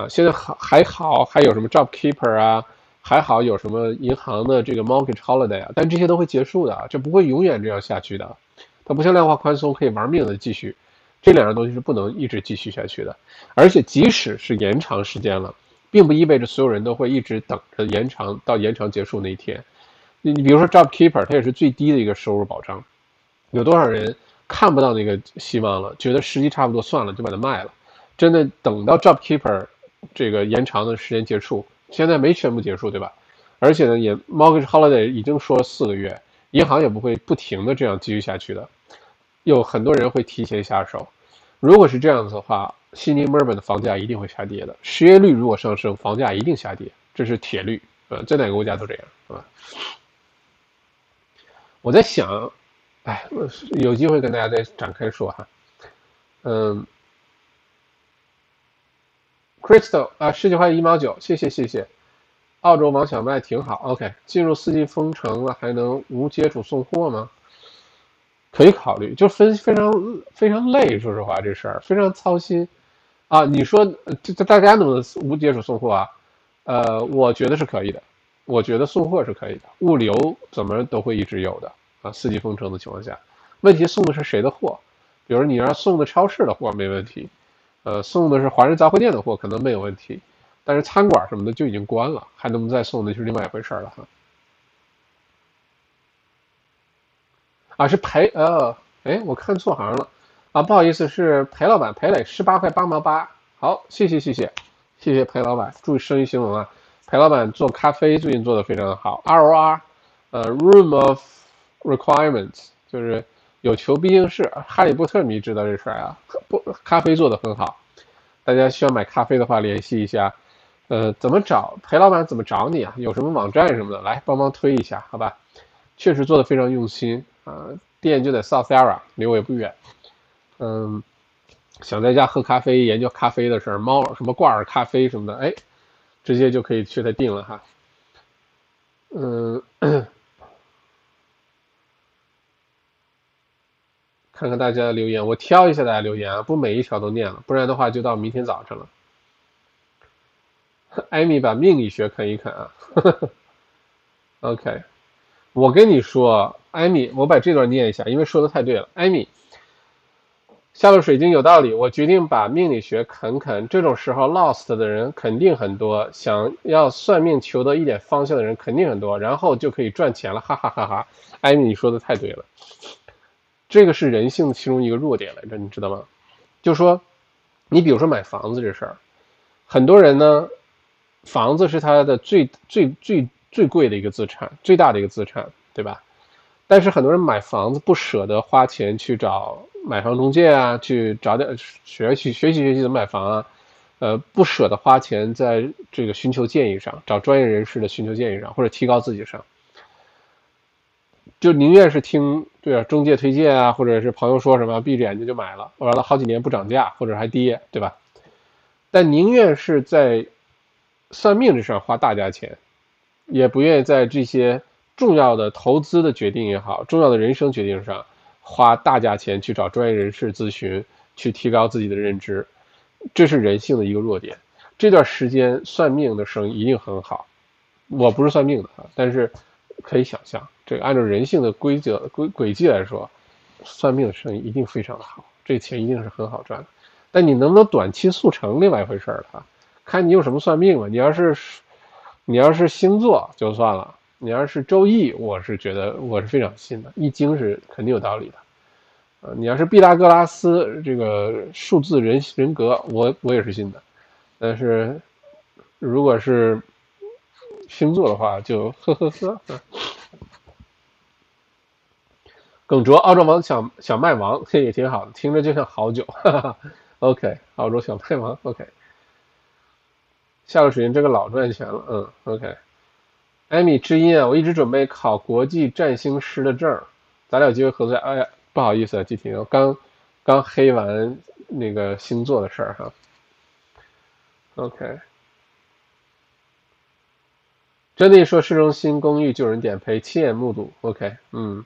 S1: 啊，现在还还好，还有什么 Job Keeper 啊，还好有什么银行的这个 Mortgage Holiday 啊，但这些都会结束的，这不会永远这样下去的。它不像量化宽松可以玩命的继续，这两样东西是不能一直继续下去的。而且即使是延长时间了，并不意味着所有人都会一直等着延长到延长结束那一天。你你比如说 Job Keeper，它也是最低的一个收入保障，有多少人看不到那个希望了，觉得时机差不多算了就把它卖了，真的等到 Job Keeper。这个延长的时间结束，现在没宣布结束，对吧？而且呢，也 mortgage holiday 已经说了四个月，银行也不会不停的这样继续下去的，有很多人会提前下手。如果是这样子的话，悉尼、墨尔本的房价一定会下跌的。失业率如果上升，房价一定下跌，这是铁律，呃，在哪个国家都这样，是吧？我在想，哎，有机会跟大家再展开说哈，嗯。Crystal 啊，十九块一毛九，谢谢谢谢。澳洲王小麦挺好，OK。进入四季封城了，还能无接触送货吗？可以考虑，就分非常非常累，说实话这事儿非常操心啊。你说这这大家能不能无接触送货啊？呃，我觉得是可以的，我觉得送货是可以的，物流怎么都会一直有的啊。四季封城的情况下，问题送的是谁的货？比如你要送的超市的货没问题，呃，送的是华人杂货店的货可能没有问题，但是餐馆什么的就已经关了，还能不能再送那是另外一回事了哈。啊，是裴呃，哎，我看错行了，啊，不好意思，是裴老板裴磊，十八块八毛八，好，谢谢谢谢谢谢裴老板，注意生意兴隆啊，裴老板做咖啡最近做的非常的好，ROR，呃，Room of Requirements，就是有求必应是，哈利波特迷知道这事儿啊，不，咖啡做的很好，大家需要买咖啡的话联系一下，呃，怎么找裴老板？怎么找你啊？有什么网站什么的，来帮忙推一下，好吧？确实做的非常用心。啊，店就在 South Area，离我也不远。嗯，想在家喝咖啡、研究咖啡的事，猫什么挂耳咖啡什么的，哎，直接就可以去他订了哈。嗯，看看大家的留言，我挑一下大家留言啊，不每一条都念了，不然的话就到明天早晨了。艾米把命理学啃一啃啊呵呵。OK，我跟你说。艾米，我把这段念一下，因为说的太对了。艾米，下了水晶有道理，我决定把命理学啃啃。这种时候 lost 的人肯定很多，想要算命求得一点方向的人肯定很多，然后就可以赚钱了，哈哈哈哈！艾米，你说的太对了，这个是人性的其中一个弱点来着，你知道吗？就说，你比如说买房子这事儿，很多人呢，房子是他的最最最最贵的一个资产，最大的一个资产，对吧？但是很多人买房子不舍得花钱去找买房中介啊，去找点学习学习学习怎么买房啊，呃，不舍得花钱在这个寻求建议上，找专业人士的寻求建议上，或者提高自己上，就宁愿是听对啊中介推荐啊，或者是朋友说什么，闭着眼睛就买了，完了好几年不涨价或者还跌，对吧？但宁愿是在算命这上花大价钱，也不愿意在这些。重要的投资的决定也好，重要的人生决定上，花大价钱去找专业人士咨询，去提高自己的认知，这是人性的一个弱点。这段时间算命的生意一定很好，我不是算命的啊，但是可以想象，这个按照人性的规则规轨迹来说，算命的生意一定非常的好，这钱一定是很好赚的。但你能不能短期速成，另外一回事了啊，看你用什么算命吧。你要是你要是星座就算了。你要是周易，我是觉得我是非常信的，易经是肯定有道理的，呃，你要是毕达哥拉斯这个数字人人格，我我也是信的，但是如果是星座的话，就呵呵呵。耿卓，澳洲王小小麦王，这也挺好的，听着就像好酒。哈哈 OK，澳洲小麦王，OK。下个水晶这个老赚钱了，嗯，OK。艾米知音啊，我一直准备考国际占星师的证，咱俩有机会合作。哎呀，不好意思啊，季婷，刚刚黑完那个星座的事儿哈。OK，真的说市中心公寓救人点赔，亲眼目睹。OK，嗯，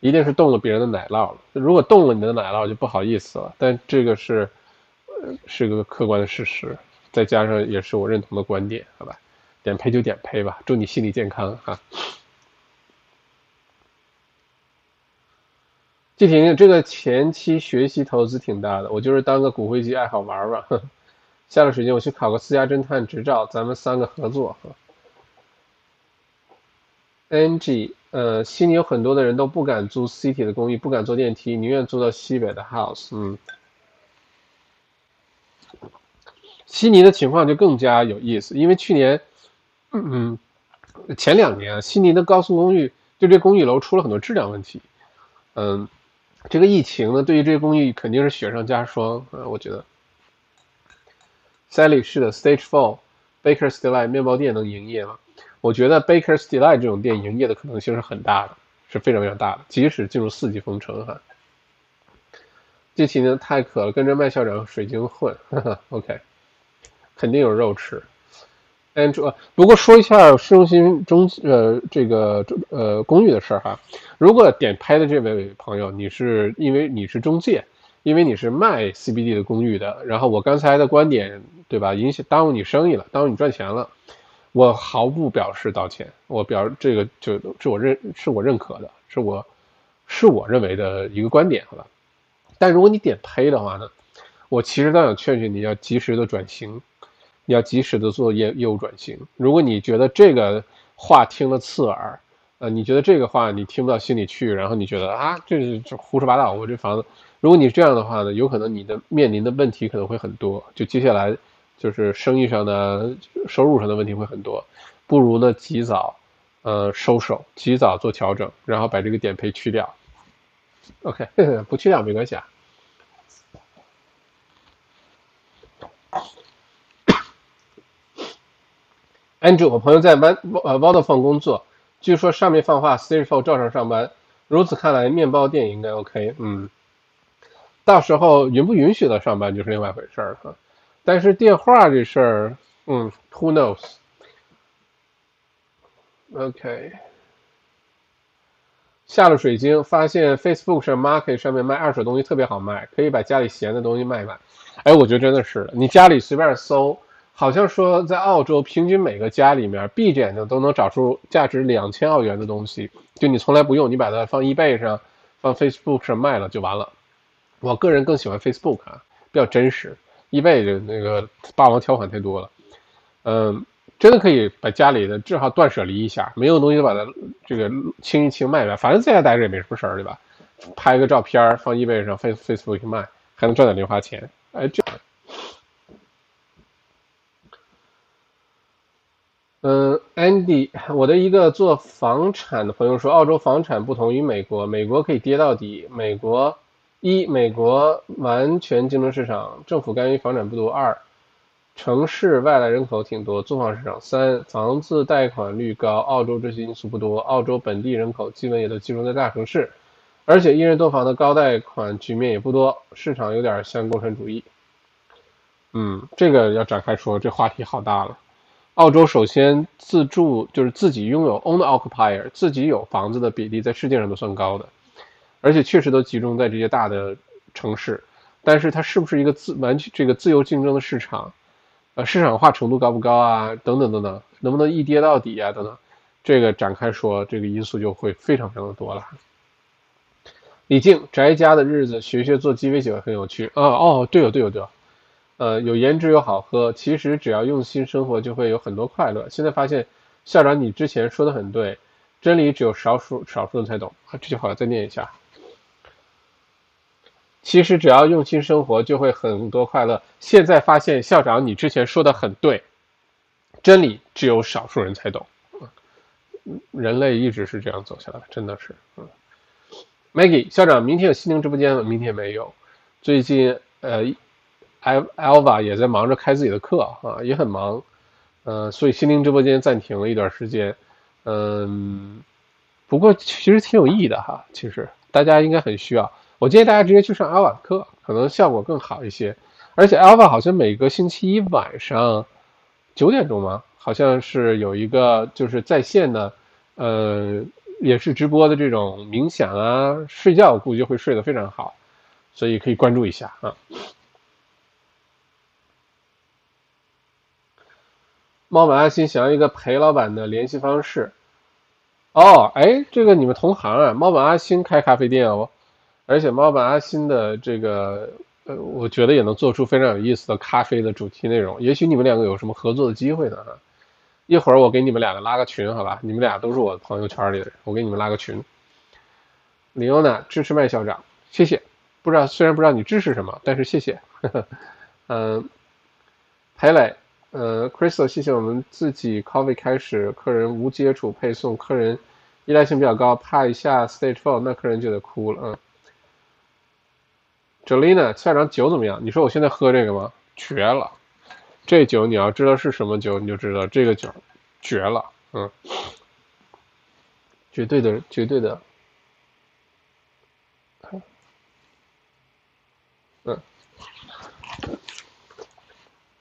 S1: 一定是动了别人的奶酪了。如果动了你的奶酪，就不好意思了。但这个是呃是个客观的事实，再加上也是我认同的观点，好吧。点呸就点呸吧，祝你心理健康哈。季婷婷，这个前期学习投资挺大的，我就是当个骨灰级爱好玩玩。下了时间我去考个私家侦探执照，咱们三个合作。NG，呃，悉尼有很多的人都不敢租 City 的公寓，不敢坐电梯，宁愿租到西北的 House。嗯，悉尼的情况就更加有意思，因为去年。嗯，前两年啊悉尼的高速公寓就这公寓楼出了很多质量问题。嗯，这个疫情呢，对于这些公寓肯定是雪上加霜啊，我觉得。Sally 是的，Stage Four，Baker's Delight 面包店能营业吗？我觉得 Baker's Delight 这种店营业的可能性是很大的，是非常非常大的，即使进入四级封城哈。这题呢太渴了，跟着麦校长水晶混，OK，肯定有肉吃。and 呃不过说一下市中心中呃这个呃公寓的事儿哈。如果点拍的这位朋友，你是因为你是中介，因为你是卖 CBD 的公寓的，然后我刚才的观点对吧，影响耽误你生意了，耽误你赚钱了，我毫不表示道歉，我表这个就是我认是我认可的，是我是我认为的一个观点，好吧。但如果你点呸的话呢，我其实倒想劝劝你要及时的转型。你要及时的做业业务转型。如果你觉得这个话听了刺耳，呃，你觉得这个话你听不到心里去，然后你觉得啊，这是这胡说八道，我这房子，如果你这样的话呢，有可能你的面临的问题可能会很多，就接下来就是生意上的、收入上的问题会很多，不如呢及早呃收手，及早做调整，然后把这个点赔去掉。OK，不去掉没关系啊。Andrew，我朋友在 Van 呃 Vodafone 工作，据说上面放话 Stage Four 照常上班。如此看来，面包店应该 OK。嗯，到时候允不允许他上班就是另外一回事儿哈。但是电话这事儿，嗯，Who knows？OK。下了水晶，发现 Facebook 上 Market 上面卖二手东西特别好卖，可以把家里闲的东西卖卖。哎，我觉得真的是，你家里随便搜。好像说，在澳洲，平均每个家里面闭着眼睛都能找出价值两千澳元的东西。就你从来不用，你把它放 eBay 上，放 Facebook 上卖了就完了。我个人更喜欢 Facebook 啊，比较真实。eBay 的那个霸王条款太多了。嗯，真的可以把家里的至少断舍离一下，没有东西就把它这个清一清卖卖，反正在家待着也没什么事儿，对吧？拍个照片放 eBay 上，Face Facebook 卖，还能赚点零花钱。哎，这。嗯，Andy，我的一个做房产的朋友说，澳洲房产不同于美国，美国可以跌到底。美国一，美国完全竞争市场，政府干预房产不多；二，城市外来人口挺多，租房市场；三，房子贷款率高。澳洲这些因素不多，澳洲本地人口基本也都集中在大城市，而且一人多房的高贷款局面也不多，市场有点像共产主义。嗯，这个要展开说，这话题好大了。澳洲首先自住就是自己拥有 own occupier 自己有房子的比例在世界上都算高的，而且确实都集中在这些大的城市。但是它是不是一个自完全这个自由竞争的市场？呃，市场化程度高不高啊？等等等等，能不能一跌到底啊？等等，这个展开说，这个因素就会非常非常的多了。李静宅家的日子，学学做鸡尾酒很有趣啊！哦，对哦，对哦，对哦。呃，有颜值又好喝，其实只要用心生活，就会有很多快乐。现在发现，校长你之前说的很对，真理只有少数少数人才懂。这句话再念一下。其实只要用心生活，就会很多快乐。现在发现，校长你之前说的很对，真理只有少数人才懂。嗯人类一直是这样走下来的，真的是。嗯，Maggie 校长，明天有心灵直播间吗？明天没有。最近呃。Al Alva 也在忙着开自己的课啊，也很忙，呃，所以心灵直播间暂停了一段时间，嗯，不过其实挺有意义的哈，其实大家应该很需要，我建议大家直接去上 Alva 课，可能效果更好一些，而且 Alva 好像每个星期一晚上九点钟吗？好像是有一个就是在线的，呃，也是直播的这种冥想啊，睡觉估计会睡得非常好，所以可以关注一下啊。猫本阿星想要一个裴老板的联系方式。哦，哎，这个你们同行啊？猫本阿星开咖啡店哦，而且猫本阿星的这个，呃，我觉得也能做出非常有意思的咖啡的主题内容。也许你们两个有什么合作的机会呢？哈，一会儿我给你们两个拉个群，好吧？你们俩都是我的朋友圈里的人，我给你们拉个群。李欧娜支持麦校长，谢谢。不知道虽然不知道你支持什么，但是谢谢。嗯，裴磊。呃，Crystal，谢谢我们自己 coffee 开始，客人无接触配送，客人依赖性比较高，怕一下 stage four，那客人就得哭了。嗯，Jolina，校长酒怎么样？你说我现在喝这个吗？绝了！这酒你要知道是什么酒，你就知道这个酒绝了。嗯，绝对的，绝对的。嗯。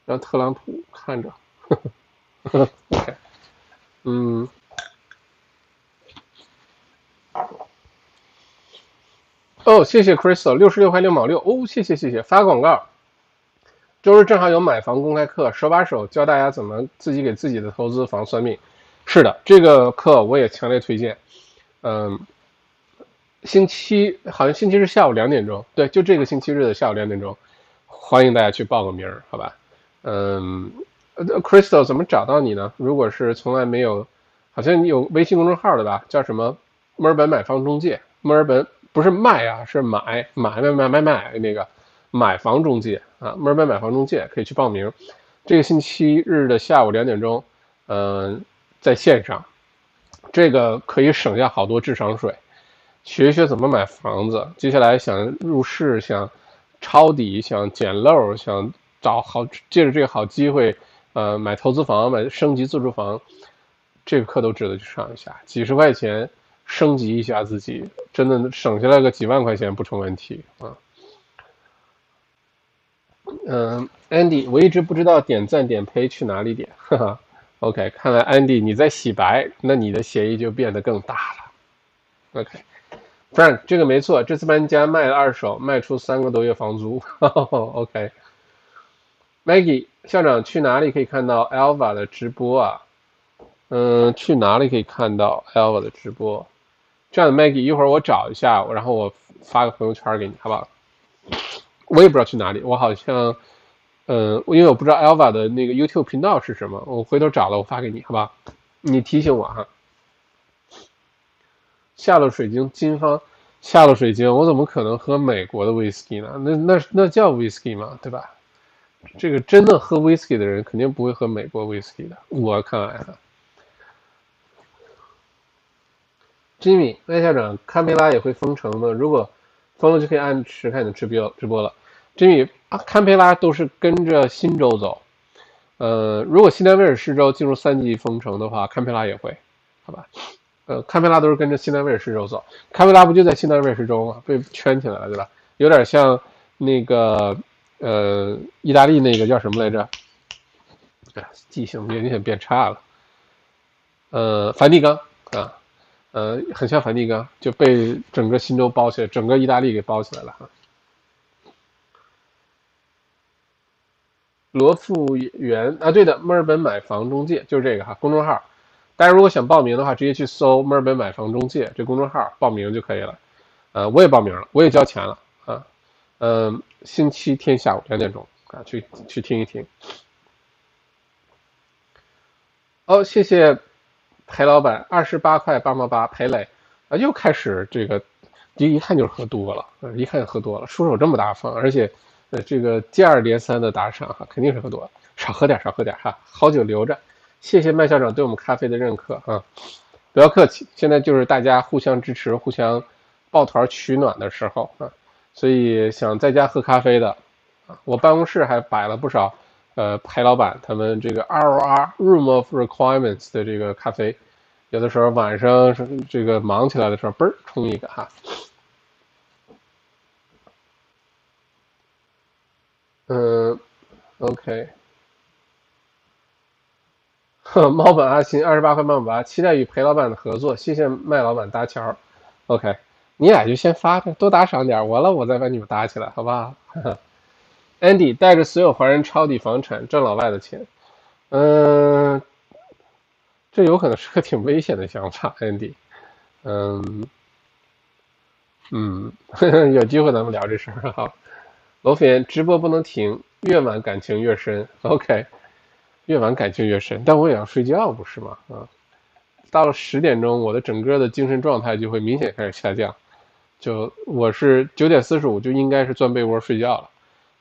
S1: 让特朗普看着，嗯。哦，谢谢 Crystal，六十六块六毛六。哦，谢谢谢谢，发广告。周日正好有买房公开课，手把手教大家怎么自己给自己的投资房算命。是的，这个课我也强烈推荐。嗯，星期好像星期日下午两点钟，对，就这个星期日的下午两点钟，欢迎大家去报个名儿，好吧？嗯，Crystal 怎么找到你呢？如果是从来没有，好像你有微信公众号的吧？叫什么？墨尔本买房中介，墨尔本。不是卖啊，是买买买买买买那个买房中介啊，墨尔本买房中介可以去报名。这个星期日的下午两点钟，嗯，在线上，这个可以省下好多智商税，学一学怎么买房子。接下来想入市、想抄底、想捡漏、想找好借着这个好机会，呃，买投资房、买升级自住房，这个课都值得去上一下，几十块钱。升级一下自己，真的省下来个几万块钱不成问题啊。嗯，Andy，我一直不知道点赞点赔去哪里点，哈哈。OK，看来 Andy 你在洗白，那你的协议就变得更大了。OK，Frank，这个没错，这次搬家卖了二手，卖出三个多月房租。哈哈 OK，Maggie 校长去哪里可以看到 Alva 的直播啊？嗯，去哪里可以看到 Alva 的直播？这样的 Maggie，一会儿我找一下，然后我发个朋友圈给你，好不好？我也不知道去哪里，我好像，嗯，因为我不知道 Alva 的那个 YouTube 频道是什么，我回头找了我发给你，好吧？你提醒我哈。下了水晶金方，下了水晶，我怎么可能喝美国的 Whisky 呢？那那那叫 Whisky 吗？对吧？这个真的喝 Whisky 的人肯定不会喝美国 Whisky 的，我看来哈。Jimmy，麦校长，堪培拉也会封城吗？如果封了，就可以按时看你的直播直播了。Jimmy，啊，堪培拉都是跟着新州走。呃，如果西南威尔士州进入三级封城的话，堪培拉也会，好吧？呃，堪培拉都是跟着西南威尔士州走。堪培拉不就在西南威尔士州吗？被圈起来了，对吧？有点像那个呃，意大利那个叫什么来着？哎，记性明显变差了。呃，梵蒂冈啊。呃，很像梵蒂冈，就被整个新州包起来，整个意大利给包起来了哈。罗富源啊，对的，墨尔本买房中介就是这个哈，公众号。大家如果想报名的话，直接去搜墨尔本买房中介这公众号报名就可以了。呃，我也报名了，我也交钱了啊。嗯，星期天下午两点钟啊，去去听一听。哦，谢谢。裴老板二十八块八毛八，裴磊啊，又开始这个，一一看就是喝多了，一看就喝多了，出手这么大方，而且呃这个接二连三的打赏哈，肯定是喝多了，少喝点少喝点哈，好酒留着，谢谢麦校长对我们咖啡的认可啊，不要客气，现在就是大家互相支持、互相抱团取暖的时候啊，所以想在家喝咖啡的啊，我办公室还摆了不少。呃，裴老板他们这个 ROR Room of Requirements 的这个咖啡，有的时候晚上这个忙起来的时候，嘣儿冲一个哈。嗯，OK。猫本阿新二十八块八毛八，期待与裴老板的合作，谢谢麦老板搭桥。OK，你俩就先发呗，多打赏点，完了我再把你们搭起来，好不好 ？Andy 带着所有华人抄底房产挣老外的钱，嗯，这有可能是个挺危险的想法，Andy，嗯，嗯，有机会咱们聊这事儿哈。罗飞直播不能停，越晚感情越深，OK，越晚感情越深，但我也要睡觉不是吗？啊，到了十点钟，我的整个的精神状态就会明显开始下降，就我是九点四十五就应该是钻被窝睡觉了。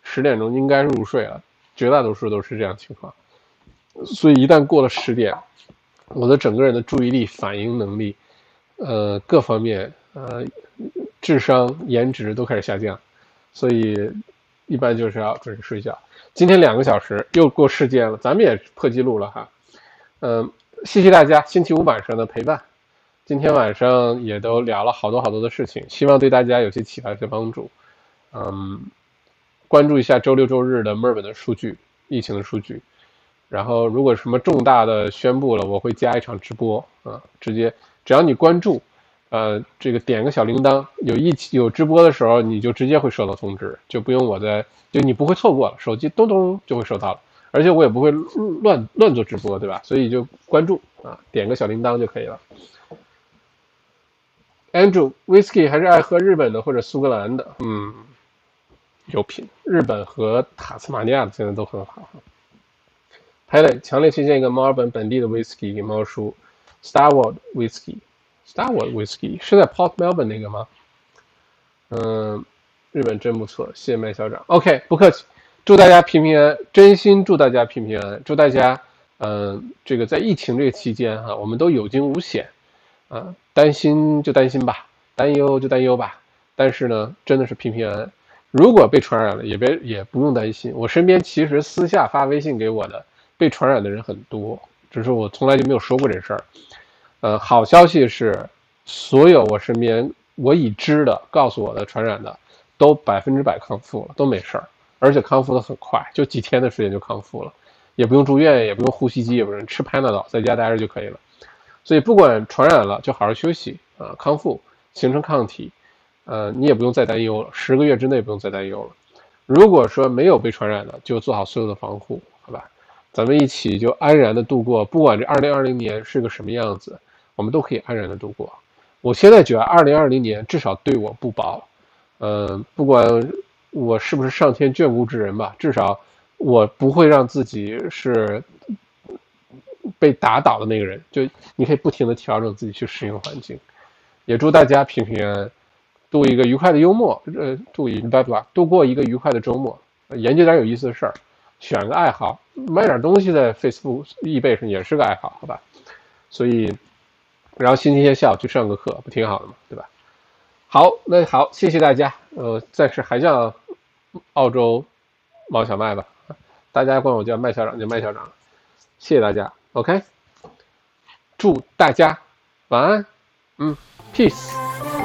S1: 十点钟应该入睡了，绝大多数都是这样情况，所以一旦过了十点，我的整个人的注意力、反应能力，呃，各方面，呃，智商、颜值都开始下降，所以一般就是要准时睡觉。今天两个小时又过时间了，咱们也破纪录了哈，嗯，谢谢大家星期五晚上的陪伴，今天晚上也都聊了好多好多的事情，希望对大家有些启发、有些帮助，嗯。关注一下周六周日的墨尔本的数据，疫情的数据。然后如果什么重大的宣布了，我会加一场直播啊，直接只要你关注，呃，这个点个小铃铛，有一起有直播的时候，你就直接会收到通知，就不用我在，就你不会错过了，手机咚咚就会收到了，而且我也不会乱乱做直播，对吧？所以就关注啊，点个小铃铛就可以了。Andrew，Whisky 还是爱喝日本的或者苏格兰的，嗯，有品，日本和塔斯马尼亚现在都很好。还得强烈推荐一个墨尔本本地的 whisky 给猫叔，Starwood Whisky。Starwood whisky 是在 Port Melbourne 那个吗？嗯，日本真不错，谢谢麦校长。OK，不客气，祝大家平平安，真心祝大家平平安，祝大家，嗯，这个在疫情这个期间哈，我们都有惊无险，啊，担心就担心吧，担忧就担忧吧，但是呢，真的是平平安安。如果被传染了，也别也不用担心，我身边其实私下发微信给我的。被传染的人很多，只是我从来就没有说过这事儿。呃，好消息是，所有我身边我已知的告诉我的传染的，都百分之百康复了，都没事儿，而且康复的很快，就几天的时间就康复了，也不用住院，也不用呼吸机，也不用吃潘达岛，在家待着就可以了。所以不管传染了，就好好休息啊，康复形成抗体，呃，你也不用再担忧了，十个月之内不用再担忧了。如果说没有被传染的，就做好所有的防护，好吧？咱们一起就安然的度过，不管这二零二零年是个什么样子，我们都可以安然的度过。我现在觉得二零二零年至少对我不薄，嗯，不管我是不是上天眷顾之人吧，至少我不会让自己是被打倒的那个人。就你可以不停的调整自己去适应环境，也祝大家平平安安，度一个愉快的幽默，呃，度一拜拜，度过一个愉快的周末，研究点有意思的事儿。选个爱好，买点东西在 Facebook、易贝上也是个爱好，好吧？所以，然后星期天下午去上个课，不挺好的吗？对吧？好，那好，谢谢大家。呃，暂时还叫澳洲毛小麦吧，大家管我叫麦校长，就麦校长。谢谢大家，OK。祝大家晚安，嗯，Peace。